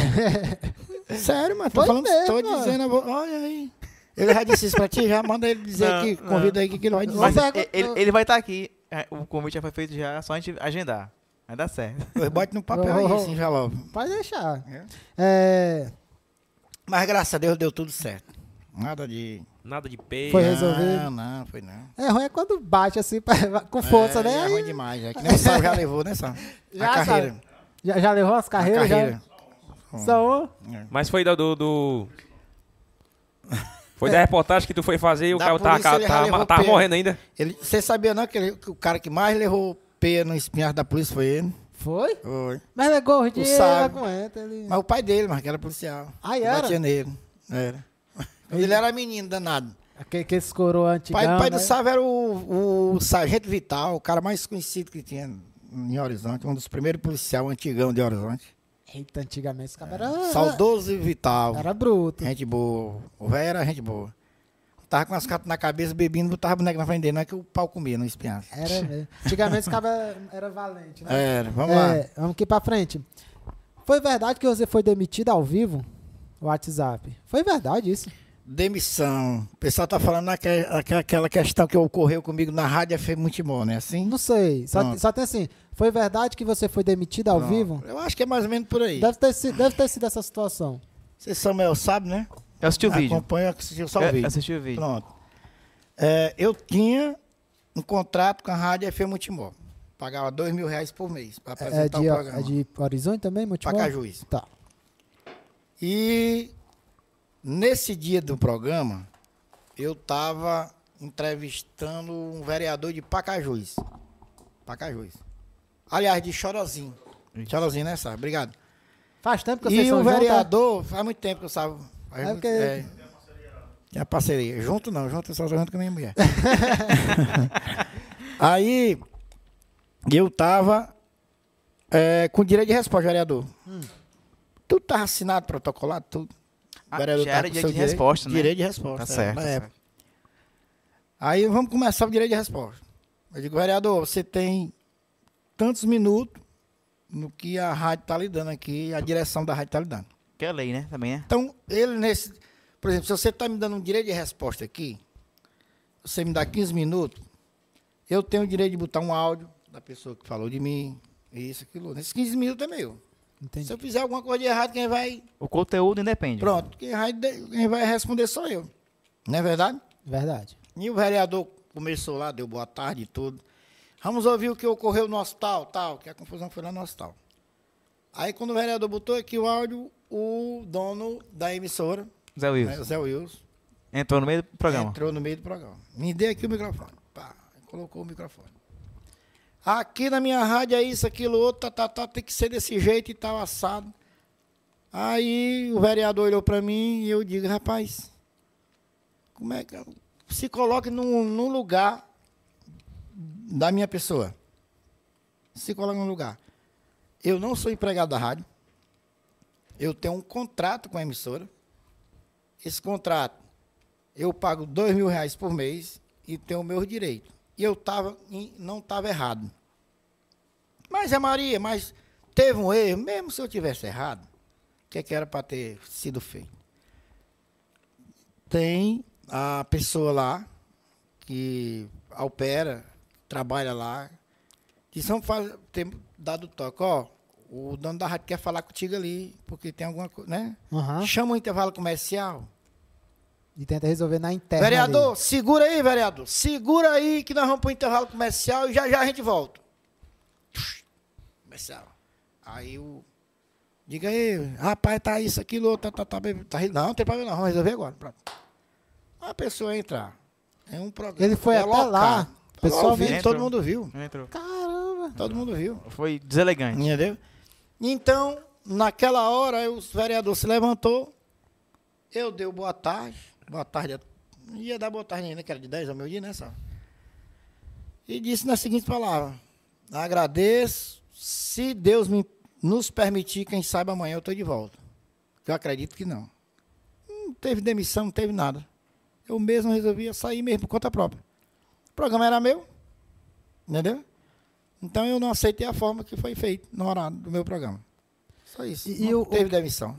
Sério, mano, tô Foi falando, mesmo, tô mano. dizendo, olha aí. Ele já disse isso pra ti, já manda ele dizer Não, aqui, não. convida aí que que ele vai dizer. Mas ele, ele, vai estar aqui. É, O convite já foi feito já, só a gente agendar. Vai dar certo. Bote no papel aí, assim, já logo. Pode deixar. É. É, Mas graças a Deus deu tudo certo. Nada de. Nada de peito. Foi não, resolvido. Não, foi não. é ruim é quando bate assim pra- com força, é, né? É ruim demais, já. Que nem Sal já levou, né? Já, a carreira. já, já levou as A carreiras? carreira. Já? Só um? Mas foi do. do, do- Foi da reportagem que tu foi fazer e o Da cara tava, tava, tava pena. morrendo ainda. Ele, você sabia não que, ele- que o cara que mais levou peia no espinhar da polícia foi ele? Foi? Foi. Mas ele é gordinho, O ele sábio. aguenta. Ele... Mas o pai dele, mas que era policial. Ah, Que era? Batia nele. Era. Quando ele era menino, danado. Aquele, aqueles coroa O antigão, pai, pai né? do Sávio era o, o Sargento Vital, o cara mais conhecido que tinha em Horizonte, um dos primeiros policiais antigão de Horizonte. Eita, antigamente esse cara era... Saudoso e Vital. Era bruto. Gente boa. O velho era gente boa. Tava com as cartas na cabeça, bebendo, botava boneco na frente dele. Não é que o pau comia, não espinhasse. Era mesmo. Antigamente esse cara era valente, né? Era, vamos lá. É, vamos aqui pra frente. Foi verdade que você foi demitido ao vivo? O WhatsApp. Foi verdade isso? Demissão. O pessoal tá falando aquela questão que ocorreu comigo na Rádio FM Multimor, né? Assim? Não sei. Só, só tem assim. Foi verdade que você foi demitido ao Pronto. vivo? Eu acho que é mais ou menos por aí. Deve ter, sido, deve ter sido essa situação. Você, Samuel, sabe, né? Eu assisti o vídeo. Acompanha, assistiu só o Eu vídeo. assisti o vídeo. Pronto. É, eu tinha um contrato com a Rádio FM Multimor. Pagava dois mil reais por mês para É apresentar de, o programa. é de Horizonte também, Multimor? Pacajuís. Tá. E nesse dia do programa, eu estava entrevistando um vereador de Pacajus. Pacajus. Aliás, de Chorozinho. Chorozinho, né, sabe? Obrigado. Faz tempo que vocês E são o juntos, é? vereador, faz muito tempo que eu sabe. Faz É porque- é. Tem a parceria. Junto não, junto eu só junto com a minha mulher. Aí, eu tava é, com direito de resposta, vereador. Hum. Tudo tava assinado, protocolado, tudo. Ah, Vereador já era direito de resposta, né? Direito de resposta. Tá é, certo, na tá. Aí vamos começar o direito de resposta. Eu digo, vereador, você tem tantos minutos no que a rádio está lhe dando aqui, a direção da rádio está lhe dando. Que é lei, né? Também, né? Então, ele nesse. Por exemplo, se você está me dando um direito de resposta aqui, você me dá 15 minutos, eu tenho o direito de botar um áudio da pessoa que falou de mim, isso, aquilo. Nesses 15 minutos é meu. Entendi. Se eu fizer alguma coisa de errado, quem vai. O conteúdo independe. Pronto, quem vai, quem vai responder sou eu. Não é verdade? Verdade. E o vereador começou lá, deu boa tarde e tudo. Vamos ouvir o que ocorreu no hospital, tal, que a confusão foi lá no hospital. Aí quando o vereador botou aqui o áudio, o dono da emissora, Zé né, Wilson. o Zé Wilson, Entrou no meio do programa. entrou no meio do programa. Me dê aqui o microfone. Pá, colocou o microfone. Aqui na minha rádio é isso, aquilo, outro, tá, tá, tá, tem que ser desse jeito e tal, assado. Aí o vereador olhou para mim e eu digo, rapaz, como é que. Se coloque num, num lugar da minha pessoa. Se coloque num lugar. Eu não sou empregado da rádio. Eu tenho um contrato com a emissora. Esse contrato, eu pago dois mil reais por mês e tenho o meu direito. E eu tava, não estava errado. Mas é Maria, mas teve um erro, mesmo se eu tivesse errado, o que, é que era para ter sido feito? Tem a pessoa lá que opera, trabalha lá, que são faz, ter dado toque, ó, o dono da rádio quer falar contigo ali, porque tem alguma coisa, né? Aham. Chama o intervalo comercial. E tenta resolver na interna. Vereador, ali. segura aí, vereador. Segura aí que nós vamos para o intervalo comercial e já já a gente volta. Comercial. Aí o. Diga aí, rapaz, tá isso, aquilo, outro, tá, tá, tá, tá, Não, não tem problema não, vamos resolver agora. Pronto. A pessoa entrar. É um programa. Ele foi até local. lá, pessoalmente. Ouvi, todo mundo viu. Não entrou. Caramba. Todo mundo viu. Foi deselegante. Entendeu? Então, naquela hora, o vereador se levantou, eu dei boa tarde, boa tarde, ia dar boa tarde ainda, que era de 10 ao meu dia, né? E disse nas seguintes palavras, agradeço, se Deus me, nos permitir, quem sabe amanhã eu estou de volta. Eu acredito que não. Não teve demissão, não teve nada. Eu mesmo resolvi sair mesmo por conta própria. O programa era meu, entendeu? Então eu não aceitei a forma que foi feito no horário do meu programa. Só isso. E- não o- teve demissão.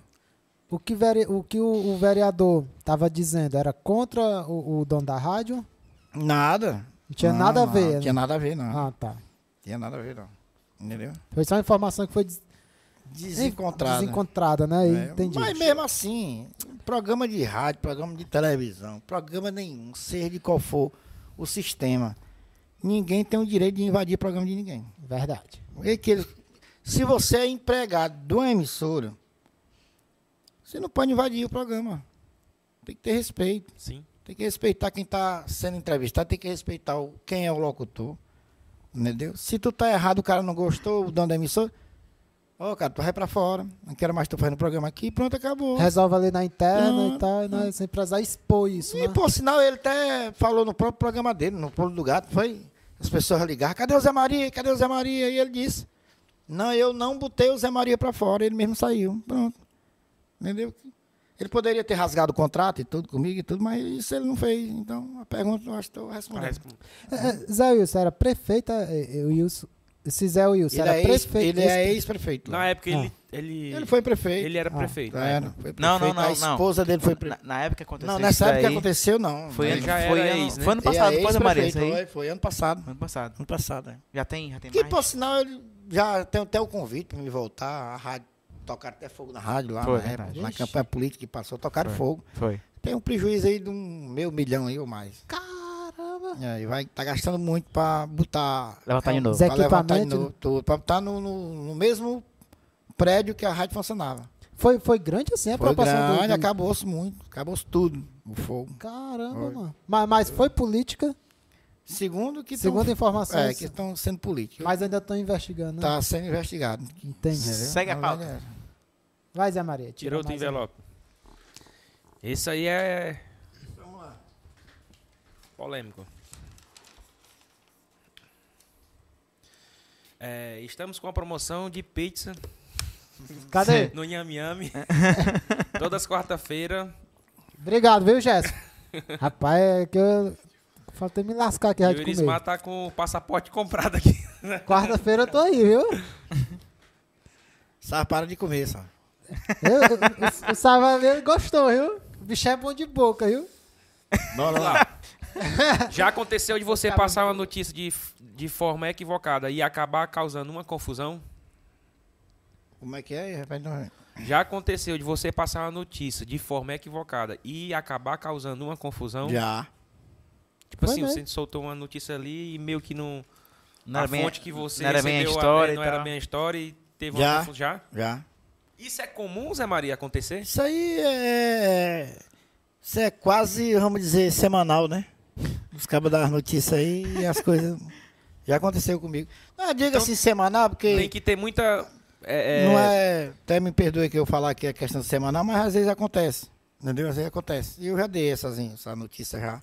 O que, vere- o, que o, o vereador estava dizendo era contra o, o dono da rádio? Nada. Não tinha Não, nada a não, ver. Não tinha né? nada a ver, não. Ah, tá. Tinha nada a ver, não. Entendeu? Foi só uma informação que foi des- Desencontrado. desencontrada, né? É, Entendi. Mas mesmo assim, programa de rádio, programa de televisão, programa nenhum, seja de qual for o sistema, ninguém tem o direito de invadir programa de ninguém. Verdade. É que ele- se você é empregado de uma emissora, você não pode invadir o programa. Tem que ter respeito. Sim. Tem que respeitar quem está sendo entrevistado, tem que respeitar o, quem é o locutor. Entendeu? Se tu tá errado, o cara não gostou, o dono da emissora, ó, cara, tu vai pra fora. Não quero mais tu fazendo programa aqui, pronto, acabou. Resolve ali na interna Ah, e tal, e nós sem precisar expor isso, E né? por sinal, ele até falou no próprio programa dele, no Pulo do Gato, foi. As pessoas ligaram, cadê o Zé Maria? Cadê o Zé Maria? E ele disse, não, eu não botei o Zé Maria pra fora, ele mesmo saiu. Pronto. Entendeu? Ele poderia ter rasgado o contrato e tudo comigo e tudo, mas isso ele não fez. Então, a pergunta eu acho que estou respondendo. É, é, Zé Wilson era prefeita, é, é, o Wilson, esse Zé Wilson Ele era é, prefeito. ele é ex-prefeito. Na época ele, Ah. ele, Ele foi prefeito. ele era Ah, prefeito. na Era, época. foi prefeito. Não, não, não, A não. esposa dele foi Na, prefeito. na época que aconteceu Não, isso nessa época daí, aconteceu, não. Foi, Ele ano, já foi, era ex, né? foi ano passado, depois da Maria? Foi, foi ano passado. Ano passado. Ano passado, é. Já tem, já tem Que, mais? por sinal, ele já tem até o convite para me voltar. A rádio, tocaram até fogo na rádio lá, Foi, na, época, na campanha política que passou, tocaram Foi. fogo. Foi. Tem um prejuízo aí de um meio milhão aí ou mais. Caramba! É, e vai tá gastando muito para botar. Levantar de é, novo. Pra levantar de equipamento, novo, tudo, pra botar no, no- no mesmo prédio que a rádio funcionava. Foi, foi grande assim a Foi proporção grande, do- acabou-se muito. Acabou-se tudo, o fogo. Caramba, Foi. mano. Mas, mas foi política, Segundo que segundo tão, informações. é, que estão sendo políticos. Mas ainda estão investigando, né? Tá sendo investigado. Entendi. entendeu? Segue a pauta. verdade, Vai, Zé Maria. Tirou do um. envelope. Esse aí é Vamos lá. polêmico. É, estamos com a promoção de pizza Cadê? no Nhami Nhami. Todas quarta-feira. Obrigado, viu, Jéssica? Rapaz, é que eu faltei me lascar aqui já o Irismar tá com o passaporte comprado aqui. Quarta-feira eu tô aí, viu? Só para de comer, só. Eu, o, o Salvador gostou, viu? O bicho é bom de boca, viu? Bora lá. Já aconteceu de você passar uma notícia de, de forma equivocada e acabar causando uma confusão? Como é que é? Novo. Já aconteceu de você passar uma notícia de forma equivocada e acabar causando uma confusão? Já. Tipo Foi assim, mesmo. você soltou uma notícia ali e meio que não. Não a era fonte que você não era bem a recebeu história não era tal. bem a história e teve Já. uma confusão. Já? Já. Isso é comum, Zé Maria, acontecer? Isso aí é. Isso é quase, vamos dizer, semanal, né? Os cabos das notícias aí e as coisas. Já aconteceu comigo. Não, diga Então, assim semanal, porque. Tem que ter muita. é, é, Não é. Até me perdoe que eu falar que é questão de semanal, mas às vezes acontece. Entendeu? Assim acontece. E eu já dei essas, essa notícia já.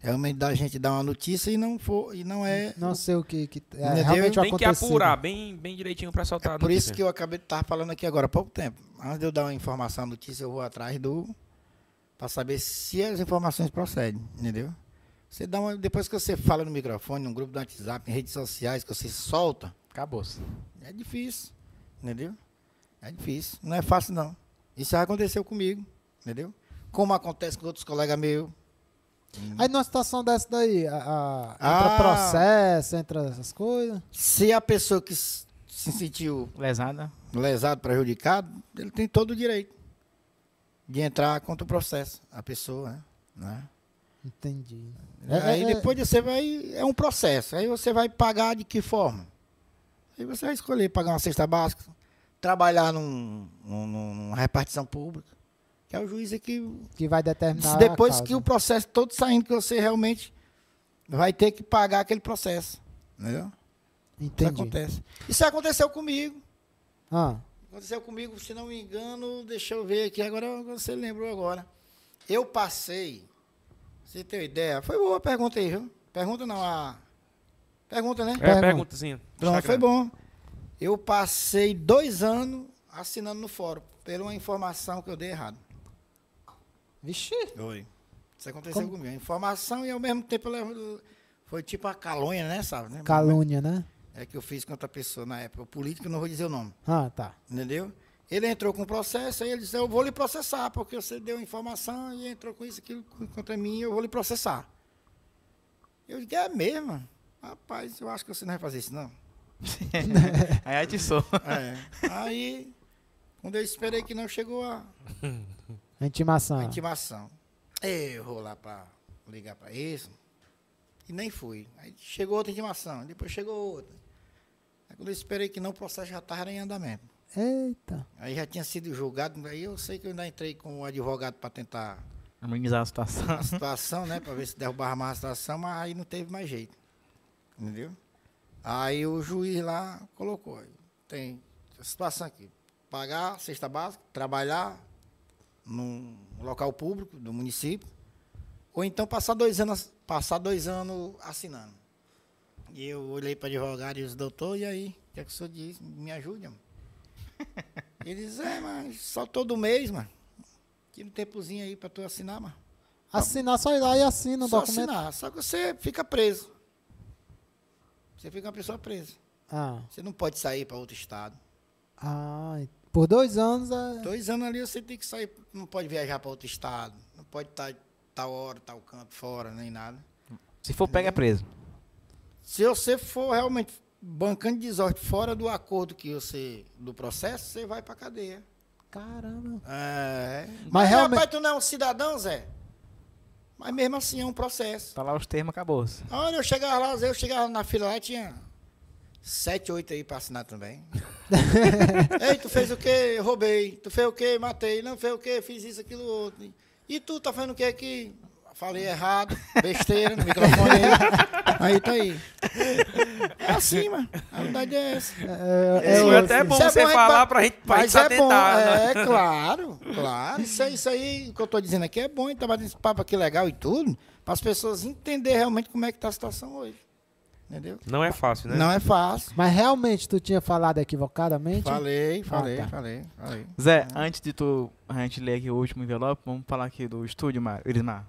Realmente da gente dar uma notícia e não for, e não é. Não sei o que, que é Entendeu? realmente Tem que acontecido. apurar bem, bem direitinho pra soltar a Por isso que eu acabei de estar falando aqui agora há pouco tempo. Antes de eu dar uma informação, notícia, eu vou atrás do. para saber se as informações procedem, entendeu? Você dá uma, depois que você fala no microfone, num grupo do WhatsApp, em redes sociais, que você solta, Acabou-se. é difícil, entendeu? É difícil. Não é fácil, não. Isso já aconteceu comigo, entendeu? Como acontece com outros colegas meus. Aí numa situação dessa daí, a, a- Ah. entra processo, entra essas coisas. Se a pessoa que se sentiu Lesada. lesado, prejudicado, ele tem todo o direito de entrar contra o processo, a pessoa, né? Entendi. aí É, é, depois você vai. É um processo. Aí você vai pagar de que forma? Aí você vai escolher pagar uma cesta básica, trabalhar num, num- numa repartição pública, que é o juiz é que. que vai determinar. Depois que o processo todo saindo, que você realmente vai ter que pagar aquele processo. Entendeu? Isso Entendi. acontece. Isso aconteceu comigo. Ah, Aconteceu comigo, se não me engano, deixa eu ver aqui, agora você lembrou agora. Eu passei, você tem uma ideia, foi boa a pergunta aí, viu? Pergunta não, a... Pergunta, né? É, Pergunta. perguntazinha. Pronto, foi bom. Eu passei dois anos assinando no fórum, por uma informação que eu dei errado. vixe. Oi. Isso aconteceu Como? comigo. Informação e ao mesmo tempo eu foi tipo a calúnia, né, sabe? né? Calúnia, né? É que eu fiz contra a pessoa na época. O político, não vou dizer o nome. Ah, tá. Entendeu? Ele entrou com o processo, aí ele disse, eu vou lhe processar, porque você deu informação e entrou com isso, aquilo contra mim, eu vou lhe processar. Eu disse, é mesmo? Rapaz, eu acho que você não vai fazer isso, não. Aí atiçou. É. Aí, quando eu esperei que não chegou a, A intimação. a intimação, eu vou lá para ligar para isso, e nem fui. Aí chegou outra intimação, depois chegou outra. Aí quando eu esperei que não, o processo já estava em andamento. Eita. Aí já tinha sido julgado, aí eu sei que eu ainda entrei com o advogado para tentar Amenizar a situação. a situação, né? Para ver se derrubava mais a situação, mas aí não teve mais jeito. Entendeu? Aí o juiz lá colocou. Tem a situação aqui. Pagar a cesta básica, trabalhar num local público do município, ou então passar dois anos, passar dois anos assinando. E eu olhei para o advogado e disse, doutor, e aí? O que é que o senhor diz? Me ajude, mano. Ele disse, é, mas só todo mês, mano. Tira um tempozinho aí para tu assinar, mano. Assinar só ir lá e assina o Só documento. assinar, só que você fica preso. Você fica uma pessoa presa. Ah. Você não pode sair para outro estado. Ah, por dois anos é. Dois anos ali você tem que sair, não pode viajar para outro estado, não pode estar tal hora, tal canto fora, nem nada. Se for pega, é preso. Se você for realmente bancando desordem fora do acordo que você do processo, você vai para cadeia. Caramba. É. Mas Mas realmente- rapaz, tu não é um cidadão, Zé? Mas mesmo assim é um processo. Tá lá os termos, acabou-se. Olha, eu chegava lá, eu chegava na fila lá e tinha sete, oito aí pra assinar também. Ei, tu fez o quê? Eu roubei. Tu fez o quê? Matei. Não fez o quê? Fiz isso, aquilo, outro. E tu tá fazendo o quê aqui? Falei errado, besteira no microfone aí. Aí tá aí. É assim, mano. A verdade é essa. É, Isso é, é até bom Isso é você bom, é falar ba- pra gente, pra Mas é bom, né? é claro, claro. Isso, aí- isso aí que eu tô dizendo aqui é bom, tá batendo esse papo aqui legal e tudo, para as pessoas entenderem realmente como é que tá a situação hoje. Entendeu? Não é fácil, né? Não é fácil. Mas realmente tu tinha falado equivocadamente? Falei, falei, Ah, tá. falei, falei. Zé, antes de tu a gente ler aqui o último envelope, vamos falar aqui do estúdio, Mar- Irismar.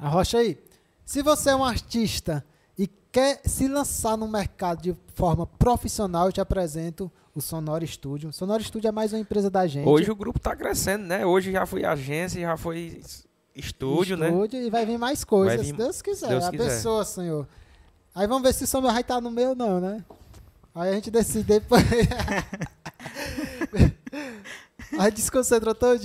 Arrocha aí. Se você é um artista e quer se lançar no mercado de forma profissional, eu te apresento o Sonora Studio. O Sonora Studio é mais uma empresa da gente. Hoje o grupo tá crescendo, né? Hoje já foi agência, já foi estúdio, né? Estúdio, E vai vir mais coisas, Vai se vir- Deus quiser. Deus a quiser. pessoa, Senhor. Aí vamos ver se o Samuel vai estar no meu ou não, né? Aí a gente decide depois. Aí desconcentra todo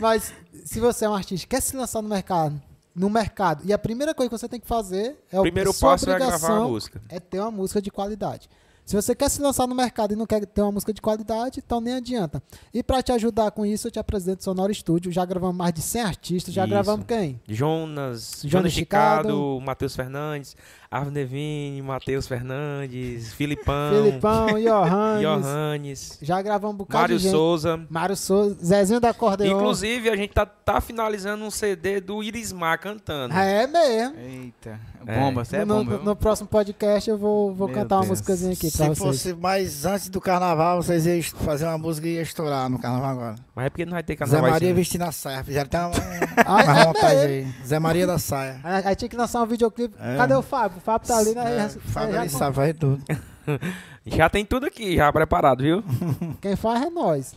Mas se você é um artista e quer se lançar no mercado, no mercado, e a primeira coisa que você tem que fazer é O primeiro passo é gravar a música. é ter uma música de qualidade. Se você quer se lançar no mercado e não quer ter uma música de qualidade, então nem adianta. E pra te ajudar com isso, eu te apresento o Sonora Studio. Já gravamos mais de 100 artistas. Já Isso. gravamos quem? Jonas, Jonas Jonas Chicado. Chicado, Matheus Fernandes, Arvo Devine, Matheus Fernandes, Filipão, Filipão, Johannes. Johannes, Já gravamos um bocado Mário de gente. Souza. Mário Souza. Zezinho da Acordeon. Inclusive, a gente tá, tá finalizando um CD do Irismar cantando. É mesmo. Eita. Bomba, você é no, bomba. no- no próximo podcast eu vou, vou Meu cantar uma Deus. musicazinha aqui pra Se vocês. fosse mais antes do carnaval, vocês iam fazer uma música e ia estourar no carnaval agora. Mas é porque não vai ter Zé carnaval Maria esse ano. vestindo a saia. Fizeram até uma, uma é montagem mesmo? aí. Zé Maria da saia. Aí, aí tinha que lançar um videoclipe. É. Cadê o Fábio? O Fábio tá ali, né? É, Fábio já- ele sabe fazer tudo. Já tem tudo aqui, já preparado, viu? Quem faz é nós.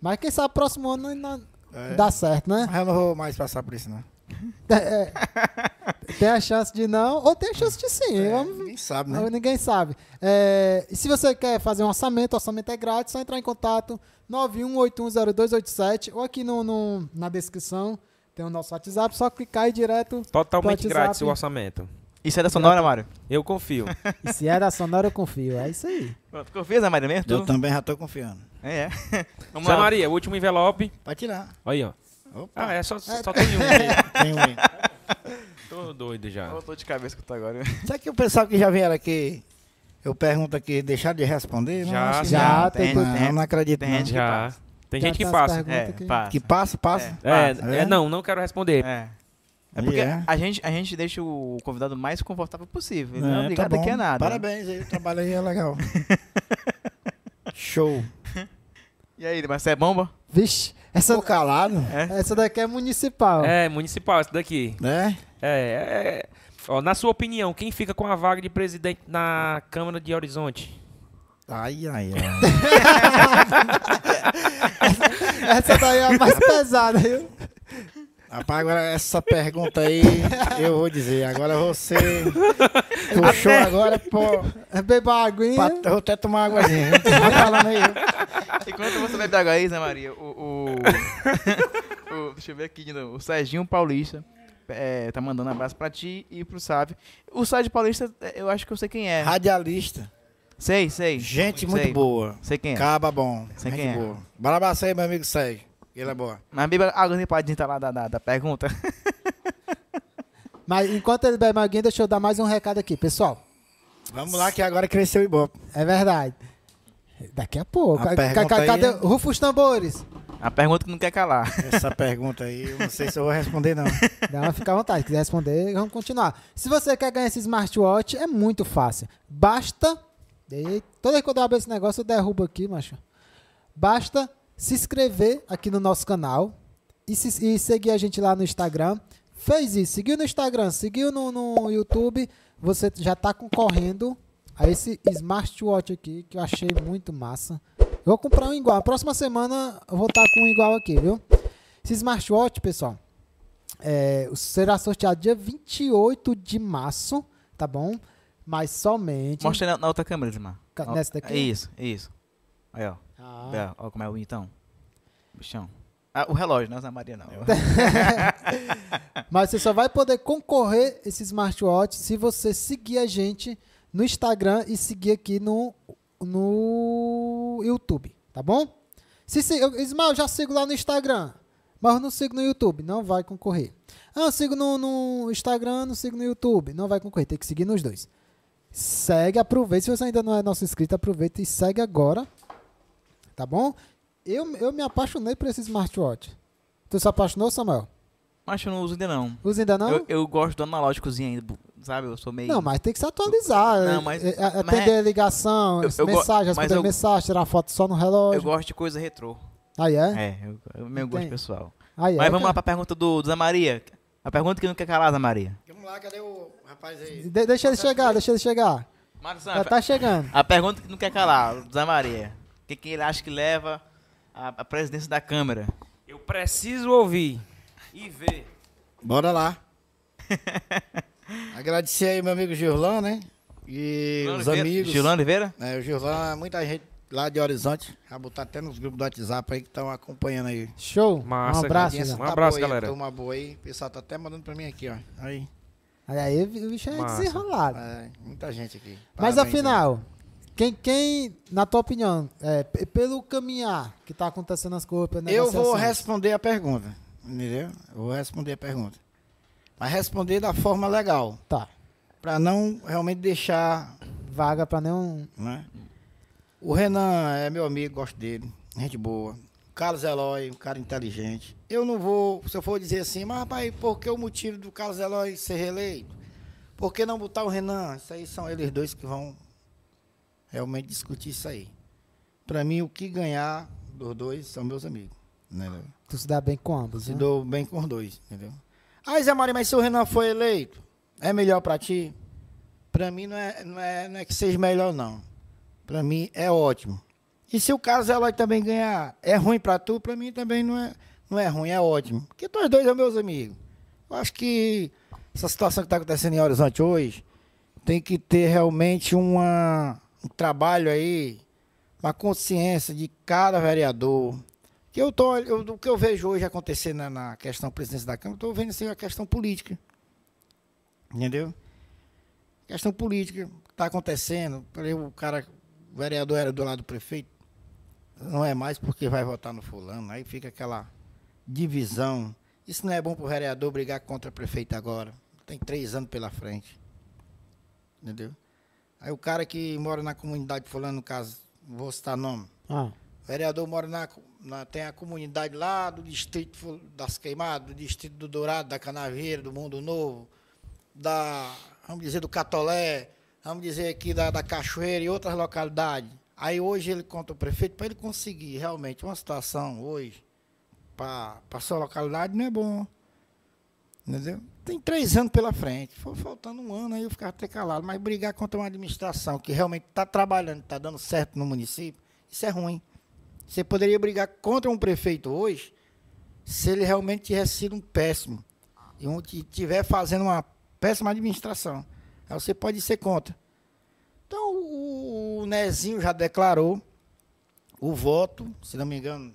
Mas quem sabe próximo ano não É. dá certo, né? Mas eu não vou mais passar por isso, não. É, tem a chance de não, ou tem a chance de sim. É, Vamos- ninguém sabe, né? Ninguém sabe. É, e se você quer fazer um orçamento, o orçamento é grátis, só entrar em contato 91810287 ou aqui no, no- na descrição tem o nosso WhatsApp, só clicar e ir direto. Totalmente grátis o orçamento. Isso é da Sonora, Mário? Eu confio. E se é da Sonora, eu confio. É isso aí. Tu confia, Zé Maria, mesmo? Eu também já tô confiando. É, é. Vamos Zé lá. Maria, o último envelope. Pode tirar. Aí, ó. Opa. Ah, é só, só tem um. Tem um aí. Tô doido já. Eu tô de cabeça que eu tô agora. Será que o pessoal que já vieram aqui, eu pergunto aqui, deixaram de responder? Não, Já, acho que já, não. tem- não, tem- não acredito tem não. gente que Já. passa. Tem Já gente que tá as passa. É, aqui. passa. Que passa, passa. É, Passa, é, não, não quero responder. É. É porque é. a, gente, a gente deixa o convidado mais confortável possível. Ele não é É, obrigado tá bom. aqui a nada. Parabéns aí, o trabalho aí é legal. Show. E aí, mas você é bomba? Vixe, essa, calado, essa daqui é municipal. É, municipal, esse daqui. né? É, é, é. Ó, na sua opinião, quem fica com a vaga de presidente na Câmara de Horizonte? Ai, ai, ai. Essa daí é a mais pesada, viu? Rapaz, agora essa pergunta aí, eu vou dizer. Agora você puxou agora, pô. Beba uma aguinha. pra- eu vou até tomar uma aguazinha. Vai falando aí. Enquanto você bebe água aí, Zé Maria, o. o, o- deixa eu ver aqui de novo. O Serginho Paulista é, tá mandando um abraço pra ti e pro Sávio. O Sérgio Paulista, é, eu acho que eu sei quem é. Radialista. Sei, sei. Gente Sei. muito boa. Sei quem é. Caba bom. Sei gente quem é. boa. Bora abraçar aí, meu amigo Sérgio. Ele é boa. Mas beba água entrar lá da, da, da pergunta. Mas enquanto ele bebe aguinha, deixa eu dar mais um recado aqui, pessoal. Vamos lá que agora cresceu o Ibope. É verdade. Daqui a pouco. A Ca- aí cadê? é- Rufa os tambores. A pergunta que não quer calar. Essa pergunta aí, eu não sei se eu vou responder, não. Uma ficar à vontade. Se quiser responder, vamos continuar. Se você quer ganhar esse smartwatch, é muito fácil. Basta. E toda vez que eu abro esse negócio, eu derrubo aqui, macho. Basta se inscrever aqui no nosso canal e, se- e seguir a gente lá no Instagram. Fez isso, seguiu no Instagram, seguiu no, no YouTube, você já está concorrendo a esse smartwatch aqui que eu achei muito massa. Eu vou comprar um igual. A próxima semana eu vou estar com um igual aqui, viu? Esse smartwatch, pessoal, é, será sorteado dia 28 de março, tá bom? Mas somente. Mostra na, na outra câmera, Zimar. Nessa daqui? Isso, isso. Aí, ó. Ah. Ó como é o então. Bichão. Ah, o relógio, não é Zé Maria, não. Mas você só vai poder concorrer esse smartwatch se você seguir a gente no Instagram e seguir aqui no, no YouTube, tá bom? Se, se, eu, Ismael, já sigo lá no Instagram, mas eu não sigo no YouTube, não vai concorrer. Ah, eu sigo no, no Instagram, não sigo no YouTube, não vai concorrer, tem que seguir nos dois. Segue, aproveita. Se você ainda não é nosso inscrito, aproveita e segue agora, tá bom? Eu, eu me apaixonei por esse smartwatch. Tu se apaixonou, Samuel? Mas eu não uso ainda não. Usa ainda não? Eu, eu gosto do analógicozinho ainda, sabe? Eu sou meio... Não, mas tem que se atualizar. Não, mas- é, é, mas atender é- ligação, Eu- eu mensagem, mas responder eu- mensagem, tirar foto só no Eu relógio. gosto de coisa retrô. Aí é? É, eu, eu meu gosto pessoal. Aí é. Mas vamos lá cara. pra pergunta do, do Zé Maria. A pergunta que não quer calar, Zé Maria. Vamos lá, cadê o rapaz aí? De- deixa ele chegar, deixa ele chegar. Marcos Já tá chegando. A pergunta que não quer calar, Zé Maria. O que, que ele acha que leva a, a presidência da Câmara? Eu preciso ouvir e ver. Bora lá. Agradecer aí meu amigo Gillan, né? E os Oliveira? amigos. Gilano Oliveira? É, o Gillan, muita gente lá de Horizonte. Já botar até nos grupos do WhatsApp aí que estão acompanhando aí. Show. Massa, um abraço. Um tá abraço, boa aí, galera. Turma boa aí. O pessoal tá até mandando pra mim aqui, ó. Aí. Aí, aí o bicho é Massa. desenrolado. É, muita gente aqui. Mas Parabéns afinal, Quem, quem, na tua opinião, é, pelo caminhar que tá acontecendo as coisas, Eu vou responder a pergunta. Entendeu? Eu vou responder a pergunta. Mas responder da forma legal. Tá. Pra não realmente deixar. Vaga pra nenhum. Né? O Renan é meu amigo, gosto dele. Gente boa. O Carlos Eloy, um cara inteligente. Eu não vou, se eu for dizer assim, mas rapaz, por que o motivo do Carlos Eloy ser reeleito? Por que não botar o Renan? Isso aí são eles dois que vão realmente discutir isso aí. Pra mim, o que ganhar dos dois são meus amigos. Né? Tu se dá bem com ambos, Se né? dou bem com os dois, entendeu? Ah, Zé Maria, mas se o Renan foi eleito, é melhor pra ti? Pra mim não é, não é, não é que seja melhor, não. Pra mim é ótimo. E se o Carlos Eloy também ganhar, é ruim pra tu? Pra mim também não é, não é ruim, é ótimo. Porque nós dois são meus amigos. Eu acho que essa situação que está acontecendo em Horizonte hoje tem que ter realmente uma, um trabalho aí, uma consciência de cada vereador. Que eu tô, eu, o que eu vejo hoje acontecer na, na questão presidência da Câmara, estou vendo assim, a questão política. Entendeu? Questão política está acontecendo. O cara, o vereador era do lado do prefeito. Não é mais porque vai votar no fulano. Aí fica aquela divisão. Isso não é bom para o vereador brigar contra o prefeito agora. Tem três anos pela frente. Entendeu? Aí o cara que mora na comunidade fulano, no caso, vou citar nome. Ah, O vereador mora na, na- tem a comunidade lá do distrito das Queimadas, do distrito do Dourado, da Canaveira, do Mundo Novo, da, vamos dizer, do Catolé, vamos dizer aqui da, da Cachoeira e outras localidades. Aí hoje ele conta o prefeito para ele conseguir realmente uma situação hoje para a sua localidade não é bom. Entendeu? Tem três anos pela frente. Foi faltando um ano aí eu ficava até calado. Mas brigar contra uma administração que realmente está trabalhando, está dando certo no município, isso é ruim. Você poderia brigar contra um prefeito hoje se ele realmente tivesse sido um péssimo. E estiver fazendo uma péssima administração. Aí você pode ser contra. Então o, o Nezinho já declarou o voto, se não me engano.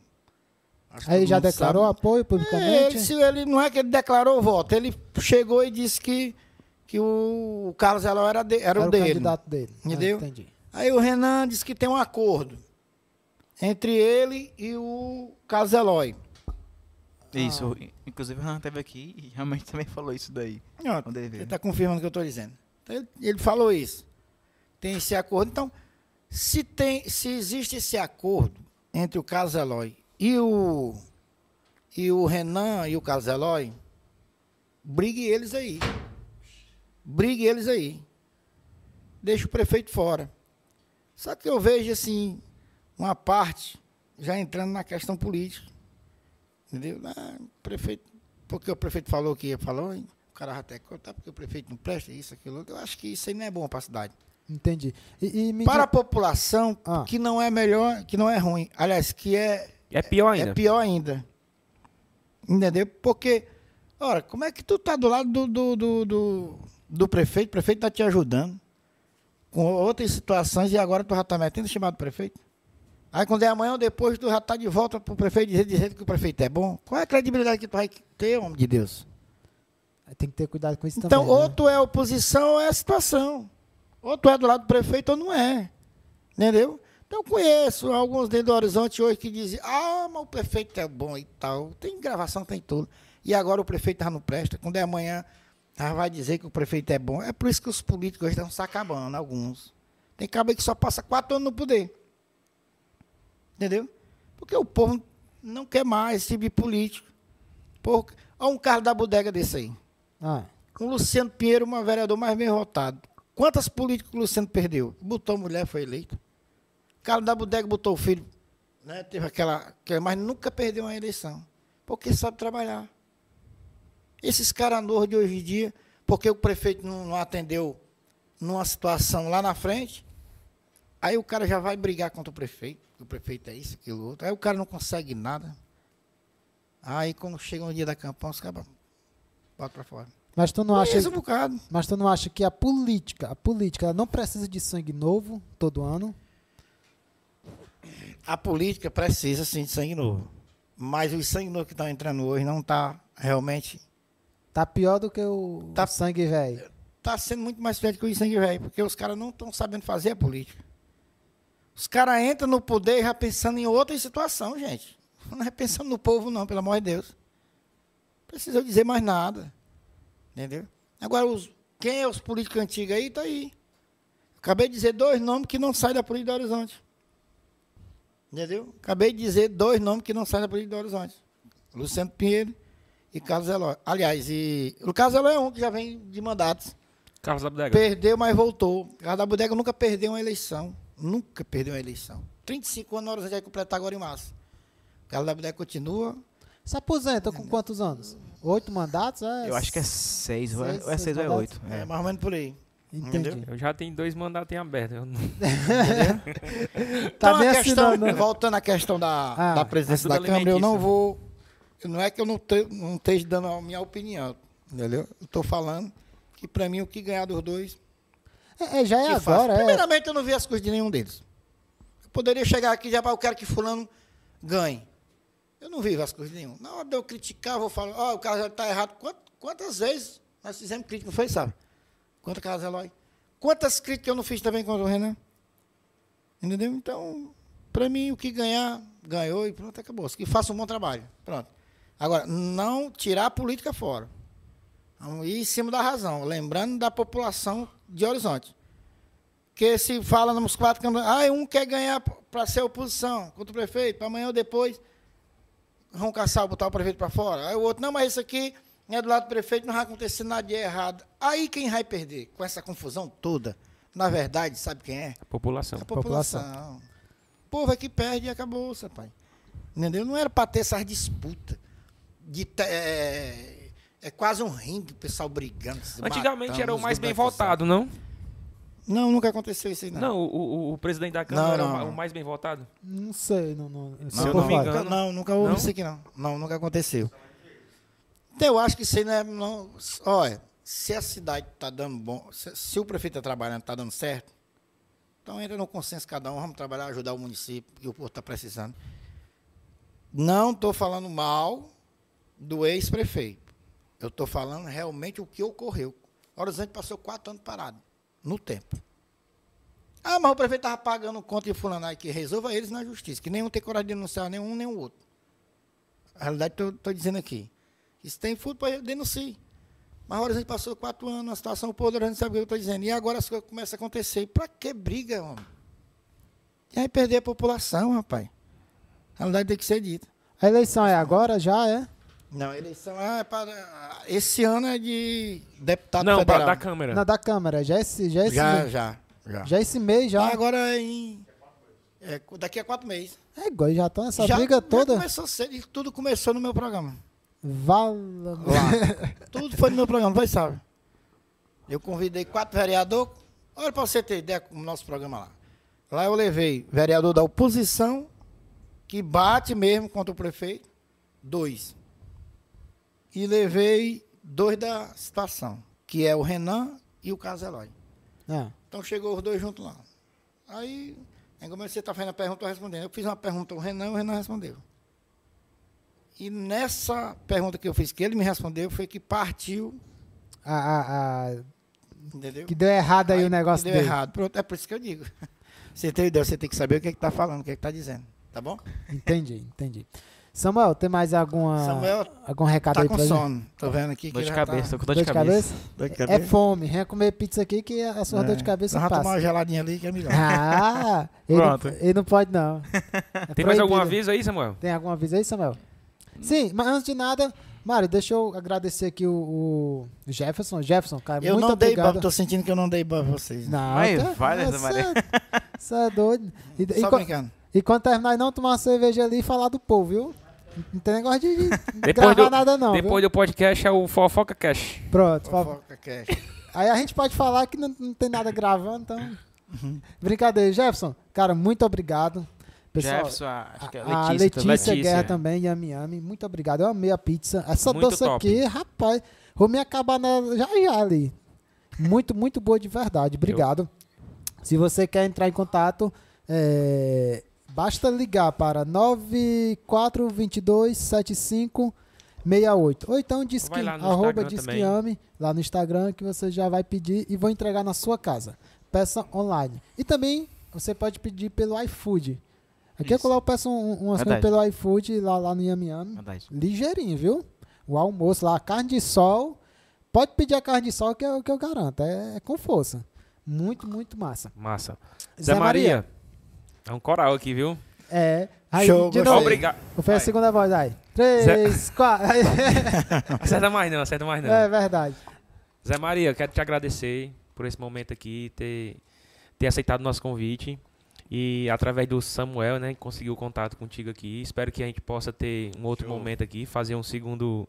Acho aí já declarou sabe. apoio É, publicamente? ele, se ele, não é que ele declarou o voto, ele chegou e disse que, que o Carlos Eloy era, de- era, Era o o dele. candidato dele. Ah, Entendeu? entendi. Aí o Renan disse que tem um acordo entre ele e o Carlos Eloy. Isso, inclusive o Renan esteve aqui e realmente também falou isso daí. Ele veio. Ele está confirmando o que eu estou dizendo. Então, ele, ele falou isso. Tem esse acordo. Então, se, tem, se existe esse acordo entre o Carlos Eloy e o, e o Renan e o Carlos Eloy, brigue eles aí. Brigue eles aí. Deixa o prefeito fora. Só que eu vejo, assim, uma parte já entrando na questão política. Entendeu? Ah, prefeito, porque o prefeito falou que ia falar, o cara até contar, porque o prefeito não presta isso, aquilo. Eu acho que isso aí não é bom para a cidade. Entendi. E, e Para a população, Ah. que não é melhor, que não é ruim. Aliás, que é, É pior ainda. é pior ainda. Entendeu? Porque, ora, como é que tu tá do lado do, do, do, do, do prefeito? O prefeito tá te ajudando com outras situações e agora tu já tá metendo chamado prefeito? Aí quando é amanhã ou depois, tu já tá de volta pro prefeito dizer, dizendo que o prefeito é bom. Qual é a credibilidade que tu vai ter, homem de Deus? Tem que ter cuidado com isso Então, também. ou né? tu é oposição ou é a situação. Ou tu é do lado do prefeito ou não é. Entendeu? Então, eu conheço alguns dentro do Horizonte hoje que dizem, ah, mas o prefeito é bom e tal. Tem gravação, tem tudo. E agora o prefeito já não presta. Quando é amanhã, já vai dizer que o prefeito é bom. É por isso que os políticos estão se acabando, alguns. Tem cabo que só passa quatro anos no poder. Entendeu? Porque o povo não quer mais esse tipo de político. Por... Olha um carro da bodega desse aí. Ah, Com o Luciano Pinheiro, uma vereador mais bem votado. Quantas políticas o Luciano perdeu? Botou mulher, foi eleito. O cara da bodega botou o filho. Né? Teve aquela. Mas nunca perdeu uma eleição. Porque sabe trabalhar. Esses caras novos de hoje em dia, porque o prefeito não, não atendeu numa situação lá na frente, aí o cara já vai brigar contra o prefeito. O prefeito é isso, aquilo, outro. Aí o cara não consegue nada. Aí quando chega um dia da campanha, os caras botam pra fora. mas tu não acha, um mas tu não acha que a política, a política, ela não precisa de sangue novo todo ano? A política precisa sim de sangue novo. Mas os sangue novo que estão entrando hoje não está realmente. Tá pior do que o, Tá- o sangue velho. Está sendo muito mais feio que o sangue velho, porque os caras não estão sabendo fazer a política. Os caras entram no poder já pensando em outra situação, gente. Não é pensando no povo, não, pelo amor de Deus. Não precisa dizer mais nada. Entendeu? Agora, os, quem é os políticos antigos aí, tá aí. Acabei de dizer dois nomes que não saem da política do Horizonte. Entendeu? Acabei de dizer dois nomes que não saem da política do Horizonte. Luciano Pinheiro e Carlos Eloy. Aliás, e o Carlos Eloy é um que já vem de mandatos. Carlos da Bodega. Perdeu, mas voltou. Carlos da Bodega nunca perdeu uma eleição. Nunca perdeu uma eleição. 35 anos, Horizonte vai completar agora em março. Carlos da Bodega continua. Se aposenta com quantos anos? Oito mandatos? É, Eu acho que é seis, ou é- Seis, ou é seis seis ou é mandatos. oito. É, É. mais ou menos por aí. Entendi. entendeu? Eu já tenho dois mandatos em aberto. eu não- Tá Então, bem a questão, assinando, né? voltando à questão da, Ah, da presidência da Câmara, eu não vou. Não é que eu não, te, não esteja dando a minha opinião, entendeu? Eu estou falando que, para mim, o que ganhar dos dois. É, é, já é agora, é. Primeiramente, eu não vi as coisas de nenhum deles. Eu poderia chegar aqui e já, "Ah, eu quero que Fulano ganhe. Eu não vi as coisas de nenhum. Na hora de eu criticar, eu vou falar, ó, o cara já está errado. Quant- Quantas vezes nós fizemos crítica, não foi, sabe? Quanto Carlos Eloy? Quantas críticas eu não fiz também contra o Renan? Entendeu? Então, para mim, o que ganhar, ganhou e pronto, acabou. Que faça um bom trabalho. Pronto. Agora, não tirar a política fora. Vamos ir em cima da razão. Lembrando da população de Horizonte. Que se fala nos quatro câmaras, ah, um quer ganhar para ser oposição contra o prefeito, para amanhã ou depois vão caçar, botar o prefeito para fora. Aí o outro, não, mas isso aqui é do lado do prefeito, não vai acontecer nada de errado. Aí quem vai perder com essa confusão toda, na verdade, sabe quem é? A população. A população. O povo é que perde e acabou, seu pai. Entendeu? Não era para ter essas disputas. De, te- é, é quase um ringue, o pessoal brigando. Antigamente matando, era o mais bem votado, não? Não, nunca aconteceu isso aí, não. Não, o, o- o presidente da Câmara Não, era o não, não. o mais bem votado? Não sei, não, não, não engano. Nunca, não, nunca houve Não? isso aqui, não. Não, nunca aconteceu. Então, eu acho que isso aí não é. Não, olha, se a cidade está dando bom. Se, se o prefeito está trabalhando, está dando certo, então entra no consenso cada um, vamos trabalhar, ajudar o município, que o povo está precisando. Não estou falando mal do ex-prefeito. Eu estou falando realmente o que ocorreu. Horizonte passou quatro anos parado, no tempo. Ah, mas o prefeito estava pagando conta de fulano aí, que resolva eles na justiça, que nenhum tem coragem de denunciar, nenhum nem o outro. A realidade estou dizendo aqui. Isso tem para denuncie. Mas o Horizonte passou quatro anos, a situação, o povo Horizonte sabe o que eu estou dizendo. E agora as coisas começam a acontecer. Para que briga, homem? E aí perder a população, rapaz. A realidade tem que ser dita. A eleição é agora? Já é? Não, a eleição é para. Esse ano é de deputado não, federal. da Câmara. Na da Câmara. Já é esse, já é esse já, mês. já, já. Já é esse mês, já. Ah, agora é em. é, daqui a quatro meses. É igual, já estão nessa já, briga já toda. começou cedo, e tudo começou no meu programa. Vala. Tudo foi no meu programa, vai sabe. Eu convidei quatro vereadores. Olha para você ter ideia com o nosso programa lá. Lá eu levei vereador da oposição, que bate mesmo contra o prefeito, dois. E levei dois da situação, que é o Renan e o Carlos Eloy. É. Então chegou os dois juntos lá. Aí, como você está fazendo a pergunta, eu respondendo. Eu fiz uma pergunta ao Renan, o Renan respondeu. E nessa pergunta que eu fiz, que ele me respondeu, foi que partiu, A, a- a- entendeu? que deu errado aí, Aí o negócio deu dele. errado. Pronto, é por isso que eu digo. Você tem ideia, você tem que saber o que está falando, o que está dizendo. Tá bom? Entendi, entendi. Samuel, tem mais alguma, Samuel algum recado Tá aí com pra gente? sono. Tô vendo aqui que Dor de ele já cabeça, Tá... com dor de cabeça. Dor de É cabeça? fome. Venha comer pizza aqui que a sua dor de cabeça Vamos tomar uma passa. geladinha ali que é melhor. Ah, ele, não- Pronto. ele não pode não. É Tem mais algum proibido. aviso aí, Samuel? Tem algum aviso aí, Samuel? Sim, mas antes de nada, Mário, deixa eu agradecer aqui o, o Jefferson. Jefferson, cara, Eu muito não dei obrigado. ban, tô sentindo que eu não dei ban pra vocês. Não, Aí, tá- vai dessa você- maneira. Você é doido. E, e Só co- brincando. e quando terminar, não tomar uma cerveja ali e falar do povo, viu? Não tem negócio de, de Depois gravar do- nada, não. Depois viu? do podcast é o Fofoca Cash. Pronto. Fofoca cash. Aí a gente pode falar que não, não tem nada gravando, então. Uhum. Brincadeira, Jefferson. Cara, muito obrigado. Pessoal, Jefferson, a- acho que é a Letícia. Letícia, Letícia. Guerra também, Yami Yami. Muito obrigado. Eu amei a pizza. Essa Muito doce top. aqui, rapaz, vou me acabar nela já já ali. Muito, muito boa de verdade. Obrigado. Se você quer entrar em contato, é, basta ligar para 94227568. Ou então diz Vai que, lá no arroba Instagram diz que também. ame, lá no Instagram, que você já vai pedir e vou entregar na sua casa. Peça online. E também você pode pedir pelo iFood. Aqui Isso. eu peço um, umas coisas pelo iFood lá, lá no Yami Yami. Verdade. Ligeirinho, viu? O almoço lá, carne de sol. Pode pedir a carne de sol que eu, que eu garanto. É, é com força. Muito, muito massa. Massa. Zé, Maria. É um coral aqui, viu? É. Aí, Show, de novo. Obrigado. Vou fazer a segunda voz aí. Três, quatro. Acerta mais não, acerta mais não. é verdade. Zé Maria, eu quero te agradecer por esse momento aqui, ter, ter aceitado o nosso convite. E através do Samuel, né, conseguiu o contato contigo aqui. Espero que a gente possa ter um outro momento aqui, fazer um segundo,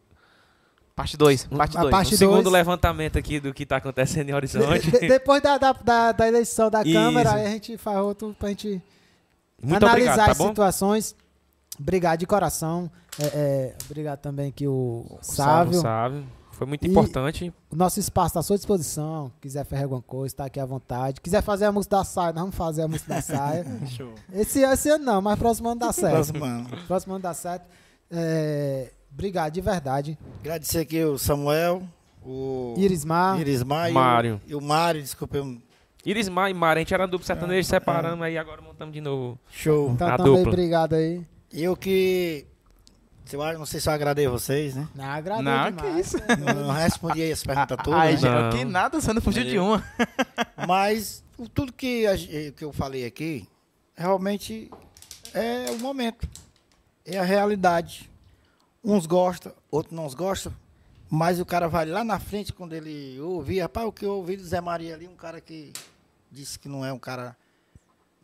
Parte 2. Parte A 2. parte um segundo dois. levantamento aqui do que está acontecendo em Horizonte. De- depois da, da, da, da eleição da Isso. Câmara, aí a gente faz outro pra gente Muito analisar obrigado, tá as bom? situações. Obrigado de coração. É, é, obrigado também aqui o Sávio. Sávio. Sávio. Foi muito E- importante. O nosso espaço está à sua disposição. Quiser fazer alguma coisa, está aqui à vontade. Quiser fazer a música da saia, nós vamos fazer a música da saia. Show. Esse, esse ano não, mas próximo ano dá certo. Próximo ano. Próximo ano dá certo. É, obrigado de verdade. Agradecer aqui o Samuel, o Irismar. Irismar e o- Mário. E o Mário, desculpa. eu- Irismar e Mara, a gente era duplo sertanejo, separamos aí agora montamos de novo. Show. Então A também dupla. obrigado aí. Eu que. Eu acho- não sei se eu agradei vocês, né? Não, agradou Não, demais. que isso. Não, não respondi aí as perguntas todas. Ai, né? que nada, você não fugiu de uma. Mas tudo que, a ge- que eu falei aqui, realmente é o momento. É a realidade. Uns gostam, outros não gostam. Mas o cara vai lá na frente quando ele ouvir, rapaz, o que eu ouvi do Zé Maria ali, um cara que disse que não é um cara,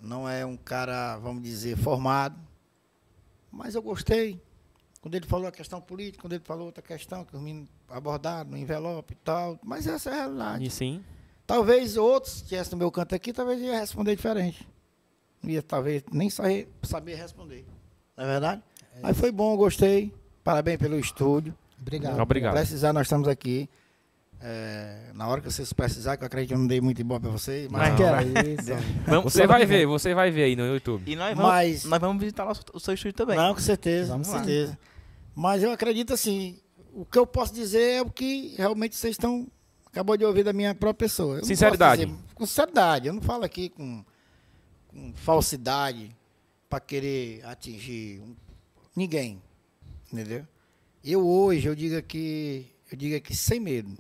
não é um cara, vamos dizer, formado. Mas eu gostei. Quando ele falou a questão política, quando ele falou outra questão, que os meninos abordaram no envelope e tal. Mas essa é a realidade. E sim. Talvez outros que estivessem no meu canto aqui, talvez ia responder diferente. Não ia talvez nem saber, saber responder. Não é verdade? Mas foi bom, gostei. Parabéns pelo estúdio. Obrigado. Obrigado. Precisar, nós estamos aqui. É, na hora que vocês precisarem, que eu acredito que eu não dei muito embora para vocês, mas, Mas que é isso. Vamos, Você vai ver, você vai ver aí no YouTube. E nós vamos, Mas- nós vamos visitar o seu estúdio também. Não, com certeza, Vamos com lá. certeza. Mas eu acredito assim, o que eu posso dizer é o que realmente vocês estão acabou de ouvir da minha própria pessoa. Eu Sinceridade. dizer- com sinceridade, eu não falo aqui com, com falsidade para querer atingir ninguém, entendeu? Eu hoje eu digo aqui, eu digo aqui sem medo.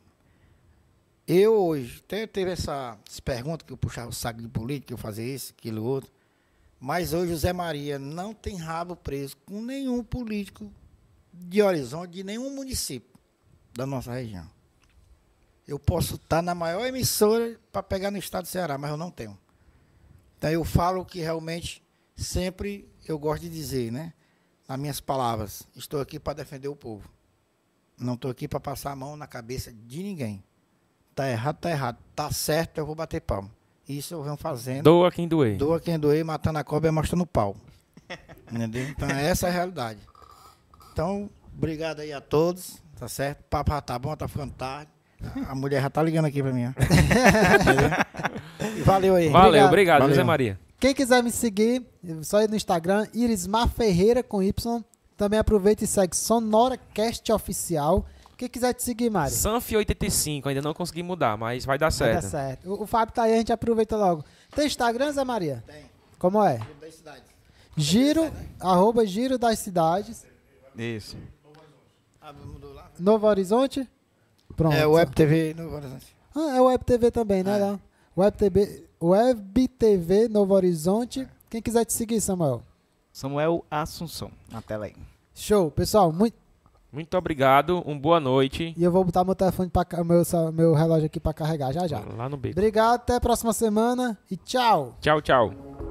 Eu hoje, até teve essa, essa pergunta que eu puxava o saco de política, que eu fazia isso, aquilo outro. Mas hoje o Zé Maria não tem rabo preso com nenhum político de Horizonte, de nenhum município da nossa região. Eu posso estar na maior emissora para pegar no estado do Ceará, mas eu não tenho. Então eu falo que realmente sempre eu gosto de dizer, né? Nas minhas palavras, estou aqui para defender o povo. Não estou aqui para passar a mão na cabeça de ninguém. Tá errado, tá errado. Tá certo, eu vou bater palma. Isso eu venho fazendo. Doa quem doer. Doa quem doer, matando a cobra e mostrando o pau. Entendeu? Então, essa é a realidade. Então, obrigado aí a todos, tá certo? O papo já tá bom, tá ficando tarde. A mulher já tá ligando aqui pra mim, ó. Valeu aí. Valeu, Obrigado. obrigado, Valeu. Zé Maria. Quem quiser me seguir, é só ir no Instagram, Irismar Ferreira com Y. Também aproveita e segue SonoraCast Oficial. Quem quiser te seguir, Mário. Sanf85, ainda não consegui mudar, mas vai dar Vai dar certo. certo. O, o Fábio tá aí, a gente aproveita logo. Tem Instagram, Zé Maria? Tem. Como é? Giro, arroba Giro das Cidades. Isso. Ah? Novo Horizonte. Pronto. É, Web TV no Horizonte. Ah, é Web TV também, né? É. Lá? Web TV, Web TV Novo Horizonte. Quem quiser te seguir, Samuel. Samuel Assunção, na tela aí. Show, pessoal. Muito... Muito obrigado, uma boa noite. E eu vou botar meu telefone, pra... ca- meu, meu relógio aqui pra carregar já já. Lá no beco. Obrigado, até a próxima semana e tchau. Tchau, tchau.